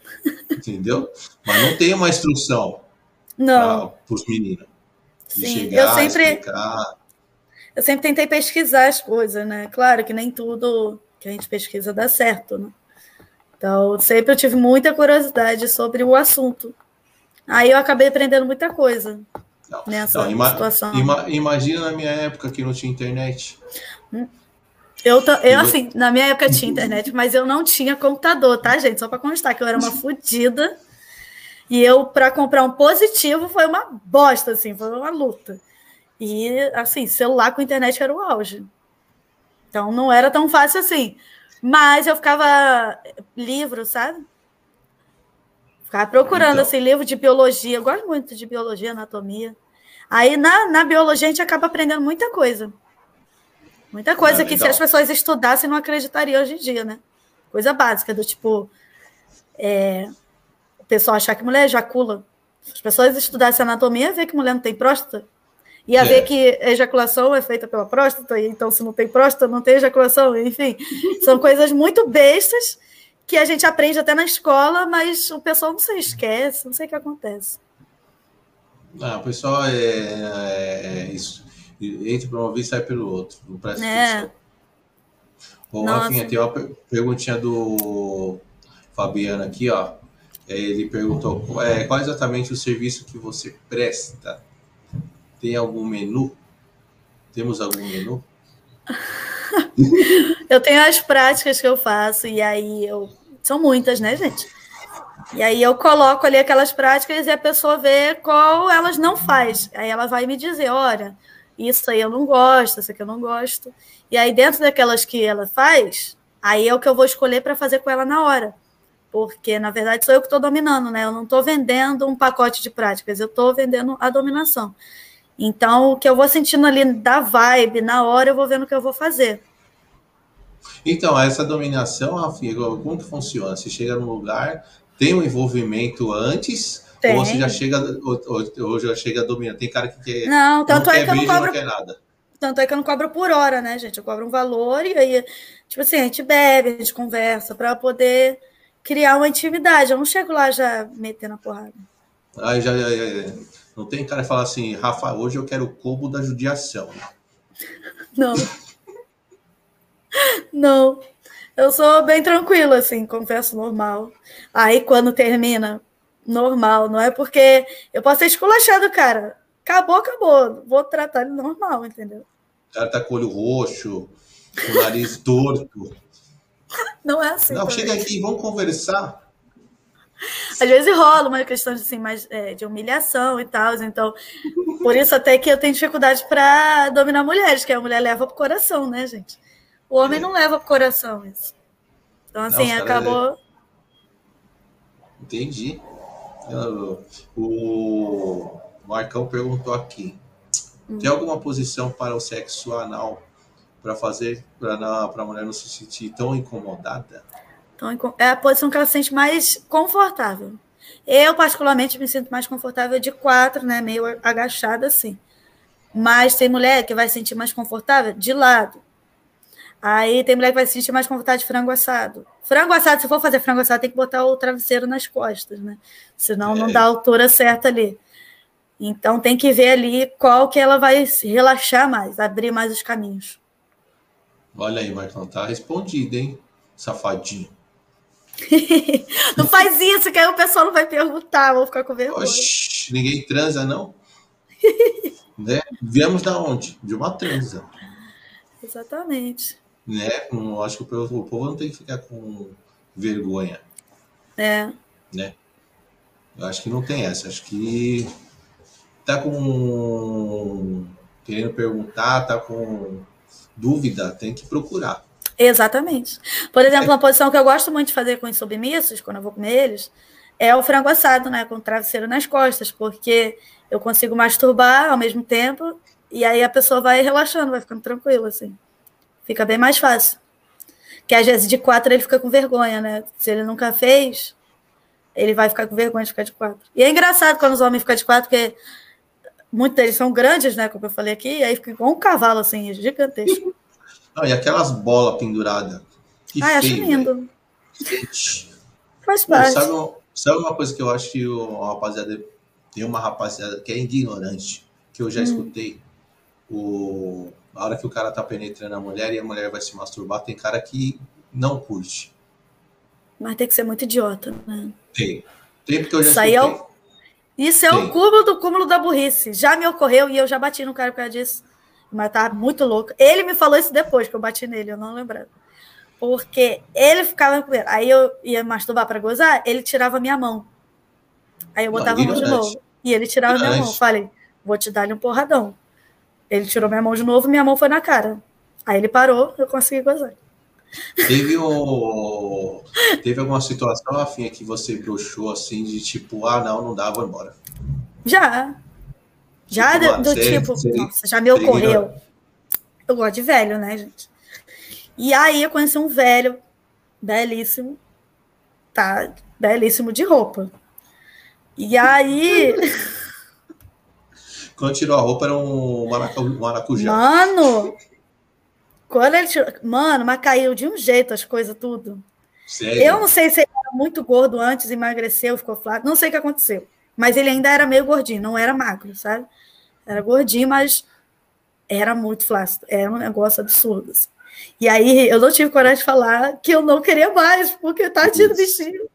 Entendeu? Mas não tem uma instrução. Não. Para os meninos. Sim, chegar, eu sempre. Explicar. Eu sempre tentei pesquisar as coisas, né? Claro que nem tudo que a gente pesquisa dá certo, né? Então, sempre eu tive muita curiosidade sobre o assunto. Aí eu acabei aprendendo muita coisa não, nessa não, ima situação. Ima imagina na minha época que não tinha internet. Eu, eu, assim, na minha época tinha internet, mas eu não tinha computador, tá, gente? Só para constar que eu era uma fodida. E eu, para comprar um positivo, foi uma bosta, assim, foi uma luta. E, assim, celular com internet era o auge. Então, não era tão fácil assim. Mas eu ficava livro, sabe? Ficava procurando, então... assim, livro de biologia. Eu gosto muito de biologia, anatomia. Aí, na, na biologia, a gente acaba aprendendo muita coisa. Muita coisa é, que, se as pessoas estudassem, não acreditariam hoje em dia, né? Coisa básica, do tipo... É, pessoal achar que mulher ejacula. Se as pessoas estudassem anatomia, ver que mulher não tem próstata. Ia é. ver que a ejaculação é feita pela próstata, e então se não tem próstata, não tem ejaculação, enfim. São coisas muito bestas que a gente aprende até na escola, mas o pessoal não se esquece, não sei o que acontece. Ah, o pessoal é, é, é isso. Entra para uma vez e sai pelo outro. Não presta é. Bom, Rafinha, tem uma perguntinha do Fabiano aqui, ó. Ele perguntou é, qual exatamente o serviço que você presta? Tem algum menu? Temos algum menu? eu tenho as práticas que eu faço, e aí eu. São muitas, né, gente? E aí eu coloco ali aquelas práticas e a pessoa vê qual elas não faz. Aí ela vai me dizer, olha, isso aí eu não gosto, isso aqui eu não gosto. E aí dentro daquelas que ela faz, aí é o que eu vou escolher para fazer com ela na hora. Porque, na verdade, sou eu que estou dominando, né? Eu não estou vendendo um pacote de práticas, eu estou vendendo a dominação. Então, o que eu vou sentindo ali da vibe, na hora, eu vou vendo o que eu vou fazer. Então, essa dominação, Rafinha, como que funciona? Você chega num lugar, tem um envolvimento antes, tem. ou você já chega, ou, ou, ou já chega dominando? Tem cara que quer. Não, tanto não é que eu não cobro. Não quer nada. Tanto é que eu não cobro por hora, né, gente? Eu cobro um valor e aí, tipo assim, a gente bebe, a gente conversa para poder criar uma intimidade. Eu não chego lá já metendo a porrada. Aí já, já, já, não tem cara que fala assim, Rafa, hoje eu quero o combo da judiação. Não. não. Eu sou bem tranquila, assim, confesso normal. Aí quando termina, normal, não é porque eu posso ser esculachado, cara. Acabou, acabou. Vou tratar ele normal, entendeu? O cara tá com o olho roxo, com o nariz torto. Não é assim. Não, também. chega aqui, vamos conversar. Às vezes rola uma questão de, assim, mais, é, de humilhação e tal. Então, por isso até que eu tenho dificuldade para dominar mulheres, que a mulher leva pro coração, né, gente? O homem é. não leva pro coração isso. Então, assim, acabou. Entendi. O Marcão perguntou aqui: hum. tem alguma posição para o sexo anal para fazer para a mulher não se sentir tão incomodada? Então, é a posição que ela se sente mais confortável. Eu, particularmente, me sinto mais confortável de quatro, né? Meio agachada assim. Mas tem mulher que vai se sentir mais confortável de lado. Aí tem mulher que vai se sentir mais confortável de frango assado. Frango assado, se for fazer frango assado, tem que botar o travesseiro nas costas, né? Senão é. não dá a altura certa ali. Então tem que ver ali qual que ela vai relaxar mais, abrir mais os caminhos. Olha aí, Marcão, tá respondido, hein? Safadinho. não faz isso, que aí o pessoal não vai perguntar, vou ficar com vergonha. Oxi, ninguém transa, não? né? Viemos da onde? De uma transa. Exatamente. Né? Não, acho que o povo não tem que ficar com vergonha. É. Né? Eu acho que não tem essa. Acho que tá com. Querendo perguntar, tá com dúvida, tem que procurar. Exatamente. Por exemplo, uma posição que eu gosto muito de fazer com os submissos, quando eu vou comer eles, é o frango assado, né? Com o travesseiro nas costas, porque eu consigo masturbar ao mesmo tempo e aí a pessoa vai relaxando, vai ficando tranquila, assim. Fica bem mais fácil. Que às vezes de quatro ele fica com vergonha, né? Se ele nunca fez, ele vai ficar com vergonha de ficar de quatro. E é engraçado quando os homens ficam de quatro, porque muitos deles são grandes, né? Como eu falei aqui, e aí fica igual um cavalo, assim, gigantesco. Não, e aquelas bolas penduradas. Que ah, feio, acho lindo. Faz parte. Sabe, sabe, uma coisa que eu acho que o rapaziada. Tem uma rapaziada que é ignorante, que eu já hum. escutei. O, a hora que o cara tá penetrando a mulher e a mulher vai se masturbar, tem cara que não curte. Mas tem que ser muito idiota, né? Tem. Tem porque eu já Isso escutei. Aí é o, isso é tem. o cúmulo do cúmulo da burrice. Já me ocorreu e eu já bati no cara por causa disso. Mas tá muito louco. Ele me falou isso depois que eu bati nele, eu não lembrava. Porque ele ficava com Aí eu ia masturbar para gozar, ele tirava minha mão. Aí eu botava não, a mão de novo. E ele tirava minha mão. Falei, vou te dar-lhe um porradão. Ele tirou minha mão de novo, minha mão foi na cara. Aí ele parou, eu consegui gozar. Teve, o... Teve alguma situação, afim, que você broxou assim, de tipo, ah, não, não dá, vou embora. Já. Já tipo, do, do você, tipo, você, nossa, já me ocorreu. Eu gosto de velho, né, gente? E aí eu conheci um velho belíssimo, tá? Belíssimo de roupa. E aí. Quando tirou a roupa era um maracujá. Mano! Quando ele tirou. Mano, mas caiu de um jeito as coisas, tudo. Sério? Eu não sei se ele era muito gordo antes, emagreceu, ficou flaco. Não sei o que aconteceu. Mas ele ainda era meio gordinho, não era magro, sabe? Era gordinho, mas era muito flácido, era um negócio absurdo. Assim. E aí eu não tive coragem de falar que eu não queria mais, porque tadinho do bichinho,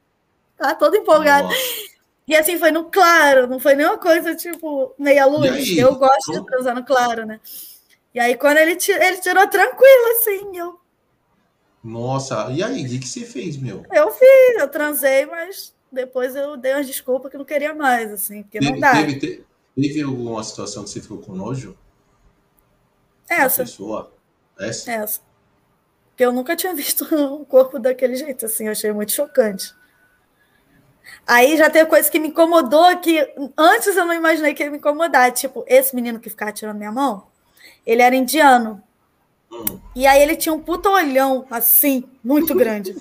tá todo empolgado. Nossa. E assim, foi no claro, não foi nenhuma coisa tipo meia luz. Eu gosto Como? de transar no claro, né? E aí, quando ele, tirou, ele tirou tranquilo, assim, eu. Nossa, e aí, o que, você fez, meu? Eu fiz, eu transei, mas depois eu dei umas desculpas que não queria mais, assim, porque teve, não dá. Teve, teve alguma situação que você ficou com nojo? Essa. pessoa? Essa? Essa. Porque eu nunca tinha visto um corpo daquele jeito, assim, eu achei muito chocante. Aí já tem coisa que me incomodou, que antes eu não imaginei que ia me incomodar. Tipo, esse menino que ficava tirando minha mão, ele era indiano. Hum. E aí ele tinha um puto olhão, assim, muito grande.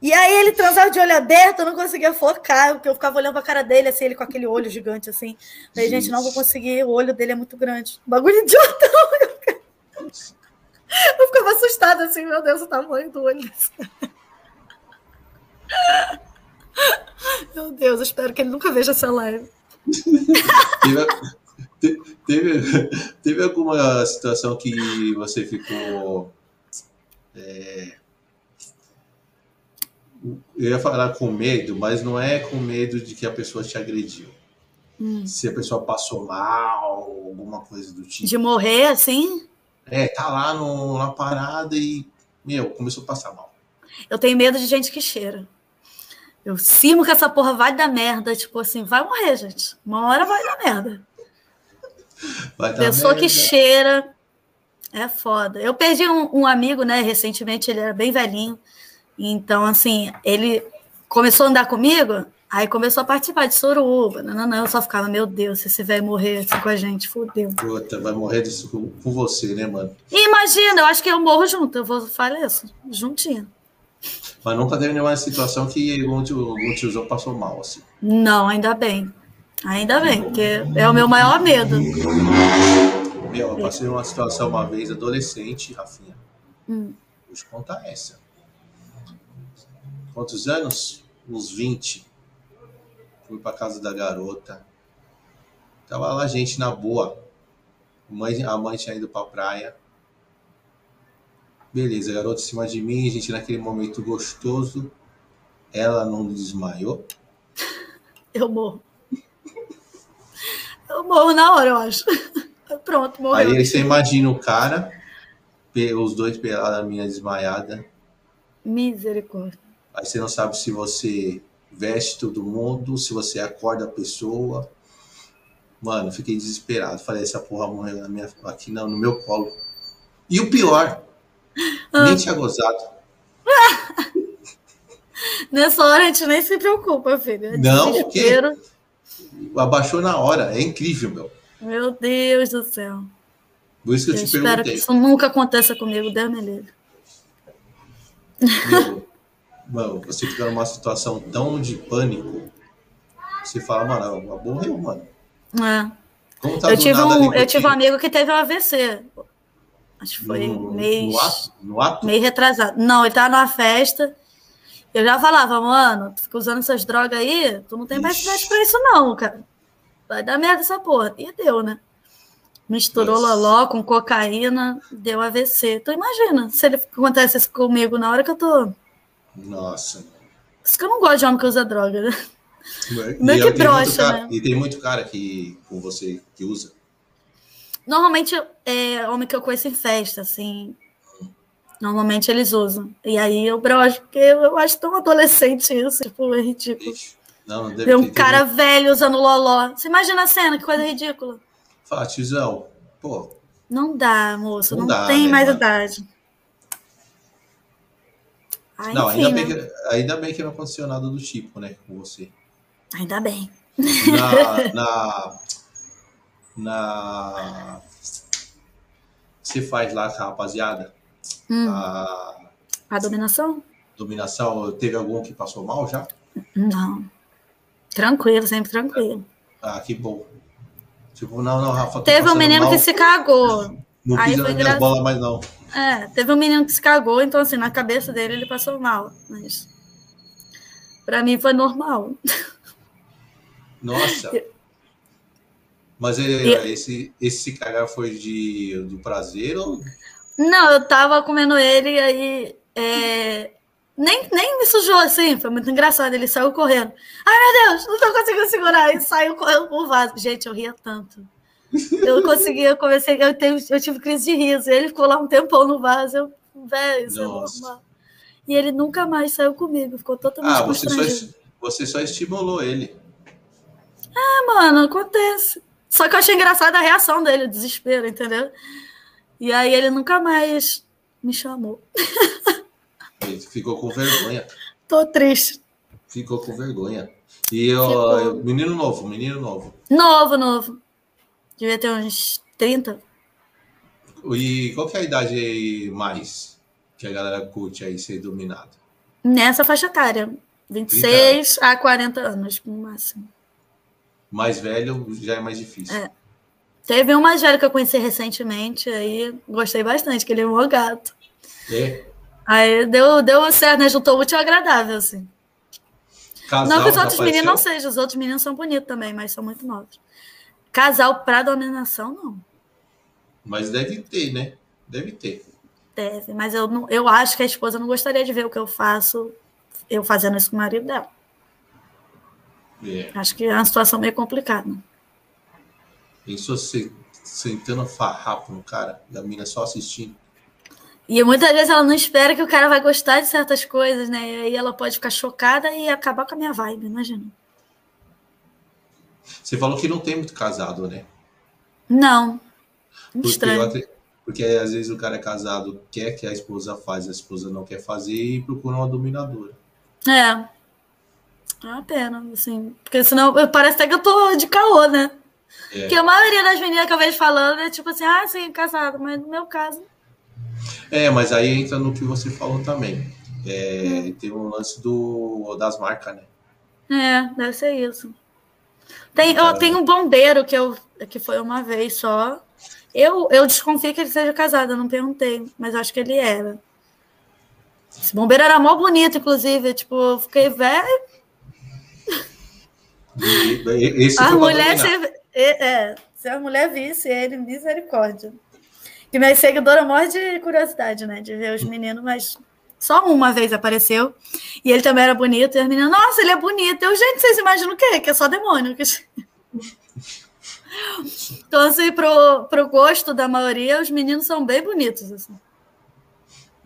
E aí ele transava de olho aberto, eu não conseguia focar, porque eu ficava olhando pra cara dele, assim, ele com aquele olho gigante, assim. Falei, gente, não vou conseguir, o olho dele é muito grande. Bagulho idiota. Eu ficava assustada, assim, meu Deus, o tamanho do olho. Meu Deus, espero que ele nunca veja essa live. teve, teve, teve alguma situação que você ficou. É, eu ia falar com medo, mas não é com medo de que a pessoa te agrediu. Hum. Se a pessoa passou mal, alguma coisa do tipo. De morrer, assim? É, tá lá no, na parada e, meu, começou a passar mal. Eu tenho medo de gente que cheira. Eu simo que essa porra vai dar merda. Tipo assim, vai morrer, gente. Uma hora vai dar merda. Pessoa que cheira é foda. Eu perdi um, um, amigo, né, recentemente, ele era bem velhinho. Então, assim, ele começou a andar comigo, aí começou a participar de suruba. Não, não, não. Eu só ficava, meu Deus, se esse velho morrer assim com a gente, fodeu. Puta, vai morrer disso com, com você, né, mano? imagina, eu acho que eu morro junto. Eu vou falar isso, juntinho. Mas nunca teve nenhuma situação que algum tiozão passou mal, assim. Não, ainda bem. Ainda bem, porque é o meu maior medo. Meu, eu passei uma situação uma vez, adolescente, Rafinha. Hum. Vou te contar essa. Quantos anos? Uns 20. Fui pra casa da garota. Tava lá gente na boa. A mãe, a mãe tinha ido pra praia. Beleza, a garota em cima de mim, gente naquele momento gostoso. Ela não desmaiou. Eu morro. Eu morro na hora, eu acho. Pronto, morreu. Aí você imagina o cara, os dois pelados, a minha desmaiada. Misericórdia. Aí você não sabe se você veste todo mundo, se você acorda a pessoa. Mano, fiquei desesperado. Falei, essa porra morreu na minha, aqui não, no meu colo. E o pior, ah. Nem tinha gozado. Nessa hora a gente nem se preocupa, filho. É não, o quê? Abaixou na hora. É incrível, meu. Meu Deus do céu. Por isso que eu, eu te espero perguntei. que isso nunca aconteça comigo, Deus me livre. mano, você fica numa situação tão de pânico, você fala, mano, morreu, mano. É. Tá eu, tive um, eu tive um amigo que teve um AVC. Acho que foi no, mês. No ato? no ato? Meio retrasado. Não, ele tava numa festa. Eu já falava, mano, tu fica usando essas drogas aí, tu não tem mais idade pra isso, não, cara. Vai dar merda essa porra. E deu, né? Misturou Nossa. loló com cocaína, deu AVC. Tu imagina se ele acontece isso comigo na hora que eu tô. Nossa. Isso que eu não gosto de homem que usa droga, né? Não é que brocha, né? E tem muito cara que, com você que usa. Normalmente é homem que eu conheço em festa, assim. Normalmente eles usam. E aí eu brocho, porque eu acho tão adolescente isso, tipo, é ridículo. Não, deve Ver um cara velho usando loló. Você imagina a cena, que coisa ridícula. Fala, tiozão, pô. Não dá, moço, não, não dá, tem né, mais mano? idade. Ah, não, enfim, ainda, né? bem que, ainda bem que não aconteceu nada do tipo, né, com você. Ainda bem. Na, na, na. Você faz lá com a rapaziada? Hum. A... a dominação? Dominação, teve algum que passou mal já? Não. Tranquilo, sempre tranquilo. Ah, que bom. Tipo, não, não, Rafa. Teve um menino mal. que se cagou. Não Aí foi minha bola mais não. É, teve um menino que se cagou, então assim, na cabeça dele ele passou mal. Mas pra mim foi normal. Nossa. Mas ele, e... esse, esse cara foi de, do prazer ou. Não, eu tava comendo ele e aí. É... Nem, nem me sujou assim, foi muito engraçado. Ele saiu correndo. Ai, meu Deus, não tô conseguindo segurar. E saiu correndo com o vaso. Gente, eu ria tanto. Eu conseguia, comecei, eu, eu tive crise de riso. Ele ficou lá um tempão no vaso. Eu, velho, isso é normal. E ele nunca mais saiu comigo, ficou totalmente Ah, você só, você só estimulou ele. Ah, mano, acontece. Só que eu achei engraçada a reação dele, o desespero, entendeu? E aí ele nunca mais me chamou. Ficou com vergonha. Tô triste. Ficou com vergonha. E o menino novo, menino novo. Novo, novo. Devia ter uns 30. E qual que é a idade mais que a galera curte aí ser dominado? Nessa faixa etária. 26 a 40 anos, no máximo. Mais velho já é mais difícil. É. Teve um mais velho que eu conheci recentemente, aí gostei bastante, que ele é um gato. É. Aí deu, deu certo, né? Juntou útil agradável, assim. Casal, não que os outros meninos não sejam, os outros meninos são bonitos também, mas são muito novos. Casal para dominação, não. Mas deve ter, né? Deve ter. Deve, mas eu, não, eu acho que a esposa não gostaria de ver o que eu faço, eu fazendo isso com o marido dela. É. Acho que é uma situação meio complicada. Pensou você sentando farrapo no cara e a mina só assistindo? E muitas vezes ela não espera que o cara vai gostar de certas coisas, né? E aí ela pode ficar chocada e acabar com a minha vibe, imagina. Você falou que não tem muito casado, né? Não. Porque, estranho. porque às vezes o cara é casado, quer que a esposa faz, a esposa não quer fazer e procura uma dominadora. É. É uma pena, assim. Porque senão parece até que eu tô de caô, né? É. Porque a maioria das meninas que eu vejo falando é tipo assim, ah, sim, casado, mas no meu caso. É, mas aí entra no que você falou também. É, hum. Tem um lance do, das marcas, né? É, deve ser isso. Tem, eu, tem um bombeiro que, eu, que foi uma vez só. Eu, eu desconfio que ele seja casado, eu não perguntei, mas acho que ele era. Esse bombeiro era mó bonito, inclusive. Tipo, eu fiquei velho. Esse a mulher, se, é, se a mulher visse ele, misericórdia. E minha seguidora morre de curiosidade, né? De ver os meninos, mas só uma vez apareceu. E ele também era bonito. E as meninas, nossa, ele é bonito. Eu, gente, vocês imaginam o quê? Que é só demônio. então, assim, pro, pro gosto da maioria, os meninos são bem bonitos. Assim.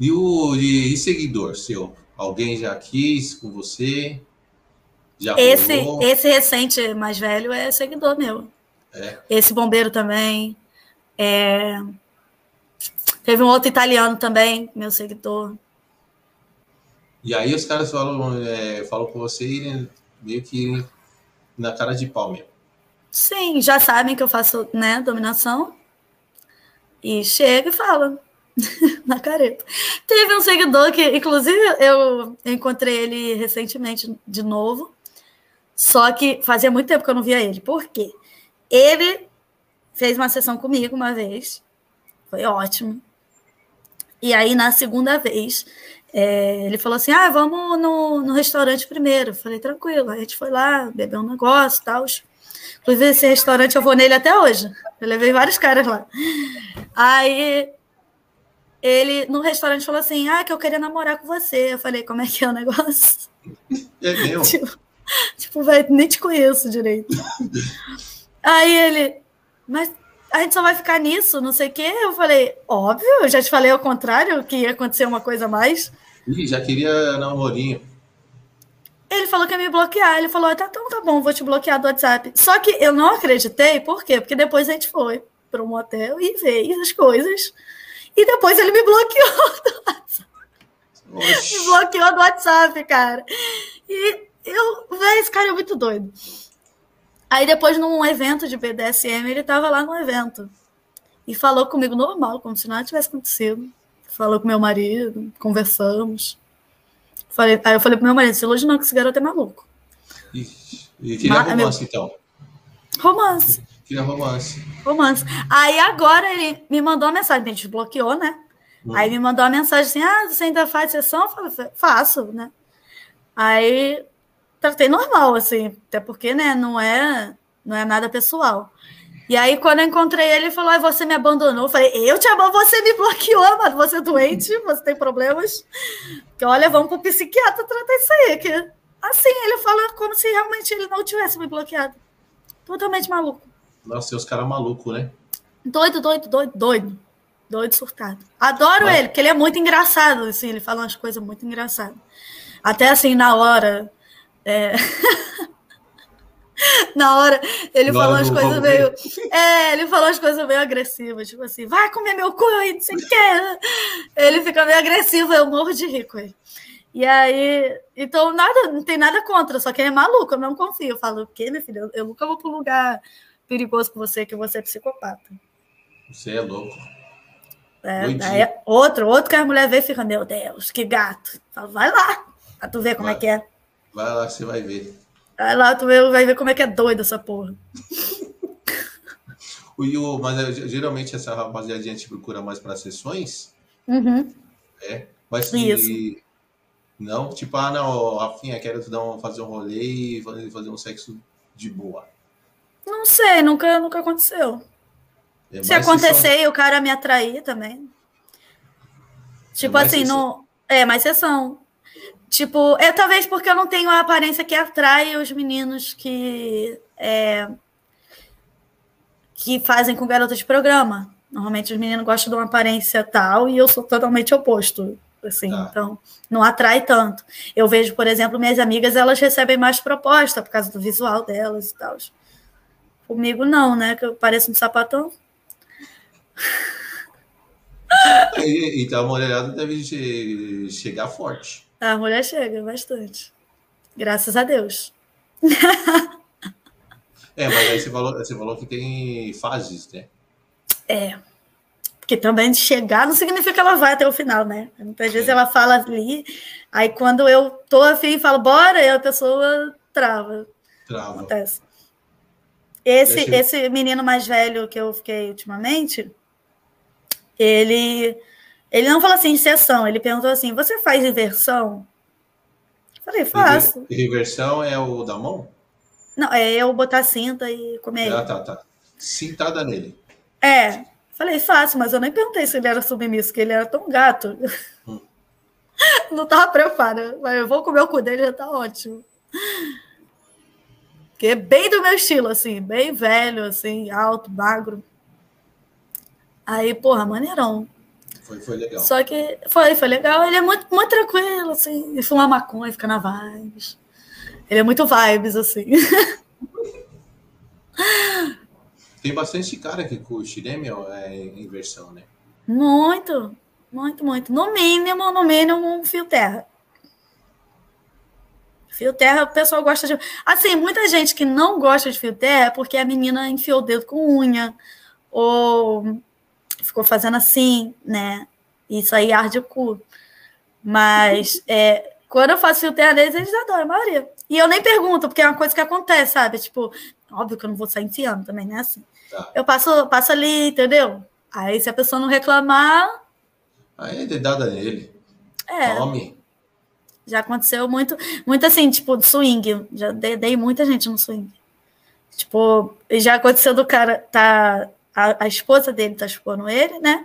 E o e, e seguidor seu? Alguém já quis com você? Já esse, esse recente mais velho é seguidor meu. É. Esse bombeiro também. É... Teve um outro italiano também, meu seguidor. E aí os caras falam, é, falam com você meio que na cara de pau mesmo. Sim, já sabem que eu faço né, dominação. E chega e fala. na careta. Teve um seguidor que, inclusive, eu encontrei ele recentemente de novo. Só que fazia muito tempo que eu não via ele. Por quê? Ele fez uma sessão comigo uma vez. Foi ótimo. E aí, na segunda vez, é, ele falou assim: ah, vamos no, no restaurante primeiro. Eu falei, tranquilo. Aí a gente foi lá, bebeu um negócio e tal. Inclusive, esse restaurante eu vou nele até hoje. Eu levei vários caras lá. Aí ele no restaurante falou assim: Ah, que eu queria namorar com você. Eu falei, como é que é o negócio? É meu. tipo, tipo vai, nem te conheço direito. Aí ele, mas a gente só vai ficar nisso, não sei o quê. Eu falei, óbvio, eu já te falei ao contrário, que ia acontecer uma coisa a mais. Ih, já queria namorinho. Ele falou que ia me bloquear. Ele falou, tá, então tá bom, vou te bloquear do WhatsApp. Só que eu não acreditei, por quê? Porque depois a gente foi para um hotel e fez as coisas. E depois ele me bloqueou do WhatsApp. Me bloqueou do WhatsApp, cara. E eu, velho, esse cara é muito doido. Aí depois, num evento de BDSM, ele tava lá no evento. E falou comigo normal, como se nada tivesse acontecido. Falou com meu marido, conversamos. Falei, aí eu falei pro meu marido, se hoje não, que esse garoto é maluco. Ixi, e queria Mas, romance, meu... então? Romance. Queria romance. Romance. Aí agora ele me mandou uma mensagem, a gente bloqueou, né? Hum. Aí me mandou uma mensagem assim: ah, você ainda faz sessão? Eu falei, faço, né? Aí tratei normal, assim, até porque, né, não é, não é nada pessoal. E aí, quando eu encontrei ele, ele falou: ah, você me abandonou. Eu falei, eu te amo, você me bloqueou, mano. Você é doente, você tem problemas. Que olha, vamos pro psiquiatra tratar isso aí. Que, assim, ele fala como se realmente ele não tivesse me bloqueado. Totalmente maluco. Nossa, e os caras malucos, né? Doido, doido, doido, doido. Doido surtado. Adoro Mas... ele, porque ele é muito engraçado, assim, ele fala umas coisas muito engraçadas. Até assim, na hora. É... na hora, ele falou umas coisas meio. É, ele falou as coisas meio agressivas, tipo assim, vai comer meu cu e não sei o quê. Ele fica meio agressivo, eu morro de rico. Ele. E aí, então nada, não tem nada contra, só que ele é maluco, eu não confio. Eu falo, o quê, minha filha? Eu nunca vou para um lugar perigoso com você, que você é psicopata. Você é louco. É, aí, outro, outro que a mulher vê e fica, meu Deus, que gato. Vai lá, pra tu ver como vai, é que é. Vai lá que você vai ver. Vai lá, tu vai ver como é que é doido essa porra. o, mas é, geralmente essa rapaziada a gente procura mais para sessões. Uhum. É, mas Isso. não, tipo, ah, não, Rafinha, quero te dar um, fazer um rolê e fazer, um sexo de boa. Não sei, nunca, nunca aconteceu. É Se acontecer e o cara me atrair também. Tipo é assim, não. É, mais sessão. Tipo, é talvez porque eu não tenho a aparência que atrai os meninos que. É, que fazem com garotas de programa. Normalmente os meninos gostam de uma aparência tal e eu sou totalmente oposto. Assim, tá. então não atrai tanto. Eu vejo, por exemplo, minhas amigas, elas recebem mais proposta por causa do visual delas e tal. Comigo não, né? Que eu pareço um sapatão. E, então a mulherada deve chegar forte. A mulher chega bastante. Graças a Deus. É, mas aí você falou, falou que tem fases, né? É. Porque também chegar não significa que ela vai até o final, né? Muitas vezes é. ela fala ali, aí quando eu tô afim e falo, bora, aí a pessoa trava. Trava. Acontece. Esse, esse menino mais velho que eu fiquei ultimamente, ele, ele não falou assim, sessão, ele perguntou assim: você faz inversão? falei, faço. Reversão é o da mão? Não, é eu botar cinta e comer. Ah, tá, tá. Cintada nele. É. Falei, faço, mas eu nem perguntei se ele era submisso, que ele era tão gato. Hum. Não tava preparado, mas eu vou comer o cu dele, já tá ótimo. Que é bem do meu estilo, assim, bem velho, assim, alto, magro. Aí, porra, maneirão. Foi, foi legal. Só que foi, foi legal. Ele é muito, muito tranquilo, assim. Ele fuma maconha, fica na vibes. Ele é muito vibes, assim. Tem bastante cara que curte, né, meu? É inversão, né? Muito, muito, muito. No mínimo, no mínimo, um fio terra. Fio terra, o pessoal gosta de. Assim, muita gente que não gosta de fio terra é porque a menina enfiou o dedo com unha, ou ficou fazendo assim, né? Isso aí arde o cu. Mas é, quando eu faço deles, eles adoram, a maioria. E eu nem pergunto, porque é uma coisa que acontece, sabe? Tipo, óbvio que eu não vou sair enfiando também, né? Assim. Tá. Eu passo, passo ali, entendeu? Aí se a pessoa não reclamar. Aí é dedada nele. É. Tome. Já aconteceu muito, muito assim, tipo, swing. Já dei, dei muita gente no swing. Tipo, já aconteceu do cara tá a, a esposa dele tá expondo ele, né?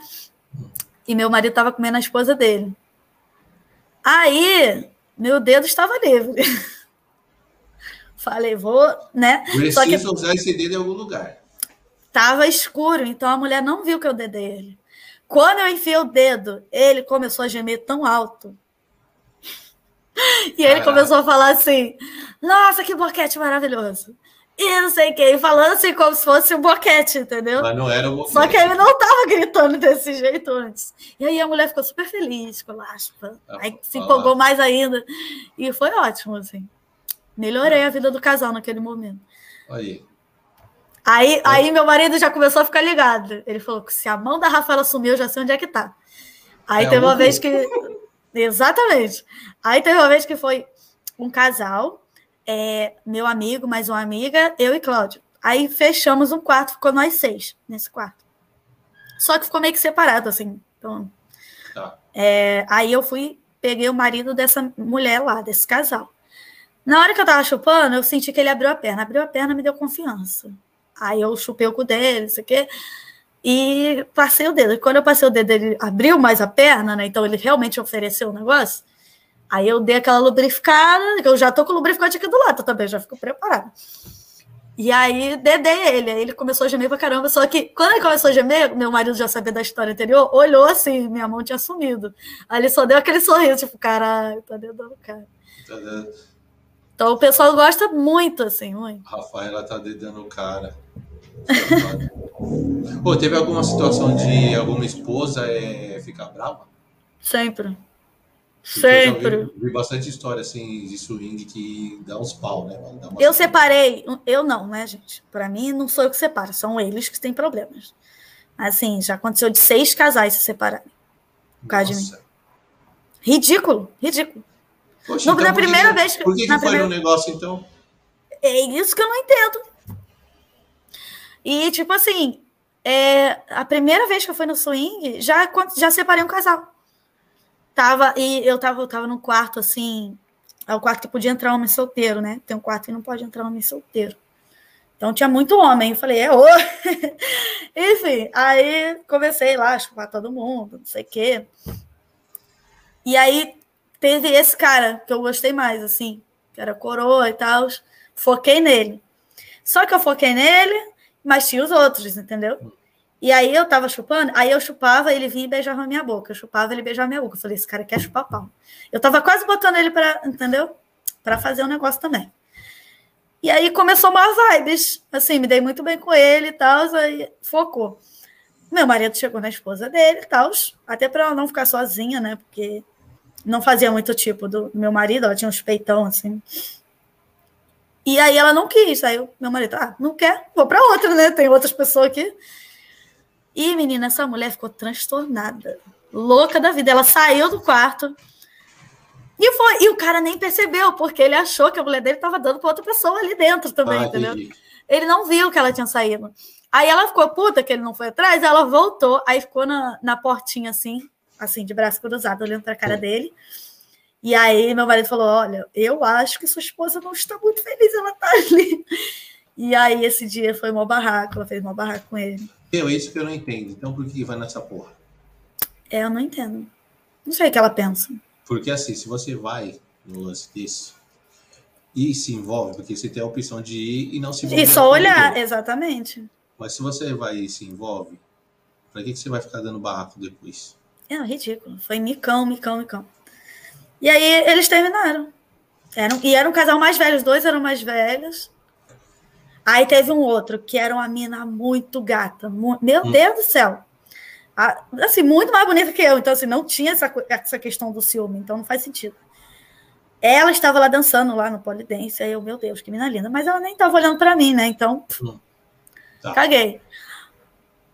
E meu marido estava comendo a esposa dele. Aí, meu dedo estava livre. Falei, vou, né? Preciso que... usar esse dedo em algum lugar. Tava escuro, então a mulher não viu que eu dedei ele. Quando eu enfiei o dedo, ele começou a gemer tão alto. E ele começou a falar assim: Nossa, que boquete maravilhoso e não sei o que, falando assim como se fosse um boquete, entendeu? Mas não era um boquete. Só que ele não tava gritando desse jeito antes. E aí a mulher ficou super feliz com a aspa. Ah, aí se empolgou mais ainda. E foi ótimo, assim. Melhorei a vida do casal naquele momento. Aí. Aí, aí meu marido já começou a ficar ligado. Ele falou que se a mão da Rafaela sumiu, eu já sei onde é que tá. Aí é teve uma vez que. Exatamente. Aí teve uma vez que foi um casal é, meu amigo, mais uma amiga, eu e Cláudio. Aí fechamos um quarto, ficou nós seis nesse quarto. Só que ficou meio que separado, assim. Então, tá. é, aí eu fui, peguei o marido dessa mulher lá, desse casal. Na hora que eu tava chupando, eu senti que ele abriu a perna. Abriu a perna, me deu confiança. Aí eu chupei o cu dele, não sei o quê. E passei o dedo. E quando eu passei o dedo, ele abriu mais a perna, né? Então ele realmente ofereceu o negócio. Aí eu dei aquela lubrificada, eu já tô com o lubrificante aqui do lado também, já fico preparada. E aí dedei ele, aí ele começou a gemer pra caramba, só que quando ele começou a gemer, meu marido já sabia da história anterior, olhou assim, minha mão tinha sumido. Aí ele só deu aquele sorriso, tipo, caralho, tá dedando o cara. Tá dando... Então o pessoal gosta muito, assim, muito. Rafaela tá dedando o cara. Pô, teve alguma situação de alguma esposa é, ficar brava? Sempre. Sempre. Eu vi, vi, bastante história assim de swing que dá uns pau, né? Eu separei, eu não, né, gente? Para mim, não sou eu que separo, são eles que têm problemas. Assim, já aconteceu de seis casais se separarem. Por causa Nossa. de mim. Ridículo, ridículo. Poxa, no, então, na primeira que, vez que. Por que, que foi primeira... um negócio, então? É isso que eu não entendo. E, tipo assim, é, a primeira vez que eu fui no swing, já, já separei um casal. Tava, e eu tava, eu tava num quarto assim. É o quarto que podia entrar homem solteiro, né? Tem um quarto que não pode entrar homem solteiro. Então tinha muito homem. Eu falei, é ô! Enfim, aí comecei lá a chupar todo mundo, não sei o quê. E aí teve esse cara que eu gostei mais, assim, que era coroa e tal. Foquei nele. Só que eu foquei nele, mas tinha os outros, entendeu? E aí eu tava chupando, aí eu chupava, ele vinha e beijava minha boca. Eu chupava, ele beijava minha boca. Eu falei, esse cara quer chupar pau. Eu tava quase botando ele para, entendeu? Para fazer um negócio também. E aí começou mais vibes. Assim, me dei muito bem com ele e tal, aí focou. Meu marido chegou na esposa dele e tal, até para ela não ficar sozinha, né? Porque não fazia muito tipo do meu marido, ela tinha uns peitão assim. E aí ela não quis. Aí o meu marido, ah, não quer, vou para outra, né? Tem outras pessoas aqui. E, menina, essa mulher ficou transtornada, louca da vida. Ela saiu do quarto e foi. E o cara nem percebeu, porque ele achou que a mulher dele estava dando para outra pessoa ali dentro também, ah, entendeu? Ele não viu que ela tinha saído. Aí ela ficou puta que ele não foi atrás, ela voltou, aí ficou na, na portinha assim, assim, de braço cruzado, olhando para a cara dele. E aí meu marido falou: Olha, eu acho que sua esposa não está muito feliz, ela tá ali. E aí esse dia foi uma barraco, ela fez uma barraco com ele. Eu, é isso que eu não entendo. Então por que vai nessa porra? É, eu não entendo. Não sei o que ela pensa. Porque assim, se você vai no lance desse e se envolve, porque você tem a opção de ir e não se envolver. E só olhar, exatamente. Mas se você vai e se envolve, pra que, que você vai ficar dando barraco depois? É ridículo. Foi micão, micão, micão. E aí eles terminaram. Eram, e era um casal mais velho, os dois eram mais velhos. Aí teve um outro que era uma mina muito gata. Mu meu hum. Deus do céu. assim, muito mais bonita que eu. Então, assim, não tinha essa, essa questão do ciúme. Então, não faz sentido. Ela estava lá dançando lá no polidense. Aí eu, meu Deus, que mina linda. Mas ela nem estava olhando para mim, né? Então, hum. tá. caguei.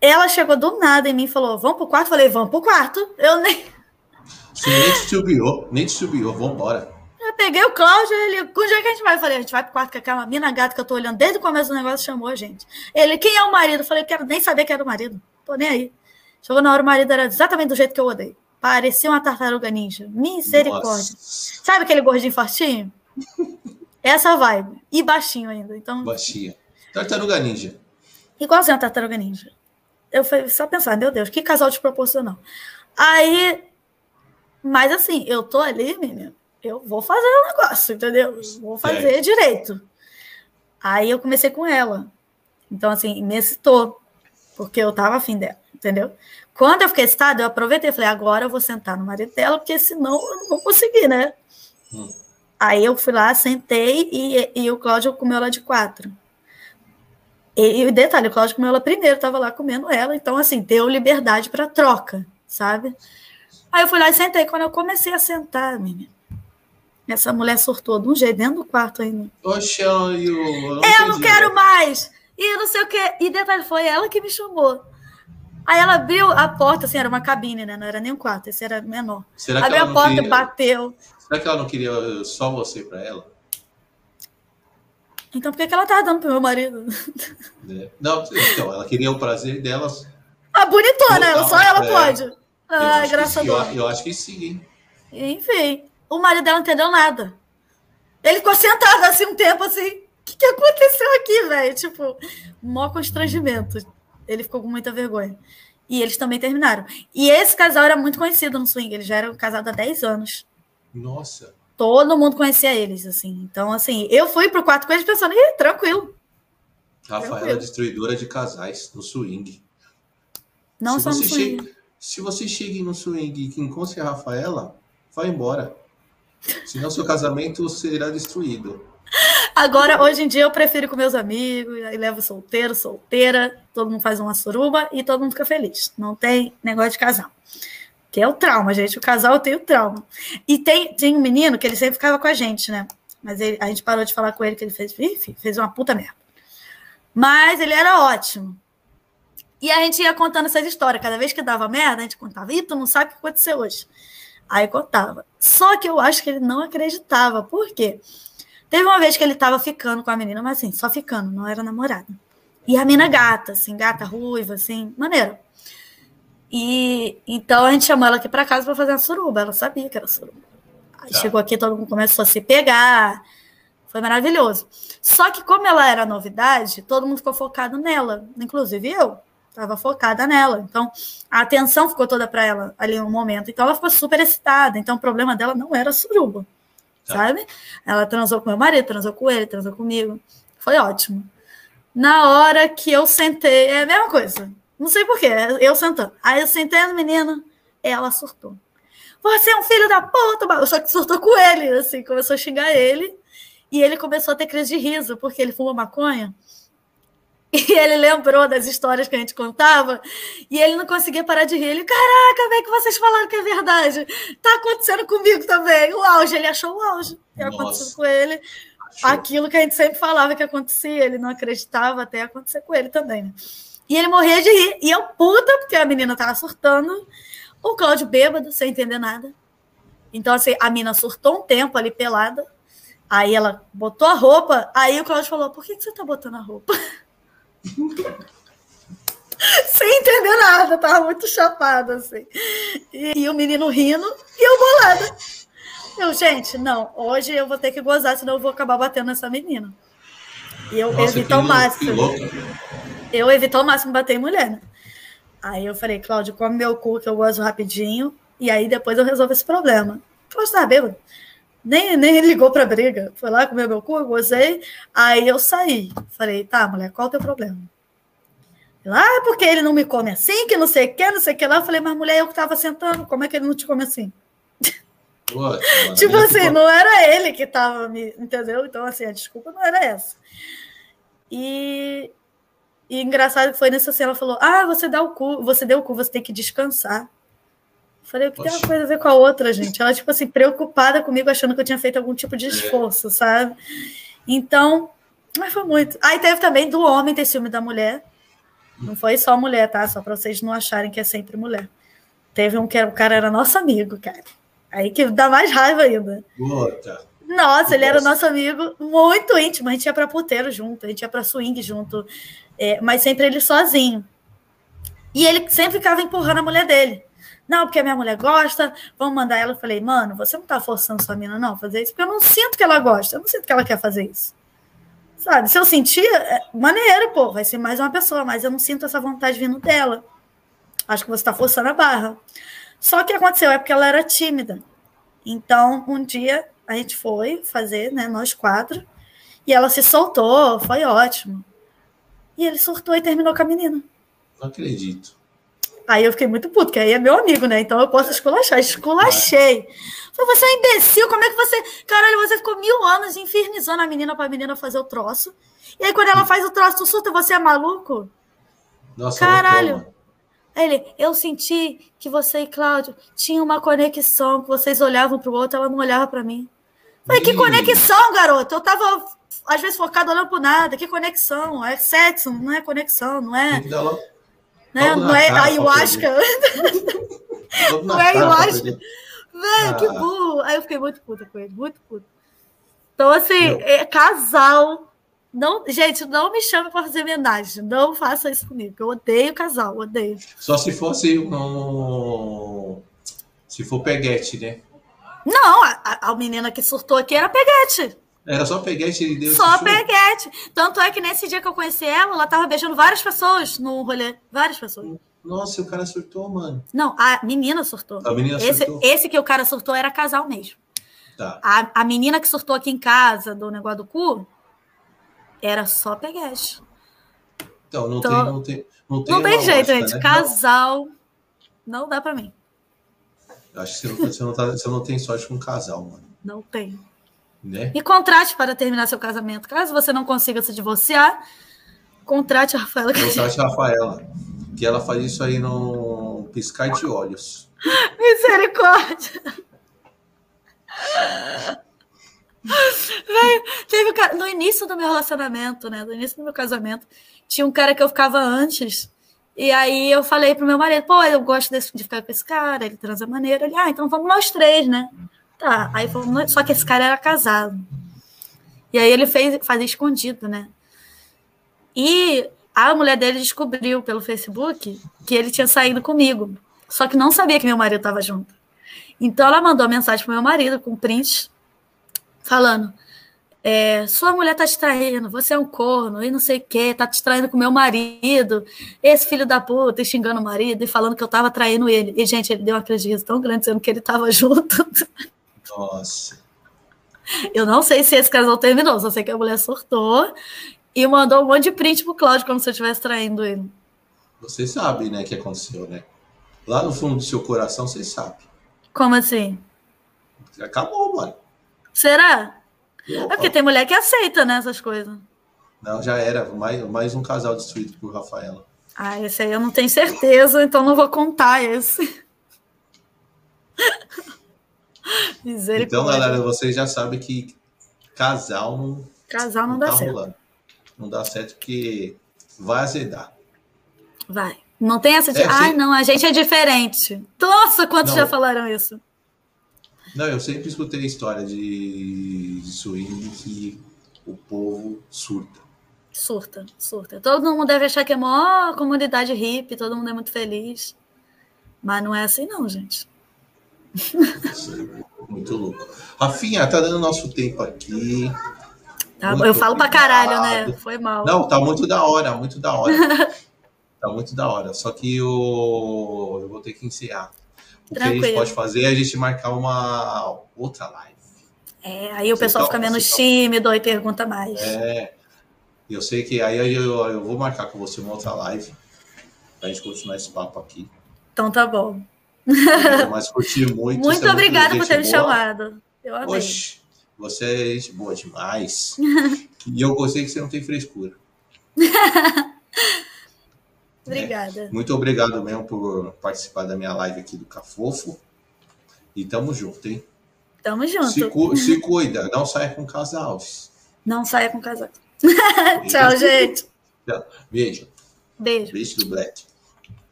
Ela chegou do nada em mim e falou: Vamos pro quarto? Falei: Vamos pro quarto. Eu nem. Você nem subiu, nem subiu, vamos embora. Eu peguei o Cláudio, ele, quando é que a gente vai? Eu falei, a gente vai pro quarto com aquela mina gata que eu tô olhando desde o começo do negócio, chamou a gente. Ele, quem é o marido? Eu falei, quero nem saber quem era o marido. Tô nem aí. Chegou na hora, o marido era exatamente do jeito que eu odeio. Parecia uma tartaruga ninja. Misericórdia. Nossa. Sabe aquele gordinho fortinho? Essa vibe. E baixinho ainda. Então... Baixinha. Tartaruga ninja. Igualzinho a tartaruga ninja. Eu fui só pensar, meu Deus, que casal desproporcional. Aí, mas assim, eu tô ali, menino eu vou fazer o um negócio, entendeu? Vou fazer é. direito. Aí eu comecei com ela. Então, assim, me excitou, porque eu tava afim dela, entendeu? Quando eu fiquei excitada, eu aproveitei e falei, agora eu vou sentar no marido dela, porque senão eu não vou conseguir, né? Hum. Aí eu fui lá, sentei e, e o Cláudio comeu ela de quatro. E, e detalhe, o Cláudio comeu ela primeiro, tava lá comendo ela, então, assim, deu liberdade para troca, sabe? Aí eu fui lá e sentei. Quando eu comecei a sentar, menina, essa mulher surtou de um jeito dentro do quarto ainda. Oxe, eu, eu, eu não quero mais! E não sei o quê. E detalhe, foi ela que me chamou. Aí ela abriu a porta, assim, era uma cabine, né? Não era nem um quarto, esse era menor. Será abriu a porta, queria... bateu. Será que ela não queria só você para ela? Então por que, que ela tava dando pro meu marido? É. Não, então, ela queria o prazer delas. A bonitona, ela, só ela é. pode. Ai, graças a Deus. Eu, eu acho que sim, hein? Enfim o marido dela não entendeu nada. Ele ficou sentado assim um tempo assim. que, que aconteceu aqui, velho? Tipo, mó constrangimento. Ele ficou com muita vergonha. E eles também terminaram. E esse casal era muito conhecido no swing. Eles já eram casados há 10 anos. Nossa. Todo mundo conhecia eles, assim. Então, assim, eu fui pro quarto com eles pensando, ih, tranquilo. Rafaela, tranquilo. destruidora de casais no swing. Não se só no swing. Chega, se você chega no swing e encontra a Rafaela, vai embora. Senão seu casamento será destruído. Agora, hoje em dia, eu prefiro com meus amigos, aí levo solteiro, solteira, todo mundo faz uma suruba e todo mundo fica feliz. Não tem negócio de casal. Que é o trauma, gente. O casal tem o trauma. E tem, tem um menino que ele sempre ficava com a gente, né? Mas ele, a gente parou de falar com ele que ele fez, enfim, fez uma puta merda. Mas ele era ótimo. E a gente ia contando essas histórias. Cada vez que dava merda, a gente contava. Ih, tu não sabe o que aconteceu hoje. Aí contava. Só que eu acho que ele não acreditava. Por quê? Teve uma vez que ele tava ficando com a menina, mas assim, só ficando, não era namorada. E a menina gata, assim, gata ruiva, assim, maneiro. E então a gente chamou ela aqui para casa para fazer uma suruba. Ela sabia que era suruba. Aí tá. chegou aqui, todo mundo começou a se pegar. Foi maravilhoso. Só que, como ela era novidade, todo mundo ficou focado nela, inclusive eu. Estava focada nela. Então, a atenção ficou toda para ela ali no momento. Então, ela ficou super excitada. Então, o problema dela não era suruba, tá. sabe? Ela transou com meu marido, transou com ele, transou comigo. Foi ótimo. Na hora que eu sentei, é a mesma coisa. Não sei porquê, eu sentando. Aí eu sentei no menino, ela surtou. Você é um filho da puta! Só que surtou com ele, assim, começou a xingar ele. E ele começou a ter crise de riso, porque ele fumou maconha. E ele lembrou das histórias que a gente contava e ele não conseguia parar de rir. Ele, caraca, velho, que vocês falaram que é verdade. Tá acontecendo comigo também. O auge, ele achou o auge. Que aconteceu com ele. Achou. Aquilo que a gente sempre falava que acontecia, ele não acreditava até acontecer com ele também, né? E ele morria de rir. E eu, puta, porque a menina tava surtando. O Cláudio bêbado, sem entender nada. Então, assim, a menina surtou um tempo ali pelada. Aí ela botou a roupa. Aí o Cláudio falou: Por que, que você tá botando a roupa? sem entender nada, tava muito chapado, assim. E, e, o menino rindo e eu bolada. Eu, gente, não, hoje eu vou ter que gozar, senão eu vou acabar batendo nessa menina. E eu Nossa, evito ao máximo. Eu evito ao máximo bater em mulher. Né? Aí eu falei, Cláudio, come meu cu que eu gozo rapidinho, e aí depois eu resolvo esse problema. Cláudio tá bêbado. Nem, nem ligou pra briga. Foi lá, comeu meu cu, eu gozei. Aí eu saí. Falei, tá, mulher, qual é o teu problema? Lá, ah, porque ele não me come assim, que não sei o que, não sei o que lá. Eu falei, mas mulher, eu que tava sentando, como é que ele não te come assim? tipo assim, não era ele que tava me. Entendeu? Então, assim, a desculpa não era essa. E, e engraçado que foi nessa cena, ela falou: Ah, você dá o cu, você deu o cu, você tem que descansar. Falei, o que tem uma coisa a ver com a outra, gente? Ela, tipo assim, preocupada comigo, achando que eu tinha feito algum tipo de é. esforço, sabe? Então, mas foi muito. Aí teve também do homem ter ciúme da mulher. Não foi só mulher, tá? Só para vocês não acharem que é sempre mulher. Teve um que era, o cara era nosso amigo, cara. Aí que dá mais raiva ainda. Puta. Nossa, ele era nosso amigo muito íntimo. A gente ia para puteiro junto, a gente ia para swing junto, é, mas sempre ele sozinho. E ele sempre ficava empurrando a mulher dele. Não, porque a minha mulher gosta, vamos mandar ela. Eu falei, mano, você não tá forçando sua mina, não, fazer isso, porque eu não sinto que ela gosta, eu não sinto que ela quer fazer isso. Sabe? Se eu sentir, é maneiro, pô, vai ser mais uma pessoa, mas eu não sinto essa vontade vindo dela. Acho que você tá forçando a barra. Só que aconteceu é porque ela era tímida. Então, um dia a gente foi fazer, né, nós quatro, e ela se soltou, foi ótimo. E ele surtou e terminou com a menina. Não acredito. Aí eu fiquei muito puto, porque aí é meu amigo, né? Então eu posso esculachar. Esculachei. Falei, você é imbecil, como é que você. Caralho, você ficou mil anos infernizando a menina pra menina fazer o troço. E aí, quando ela faz o troço, tu surta, você é maluco? Nossa, Caralho. Ele, eu senti que você e Cláudio tinham uma conexão, que vocês olhavam pro outro, ela não olhava para mim. Falei, que conexão, garoto? Eu tava, às vezes, focado olhando pro nada. Que conexão? É sexo, não é conexão, não é. Né? Não é ayahuasca. não é ayahuasca. Velho, que ah. burro. Aí eu fiquei muito puta com ele, muito puta. Então, assim, é, casal. Não, gente, não me chame para fazer homenagem. Não faça isso comigo. Eu odeio casal, odeio. Só se fosse um. Se for peguete, né? Não, a, a menina que surtou aqui era peguete. Era só peguete e deu Só peguete. Tanto é que nesse dia que eu conheci ela, ela tava beijando várias pessoas no rolê. Várias pessoas. Nossa, o cara surtou, mano. Não, a menina surtou. A menina esse, surtou. Esse que o cara surtou era casal mesmo. Tá. A, a menina que surtou aqui em casa do negócio do cu era só peguete. Então, não Então, tem, não tem, não tem, Não tem jeito, lógica, gente. né? Casal não dá pra mim. Acho que você não, você, não tá- você não tem sorte com casal, mano. Não tem. Né? E contrate para terminar seu casamento. Caso você não consiga se divorciar, contrate a Rafaela. Contrate a Rafaela. Que ela faz isso aí no piscar de olhos. Misericórdia! Véio, teve um cara, no início do meu relacionamento, né? No início do meu casamento, tinha um cara que eu ficava antes. E aí eu falei pro meu marido, pô, eu gosto desse- de ficar com esse cara, ele transa maneiro. Ele, ah, então vamos nós três, né? Tá. Aí nós- só que esse cara era casado. E aí ele fez, fazia escondido, né? E a mulher dele descobriu pelo Facebook que ele tinha saído comigo. Só que não sabia que meu marido estava junto. Então ela mandou mensagem pro meu marido com print, falando: é, sua mulher tá te traindo, você é um corno e não sei o quê, tá te traindo com meu marido, esse filho da puta, e xingando o marido e falando que eu tava traindo ele. E, gente, ele deu uma crise tão grande dizendo que ele tava junto. Nossa. Eu não sei se esse casal terminou, só sei que a mulher surtou e mandou um monte de print pro Cláudio como se eu estivesse traindo ele. Você sabe, né, o que aconteceu, né? Lá no fundo do seu coração, você sabe. Como assim? Acabou, mano. Será? É porque tem mulher que aceita, né, essas coisas. Não, já era. Mais, mais um casal destruído por Rafaela. Ah, esse aí eu não tenho certeza, então não vou contar esse. Então, galera, vocês já sabem que casal não, Casal não não dá tá certo. rolando. Não dá certo porque vai azedar. Vai. Não tem essa de, É, ai, sim. não, a gente é diferente. Nossa, quantos Não. já falaram isso? Não, eu sempre escutei a história de, de swing que o povo surta. Surta, surta. Todo mundo deve achar que é maior comunidade hippie, todo mundo é muito feliz. Mas não é assim, não, gente. Muito louco. Rafinha, tá dando nosso tempo aqui. Tá? Eu falo pra caralho, né? Foi mal. Não, tá muito da hora, muito da hora. tá muito da hora. Só que eu, eu vou ter que encerrar. O que a gente Tranquilo. pode fazer é a gente marcar uma outra live. É, aí o Você pessoal topa, fica menos topa. tímido e pergunta mais. É, eu sei que aí eu, eu vou marcar com você uma outra live pra gente continuar esse papo aqui. Então tá bom. Mas curti muito. Muito é obrigada por ter me boa. chamado. Eu amei. Oxe, você é gente boa demais. e eu gostei que você não tem frescura. Obrigada. Muito obrigado mesmo por participar da minha live aqui do Cafofo. E tamo junto, hein? Tamo junto. Se, cu- se cuida, não saia com casal. Não saia com casaco. Tchau, gente. Beijo. Beijo. Beijo do Black.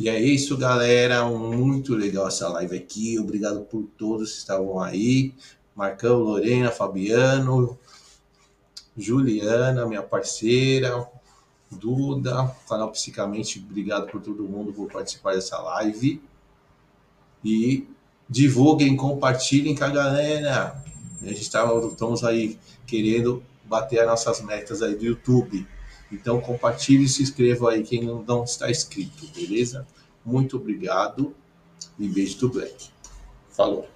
E é isso, galera. Muito legal essa live aqui. Obrigado por todos que estavam aí. Marcão, Lorena, Fabiano, Juliana, minha parceira, Duda, canal Psicamente. Obrigado por todo mundo por participar dessa live. E divulguem, compartilhem com a galera. A gente tá, estamos aí querendo bater as nossas metas aí do YouTube. Então compartilhe e se inscreva aí quem não está inscrito, beleza? Muito obrigado e beijo do Black. Falou.